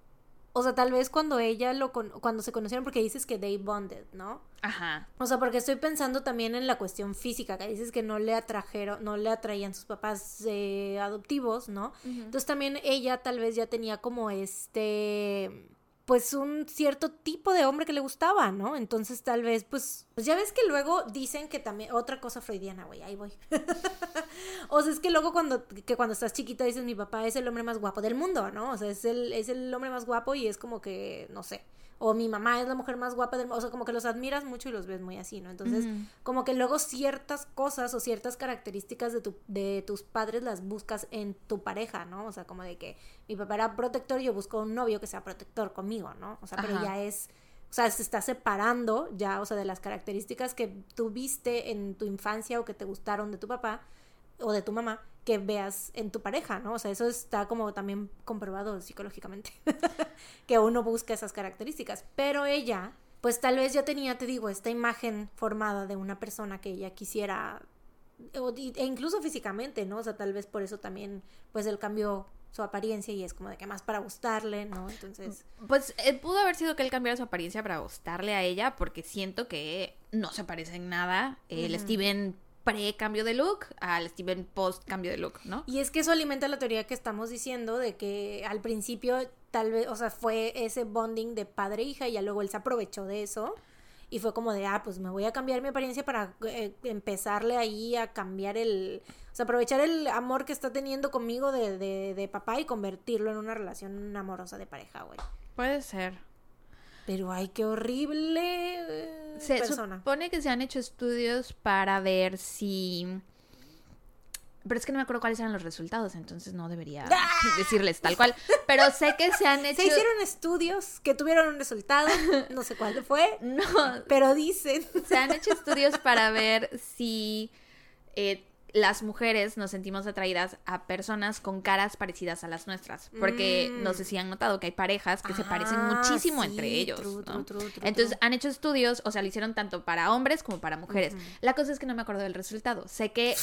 o sea, tal vez cuando ella lo con- cuando se conocieron, porque dices que they bonded, ¿no? Ajá. O sea, porque estoy pensando también en la cuestión física, que dices que no le atrajeron, no le atraían sus papás eh, adoptivos, ¿no? Entonces también ella tal vez ya tenía como este pues un cierto tipo de hombre que le gustaba, ¿no? Entonces tal vez pues pues ya ves que luego dicen que también otra cosa freudiana, güey, ahí voy. o sea, es que luego cuando que cuando estás chiquita dices mi papá es el hombre más guapo del mundo, ¿no? O sea, es el es el hombre más guapo y es como que no sé, o mi mamá es la mujer más guapa del mundo, o sea, como que los admiras mucho y los ves muy así, ¿no? Entonces, como que luego ciertas cosas o ciertas características de, tu, de tus padres las buscas en tu pareja, ¿no? O sea, como de que mi papá era protector y yo busco un novio que sea protector conmigo, ¿no? O sea, pero ya es, o sea, se está separando ya, o sea, de las características que tuviste en tu infancia o que te gustaron de tu papá o de tu mamá que veas en tu pareja, ¿no? O sea, eso está como también comprobado psicológicamente, que uno busca esas características. Pero ella, pues tal vez ya tenía, te digo, esta imagen formada de una persona que ella quisiera, e incluso físicamente, ¿no? O sea, tal vez por eso también, pues él cambió su apariencia y es como de que más para gustarle, ¿no? Entonces, Pues eh, pudo haber sido que él cambiara su apariencia para gustarle a ella, porque siento que no se parece en nada. El. Steven pre-cambio de look al Steven post-cambio de look, ¿no? Y es que eso alimenta la teoría que estamos diciendo de que al principio tal vez, o sea, fue ese bonding de padre e hija y ya luego él se aprovechó de eso y fue como de, ah, pues me voy a cambiar mi apariencia para eh, empezarle ahí a cambiar el, o sea, aprovechar el amor que está teniendo conmigo de, de, de papá y convertirlo en una relación amorosa de pareja, güey. Puede ser. Pero ay, qué horrible Se persona. supone que se han hecho estudios para ver si... Pero es que no me acuerdo cuáles eran los resultados, entonces no debería decirles tal cual. Pero sé que se han hecho... Se hicieron estudios que tuvieron un resultado, no sé cuál fue, No, pero dicen. se han hecho estudios para ver si eh, las mujeres nos sentimos atraídas a personas con caras parecidas a las nuestras. Porque Mm. no sé si han notado que hay parejas que se parecen Ah, muchísimo sí, entre ellos. Entonces han hecho estudios, o sea, lo hicieron tanto para hombres como para mujeres. La cosa es que no me acuerdo del resultado. Sé que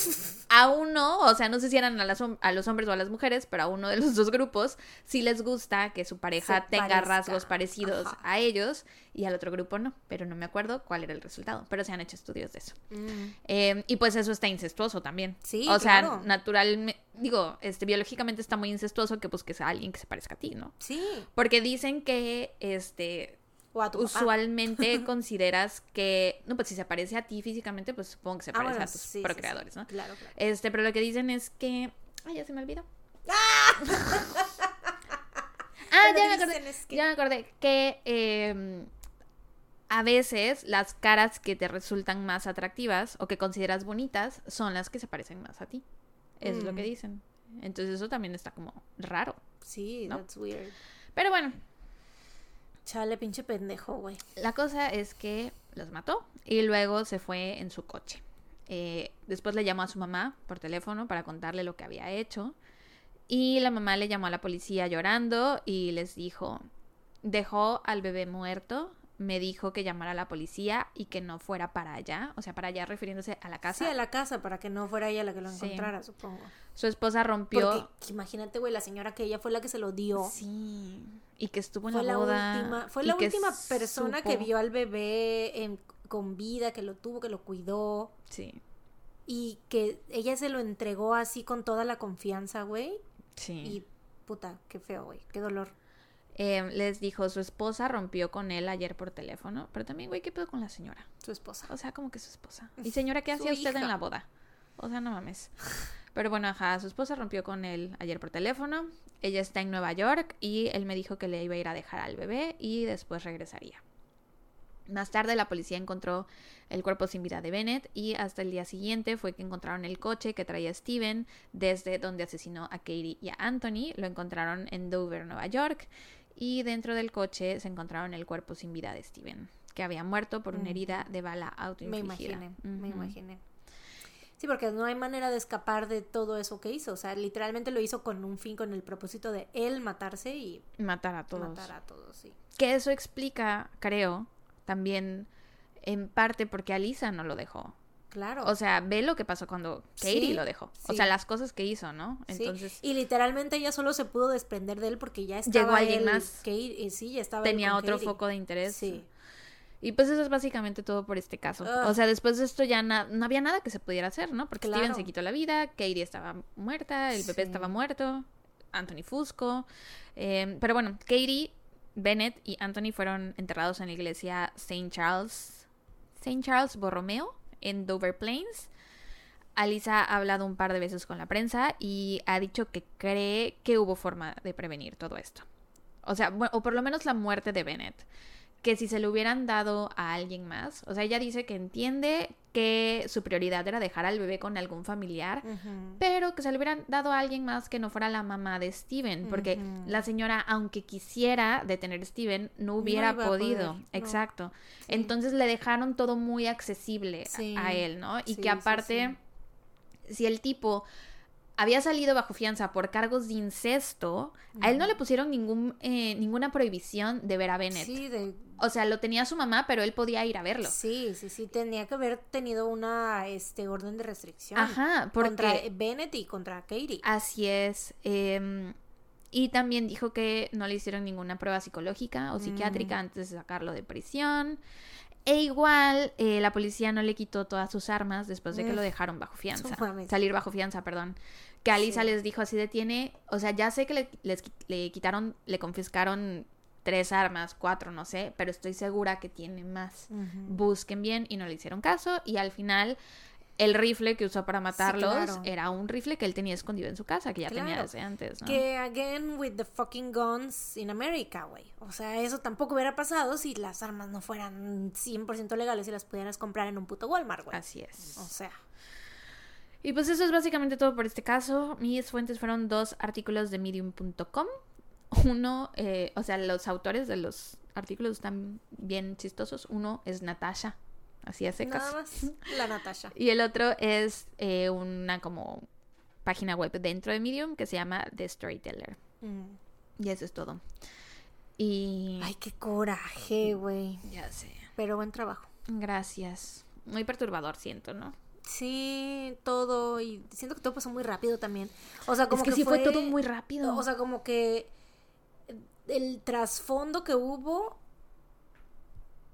a uno, o sea, no sé si eran a, las a los hombres o a las mujeres, pero a uno de los dos grupos sí les gusta que su pareja Se tenga parezca. rasgos parecidos Ajá. a ellos y al otro grupo no. Pero no me acuerdo cuál era el resultado. Pero se han hecho estudios de eso. Mm. Eh, y pues eso está incestuoso también. Sí, O sea, claro. naturalmente, digo, este, biológicamente está muy incestuoso que busques a alguien que se parezca a ti, ¿no? Sí. Porque dicen que, este, O a tu papá. usualmente consideras que, no, pues si se parece a ti físicamente, pues supongo que se Ah, parece bueno, a tus sí, procreadores, sí. ¿no? Claro, claro. Este, pero lo que dicen es que, ay, ya se me olvidó. ah, Pero ya me acordé, es que- ya me acordé que eh, a veces las caras que te resultan más atractivas o que consideras bonitas son las que se parecen más a ti. Es lo que Mm. dicen. Entonces eso también está como raro. Sí, ¿No? that's weird. Pero bueno, Chale, pinche pendejo, güey. la cosa es que los mató y luego se fue en su coche. Eh, después le llamó a su mamá por teléfono para contarle lo que había hecho. Y la mamá le llamó a la policía llorando y les dijo, dejó al bebé muerto, me dijo que llamara a la policía y que no fuera para allá, o sea, para allá refiriéndose a la casa. Sí, a la casa para que no fuera ella la que lo Sí. encontrara, supongo. Su esposa rompió... Porque imagínate, güey, la señora que ella fue la que se lo dio. Sí, y que estuvo en fue la la boda. última, fue la última persona que vio al bebé en- con vida, que lo tuvo, que lo cuidó Sí, y que ella se lo entregó así con toda la confianza, güey. sí. Y puta, qué feo, güey, qué dolor. Eh, les dijo, su esposa rompió con él ayer por teléfono, pero también, güey, ¿qué pedo con la señora? Su esposa. O sea, como que su esposa. Y señora, ¿qué hacía usted en la boda? O sea, no mames. Pero bueno, ajá, su esposa rompió con él ayer por teléfono. Ella está en Nueva York y él me dijo que le iba a ir a dejar al bebé y después regresaría. Más tarde la policía encontró el cuerpo sin vida de Bennett y hasta el día siguiente fue que encontraron el coche que traía Steven desde donde asesinó a Katie y a Anthony. Lo encontraron en Dover, Nueva York y dentro del coche se encontraron el cuerpo sin vida de Steven, que había muerto por una herida de bala Me autoinfligida. imaginé, me imaginé. Sí, porque no hay manera de escapar de todo eso que hizo. O sea, literalmente lo hizo con un fin, con el propósito de él matarse y Matar a todos. matar a todos, sí. Que eso explica, creo, también en parte porque Alisa no lo dejó. Claro. O sea, ve lo que pasó cuando Katie Sí, lo dejó. O sí. sea, las cosas que hizo, ¿no? Sí, Entonces Y literalmente ella solo se pudo desprender de él porque ya estaba Llegó alguien él- más. Kate- eh, sí, ya estaba tenía otro Katie. foco de interés. Sí. Y pues eso es básicamente todo por este caso. Ugh. O sea, después de esto ya no había nada que se pudiera hacer, ¿no? Porque Steven se quitó la vida, Katie estaba muerta, el bebé Sí. estaba muerto, Anthony Fusco. eh, pero bueno, Katie, Bennett y Anthony fueron enterrados en la iglesia St. Charles, St. Charles Borromeo en Dover Plains. Alisa ha hablado un par de veces con la prensa y ha dicho que cree que hubo forma de prevenir todo esto. O sea, o por lo menos la muerte de Bennett. Que si se lo hubieran dado a alguien más, o sea, ella dice que entiende que su prioridad era dejar al bebé con algún familiar, pero que se lo hubieran dado a alguien más que no fuera la mamá de Steven, porque la señora, aunque quisiera detener a Steven, no hubiera podido. poder, no. Exacto. Sí. Entonces le dejaron todo muy accesible a- Sí, a él, ¿no? Y sí, que aparte, si el tipo había salido bajo fianza por cargos de incesto, a él no le pusieron ningún, eh, ninguna prohibición de ver a Bennett. Sí, de- O sea, lo tenía su mamá, pero él podía ir a verlo. sí, sí, sí, tenía que haber tenido una este orden de restricción. Ajá, porque Contra Bennett y contra Katie. así es. em, y también dijo que no le hicieron ninguna prueba psicológica o psiquiátrica Mm. antes de sacarlo de prisión. E igual, eh, la policía no le quitó todas sus armas después de que lo dejaron bajo fianza. Salir bajo fianza, perdón. Que Alisa Sí. les dijo así de tiene, o sea, ya sé que le, les le quitaron, le confiscaron tres armas, cuatro, no sé, pero estoy segura que tiene más. Busquen bien y no le hicieron caso y al final el rifle que usó para matarlos claro. era un rifle que él tenía escondido en su casa, que ya tenía desde antes, ¿no? Que again with the fucking guns in America, güey. O sea, eso tampoco hubiera pasado si las armas no fueran 100% legales y las pudieras comprar en un puto Walmart, güey. Así es. O sea, Y pues eso es básicamente todo por este caso. Mis fuentes fueron dos artículos de medium.com. Uno, eh, o sea, los autores de los artículos están bien chistosos. Uno es Natasha, así secas. nada más la Natasha. Y el otro es eh, una como página web dentro de Medium que se llama The Storyteller. Mm. Y eso es todo. Y... Ay, qué coraje, güey. ya sé. Pero buen trabajo. Gracias. Muy perturbador siento, ¿no? Sí, todo. Y siento que todo pasó muy rápido también. O sea, como es que, sí fue todo muy rápido. O sea, como que el trasfondo que hubo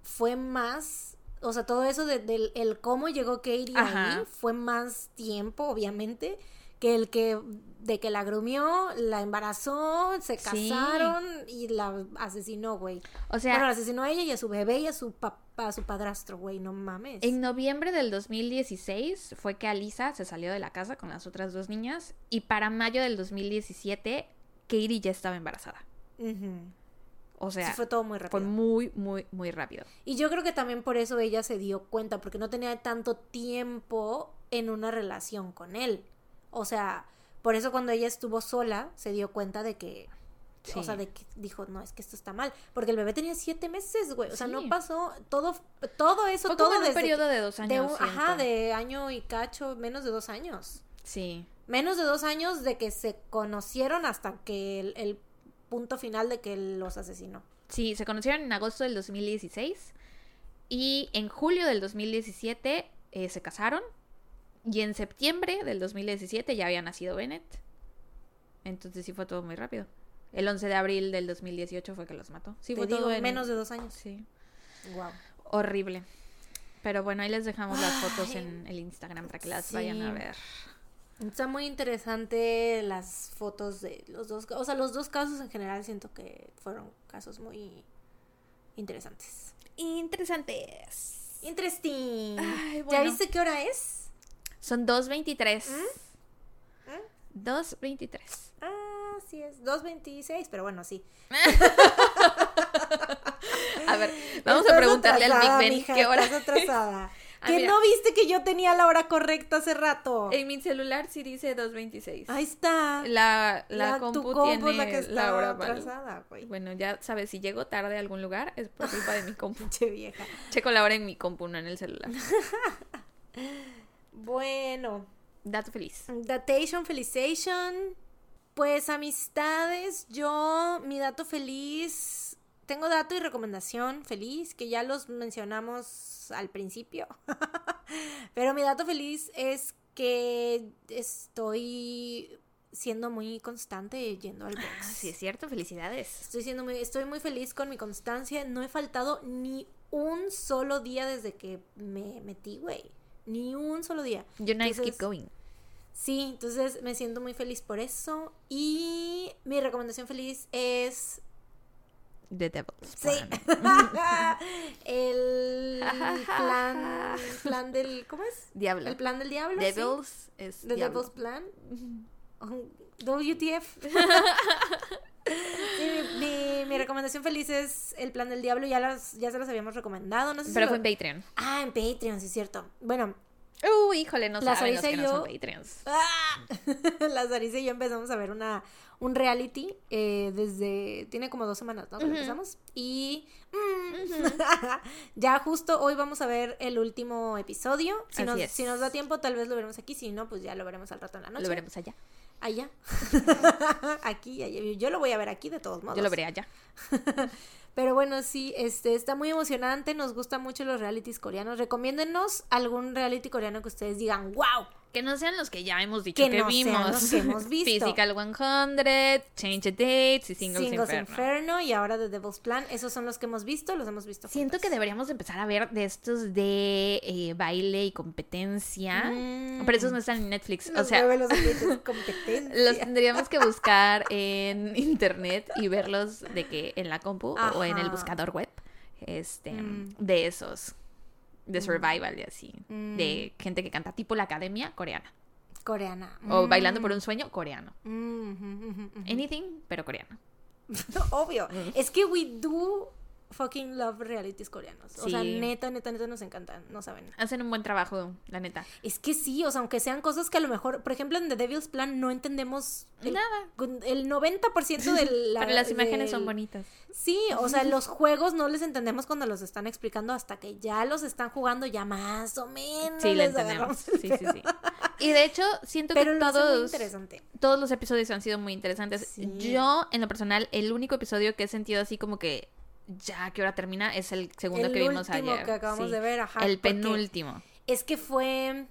fue más. O sea, todo eso de- del el cómo llegó Katie Ajá. ahí fue más tiempo, obviamente, que el que de que la grumió, la embarazó, se Sí. casaron y la asesinó, güey. o sea, bueno, la asesinó a ella y a su bebé y a su papá, a su padrastro, güey, no mames. En noviembre del 2016 fue que Alisa se salió de la casa con las otras dos niñas y para mayo del 2017 Katie ya estaba embarazada. Ujú. O sea, Sí, fue todo muy fue rápido. muy, muy, muy rápido. Y yo creo que también por eso ella se dio cuenta, porque no tenía tanto tiempo en una relación con él. O sea, por eso cuando ella estuvo sola, se dio cuenta de que, o sea, de que dijo, no, es que esto está mal. Porque el bebé tenía siete meses, güey. O sea, Sí. no pasó todo, todo eso, Fue todo como en un periodo que- de dos de años. un- ajá, de año y cacho, menos de dos años. Sí. Menos de dos años de que se conocieron hasta que el, el punto final de que él los asesinó. Sí, se conocieron en agosto del 2016 y en julio del 2017 eh, se casaron y en septiembre del 2017 ya había nacido Bennett. Entonces sí fue todo muy rápido. El 11 de abril del 2018 fue que los mató. Sí, Te fue digo, todo en... menos de dos años. Sí. Wow. Horrible. Pero bueno, ahí les dejamos las fotos Ay, en el Instagram para que las vayan a ver. Está muy interesante las fotos de los dos, o sea, los dos casos en general siento que fueron casos muy interesantes. Interesantes. Interesting. Ay, ¿Ya viste qué hora es? Son 2.23. ¿Mm? 2.23. Ah, sí es 2.26, pero bueno, sí. A ver, vamos a preguntarle al Big Ben mija, qué hora Estás atrasada. Ah, que mira. no viste que yo tenía la hora correcta hace rato. En mi celular sí dice 2.26. Ahí está. La, la, La- compu, tu compu tiene es la que está la hora atrasada, güey. Bueno, ya sabes, si llego tarde a algún lugar es por culpa de mi compu. Pinche vieja. Checo la hora en mi compu, no en el celular. Bueno, Dato feliz. Datation, Felicitation. Pues amistades, yo, mi dato feliz, tengo dato y recomendación feliz, que ya los mencionamos al principio. Pero mi dato feliz es que estoy siendo muy constante yendo al box. Ah, sí, es cierto, felicidades. Estoy siendo muy, estoy muy feliz con mi constancia. No he faltado ni un solo día desde que me metí, güey. Ni un solo día. You nice keep going. Sí, entonces me siento muy feliz por eso. Y mi recomendación feliz es. The Devil's Sí. El plan. plan del. ¿Cómo es? Diablo. El plan del diablo. sí. Devils es The diablo. Devil's Plan. WTF. Mi, mi- mi recomendación feliz es El Plan del Diablo. Ya, las, ya se las habíamos recomendado. No sé si Pero lo- fue en Patreon. Ah, en Patreon, sí es cierto. Bueno, Uh, híjole, no La saben los que y no son yo- Patreons. ¡Ah! la Sarisa y yo empezamos a ver una, un reality eh, desde. Tiene como dos semanas, ¿no? Ujú. empezamos. Y. mm, ya justo hoy vamos a ver el último episodio. Si Así nos, es. si nos da tiempo, tal vez lo veremos aquí. Si no, pues ya lo veremos al rato en la noche. Lo veremos allá. Allá. aquí, allá. Yo lo voy a ver aquí de todos modos. Yo lo veré allá. Pero bueno, sí, este está muy emocionante. Nos gustan mucho los realities coreanos. Recomiéndennos algún reality coreano que ustedes digan, wow, Que no sean los que ya hemos dicho que, Que no sean vimos. los que hemos visto. Physical 100, Change the Dates y Singles, Singles Inferno. Inferno y ahora The Devil's Plan. Esos son los que hemos visto, los hemos visto. Siento que deberíamos empezar a ver de estos de eh, baile y competencia. Mm. Pero esos no están en Netflix. o sea, los los tendríamos que buscar en internet y verlos de que en la compu o en el buscador web. Este, Mm. de esos. De survival y así. Mm. De gente que canta tipo la academia coreana. Coreana. O Mm. bailando por un sueño coreano. Mm. Anything, pero coreano. Obvio. Es que we do fucking love realities coreanos. O sea, neta, neta, neta nos encantan. No saben. Hacen un buen trabajo, la neta. Es que sí, o sea, aunque sean cosas que a lo mejor, por ejemplo, en The Devil's Plan no entendemos el, Nada. el 90% de la... pero las imágenes son bonitas. Sí, o sea, los juegos no les entendemos cuando los están explicando hasta que ya los están jugando ya más o menos. Sí, les entendemos. Sí, sí, sí. Y de hecho, siento Pero que todos, interesante. todos los episodios han sido muy interesantes. Sí. Yo, en lo personal, el único episodio que he sentido así como que ya que hora termina es el segundo El que vimos último ayer. que acabamos Sí. de ver, ajá. El penúltimo. Es que fue...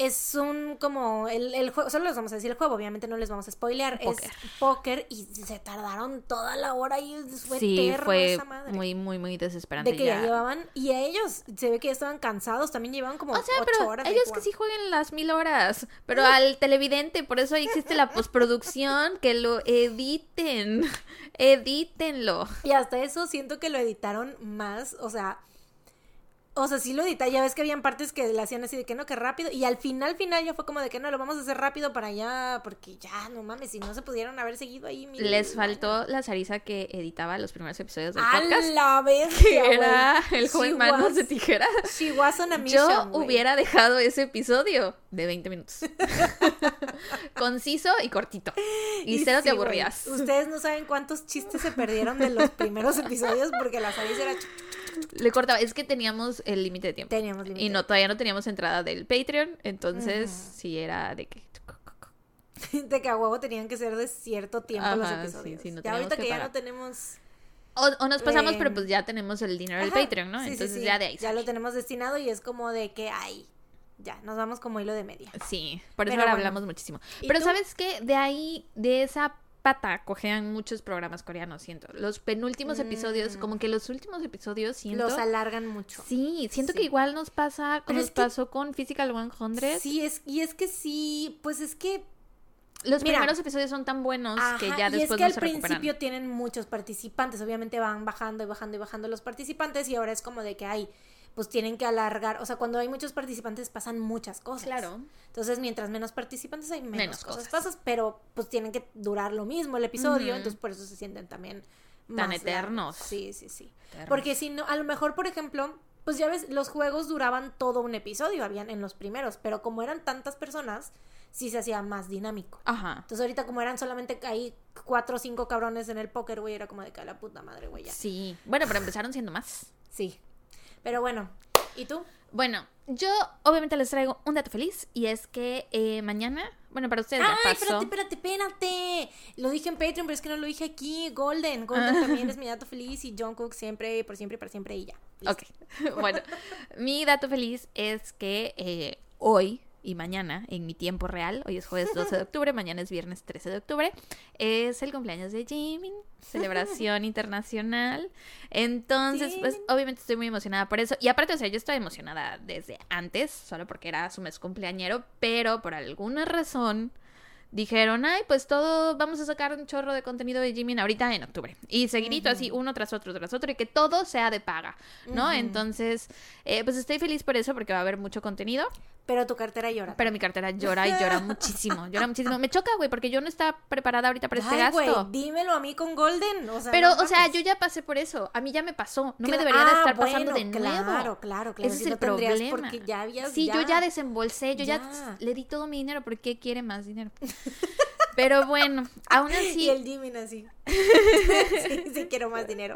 Es un como el, el juego, solo les vamos a decir el juego, obviamente no les vamos a spoilear, Póker. es póker y se tardaron toda la hora y fue sí, fue esa madre. muy, muy, muy desesperante. de que ya. llevaban y a ellos se ve que ya estaban cansados, también llevaban como O sea, ocho pero horas ellos que sí jueguen las mil horas, pero al televidente, por eso ahí existe la postproducción, que lo editen, edítenlo. Y hasta eso siento que lo editaron más, o sea, o sea, sí lo editaron, ya ves que habían partes que le hacían así de que no, que rápido, y al final, final ya fue como de que no, lo vamos a hacer rápido para allá, porque ya, no mames, si no se pudieron haber seguido ahí. Les faltó la Sarisa que editaba los primeros episodios del ¡A podcast, la vez! que era el joven manos de tijera. She was on a Yo mission, güey. hubiera dejado ese episodio de 20 minutos. Conciso y cortito. Y, cero sí, te aburrías. Ustedes no saben cuántos chistes se perdieron de los primeros episodios porque la Sarisa era... Le cortaba. Es que teníamos el límite de tiempo. Teníamos límite. Y no, todavía no teníamos entrada del Patreon. Entonces, sí era de que. De que a huevo tenían que ser de cierto tiempo los Ajá, sí, episodios. sí, no ya ahorita que que, ya no tenemos... O, o nos pasamos, Eh, pero pues ya tenemos el dinero del Patreon, ¿no? sí, sí, Entonces sí. ya de ahí. Ya lo tenemos destinado y es como de que, ay, ya, nos vamos como hilo de media. Sí, por eso Pero ahora bueno. hablamos muchísimo. ¿Y Pero tú? ¿sabes qué? De ahí, de esa pata, cojean muchos programas coreanos, siento. Los penúltimos episodios, como que los últimos episodios, siento... Mm. Los alargan mucho. Sí, siento Sí. que igual nos pasa, Pero nos que- pasó con Physical 100. Sí, es, y es que sí, pues es que... Los Mira. primeros episodios son tan buenos que ya y después es que no al se recuperan. principio tienen muchos participantes, obviamente van bajando y bajando y bajando los participantes y ahora es como de que hay, pues tienen que alargar, o sea, cuando hay muchos participantes pasan muchas cosas. Claro. Entonces, mientras menos participantes hay menos, Menos cosas, cosas. pasas, pero pues tienen que durar lo mismo el episodio, entonces por eso se sienten también Tan más eternos. largos. Sí, sí, sí. Eternos. Porque si no, a lo mejor, por ejemplo, pues ya ves, los juegos duraban todo un episodio, habían en los primeros, pero como eran tantas personas, sí se hacía más dinámico. Ajá. Entonces ahorita como eran solamente ahí cuatro o cinco cabrones en el póker, güey, era como de que la puta madre, güey, ya. Sí. Bueno, pero empezaron siendo más. Sí. Pero bueno, ¿y tú? Bueno, yo obviamente les traigo un dato feliz y es que eh, mañana, bueno, para ustedes ya Ay, pasó. espérate, espérate, espérate. Lo dije en Patreon, pero es que no lo dije aquí. Golden. Golden Ah. también es mi dato feliz y John Cook siempre, por siempre, para siempre y ya. Listo. Ok, bueno, mi dato feliz es que eh, hoy y mañana, en mi tiempo real, hoy es jueves 12 de octubre, mañana es viernes 13 de octubre, es el cumpleaños de Jimin, celebración internacional. Entonces, pues obviamente estoy muy emocionada por eso. Y aparte, o sea, yo estaba emocionada desde antes, solo porque era su mes cumpleañero, pero por alguna razón dijeron, ay, pues todo, vamos a sacar un chorro de contenido de Jimin ahorita en octubre. Y seguidito así, uno tras otro, tras otro, y que todo sea de paga, ¿no? Entonces, eh, pues estoy feliz por eso, porque va a haber mucho contenido, Pero tu cartera llora. pero mi cartera llora y llora muchísimo, llora muchísimo. Me choca, güey, porque yo no estaba preparada ahorita para este güey, gasto. dímelo a mí con Golden. O sea, Pero, no o sea, yo ya pasé por eso. A mí ya me pasó. No me debería de Ah, estar pasando de nuevo. Claro, claro, claro. Ese si es el problema. Porque ya habías. Sí, yo ya desembolsé, yo ya. Ya. le di todo mi dinero. ¿Por qué quiere más dinero? Pero bueno, aún Y así, el Jimin así. sí, sí, quiero más dinero.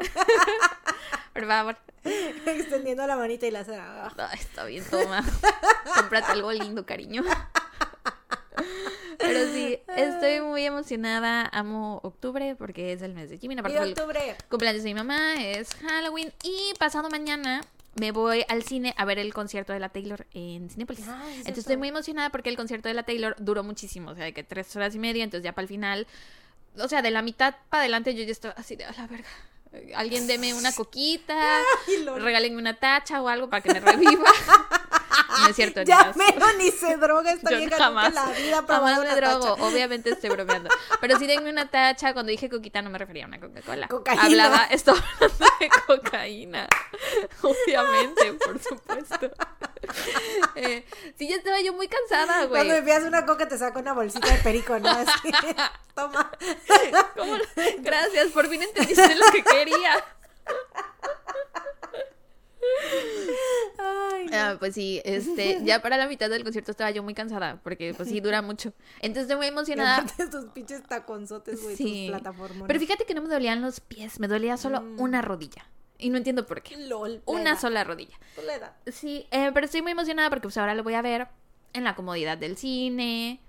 Por favor. Extendiendo la manita y la cera. Ay, está bien, toma. Cómprate algo lindo, cariño. Pero sí, estoy muy emocionada. Amo octubre porque es el mes de Jimin. Y Aparte, el octubre. cumpleaños de mi mamá, es Halloween. Y pasado mañana, me voy al cine a ver el concierto de la Taylor en Cinepolis. Ah, es entonces estoy muy emocionada porque el concierto de la Taylor duró muchísimo, o sea, de que tres horas y media, entonces ya para el final, o sea, de la mitad para adelante yo ya estaba así de a la verga. Alguien deme una coquita, regálenme una tacha o algo para que me reviva. no es cierto, Ya menos ni se droga esta Yo vieja jamás, nunca la vida jamás me drogo. tacha. Obviamente estoy bromeando. Pero sí denme una tacha. Cuando dije coquita no me refería a una Coca-Cola. Cocaína. Hablaba, estaba hablando de cocaína. Obviamente, por supuesto. Eh, sí, ya estaba yo muy cansada, güey. Cuando me pidas una coca te saco una bolsita de perico, ¿no? Así, toma. ¿Cómo? Gracias, por fin entendiste lo que quería. Ay, no. Ah, pues sí, este, ya para la mitad del concierto estaba yo muy cansada, porque pues sí dura mucho. Entonces estoy muy emocionada. tus pinches taconzotes, güey, Sí. plataformas. Pero fíjate que no me dolían los pies, me dolía solo Mm. una rodilla. Y no entiendo por qué. LOL. Una edad, sola rodilla. la edad. Sí, eh, pero estoy muy emocionada porque pues ahora lo voy a ver en la comodidad del cine,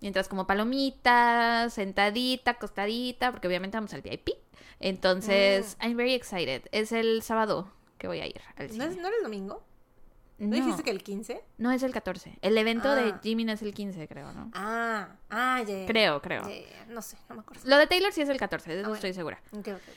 mientras como palomitas, sentadita, acostadita, porque obviamente vamos al VIP. Entonces, I'm very excited. Es el sábado que voy a ir al ¿No, cine. es, ¿No era el domingo? ¿No, No, dijiste que el 15? no es el 14. El evento de Ah. Jimin es el 15, creo, ¿no? Ah, ah, ya. Creo, creo. No sé, no me acuerdo. Lo de Taylor sí es el 14, de eso Ah, bueno. estoy segura.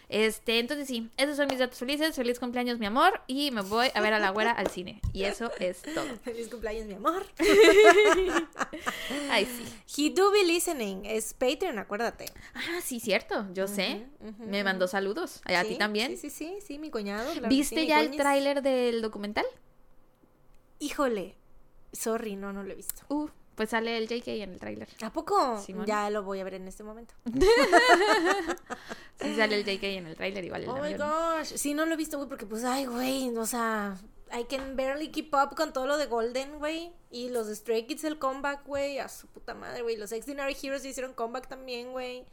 Este, entonces sí, esos son mis datos felices. Feliz cumpleaños, mi amor. Y me voy a ver a la güera al cine. Y eso es todo. Feliz cumpleaños, mi amor. Ay, sí. He do be listening. Es Patreon, acuérdate. Ah, sí, cierto. Yo sé. Me mandó saludos. ¿A Sí, ti también? Sí, sí, sí, sí, mi cuñado. claro ¿Viste sí, ya el tráiler del documental? Híjole. Sorry, no, no lo he visto. Uh, pues sale el JK en el tráiler. ¿A poco? Simón. Ya lo voy a ver en este momento. Sí sale el JK en el tráiler igual el Oh my gosh. Sí, no lo he visto, güey, porque pues, ay, güey, o sea, I can barely keep up con todo lo de Golden, güey. Y los Stray Kids, el comeback, güey, a su puta madre, güey. Los Extraordinary Heroes hicieron comeback también, güey.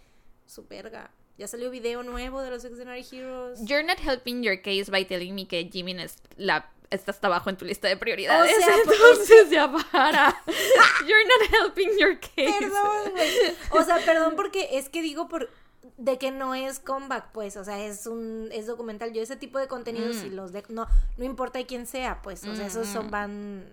Su verga. Ya salió video nuevo de los Extraordinary Heroes. You're not helping your case by telling me que Jimin es la está hasta abajo en tu lista de prioridades. O sea, entonces ya para. You're not helping your case. Perdón, güey. O sea, perdón porque es que digo por de que no es comeback, pues, o sea, es un es documental. Yo ese tipo de contenidos Mm. si los de no no importa quién sea, pues, o sea, esos son van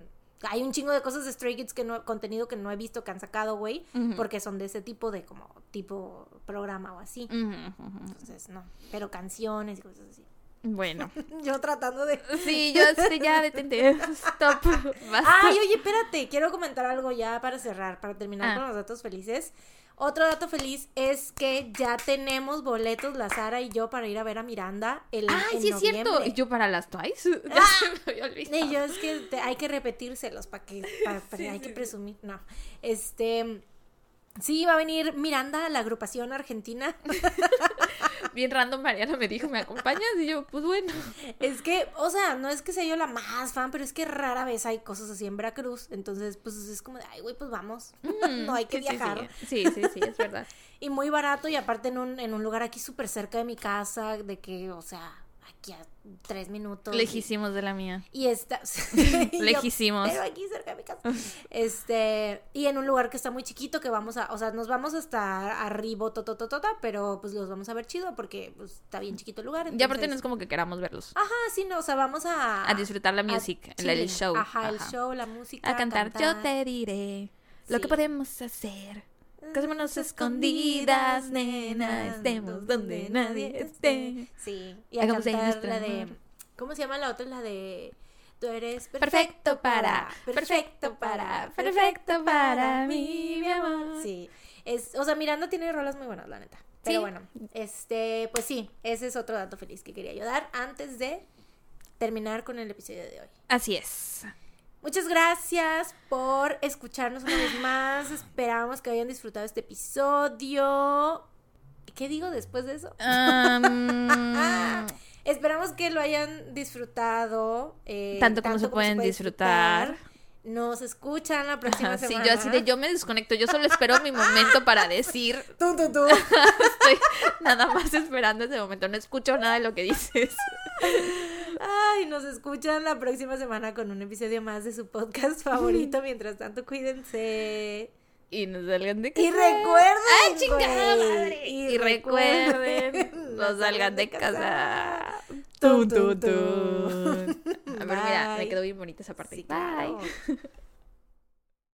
hay un chingo de cosas de Stray Kids que no contenido que no he visto que han sacado, güey, Ujú. porque son de ese tipo de como tipo programa o así. Ujú, ujú. Entonces, no, pero canciones y cosas así. Bueno. Yo tratando de Sí, yo sí, ya detente. Stop. Basta. Ay, oye, espérate, quiero comentar algo ya para cerrar, para terminar Ah. con los datos felices. Otro dato feliz es que ya tenemos boletos, la Sara y yo, para ir a ver a Miranda el Ay, en sí es cierto. Y yo para las Twice. Olvidado. Y yo es que te- hay que repetírselos para que pa- pa- Sí, hay sí, que presumir. No. Este sí va a venir Miranda, la agrupación argentina. Bien random, Mariana me dijo, ¿me acompañas? Y yo, pues bueno. Es que, o sea, no es que sea yo la más fan, pero es que rara vez hay cosas así en Veracruz. Entonces, pues es como de, ay, güey, pues vamos. no hay que Sí, sí, viajar. Sí, sí, sí, es verdad. Y muy barato y aparte en un, en un lugar aquí súper cerca de mi casa, de que, o sea, aquí a tres minutos. Lejísimos de la mía. Y está... yo, Lejísimos. Pero aquí cerca de mi casa. Este, y en un lugar que está muy chiquito que vamos a, o sea, nos vamos hasta arriba, totototota, pero pues los vamos a ver chido porque pues está bien chiquito el lugar. Ya aparte no entonces- es como que queramos verlos. Ajá, sí, no, o sea, vamos a... A disfrutar la music, el, el show. Ajá, el show, la música. A cantar, yo te diré lo que podemos hacer. Casémonos escondidas, nena, estemos donde nadie esté. Sí, y a Hagamos cantar la de... ¿Cómo se llama la otra? La de... Tú eres Perfecto para, perfecto para, perfecto para mí, mi amor. Sí, es, o sea, Miranda tiene rolas muy buenas, la neta. Pero Sí. bueno, este, pues sí, ese es otro dato feliz que quería yo dar antes de terminar con el episodio de hoy. Así es. Muchas gracias por escucharnos una vez más. Esperamos que hayan disfrutado este episodio. ¿Qué digo después de eso? Am, Esperamos que lo hayan disfrutado. eh, Tanto como se pueden puede disfrutar. Nos escuchan la próxima ajá, sí, semana. yo así de yo me desconecto, yo solo espero mi momento para decir, Tú, tú, tú. estoy nada más esperando ese momento, no escucho nada de lo que dices. Ay, nos escuchan la próxima semana con un episodio más de su podcast favorito. Mientras tanto, cuídense. Y nos salgan de Y casa. recuerden. ¡Ay, chingada madre! Y, recuerden, no salgan de casa. Tun, tun, tun. A ver, mira, me quedó bien bonita esa parte. Sí, Bye. claro.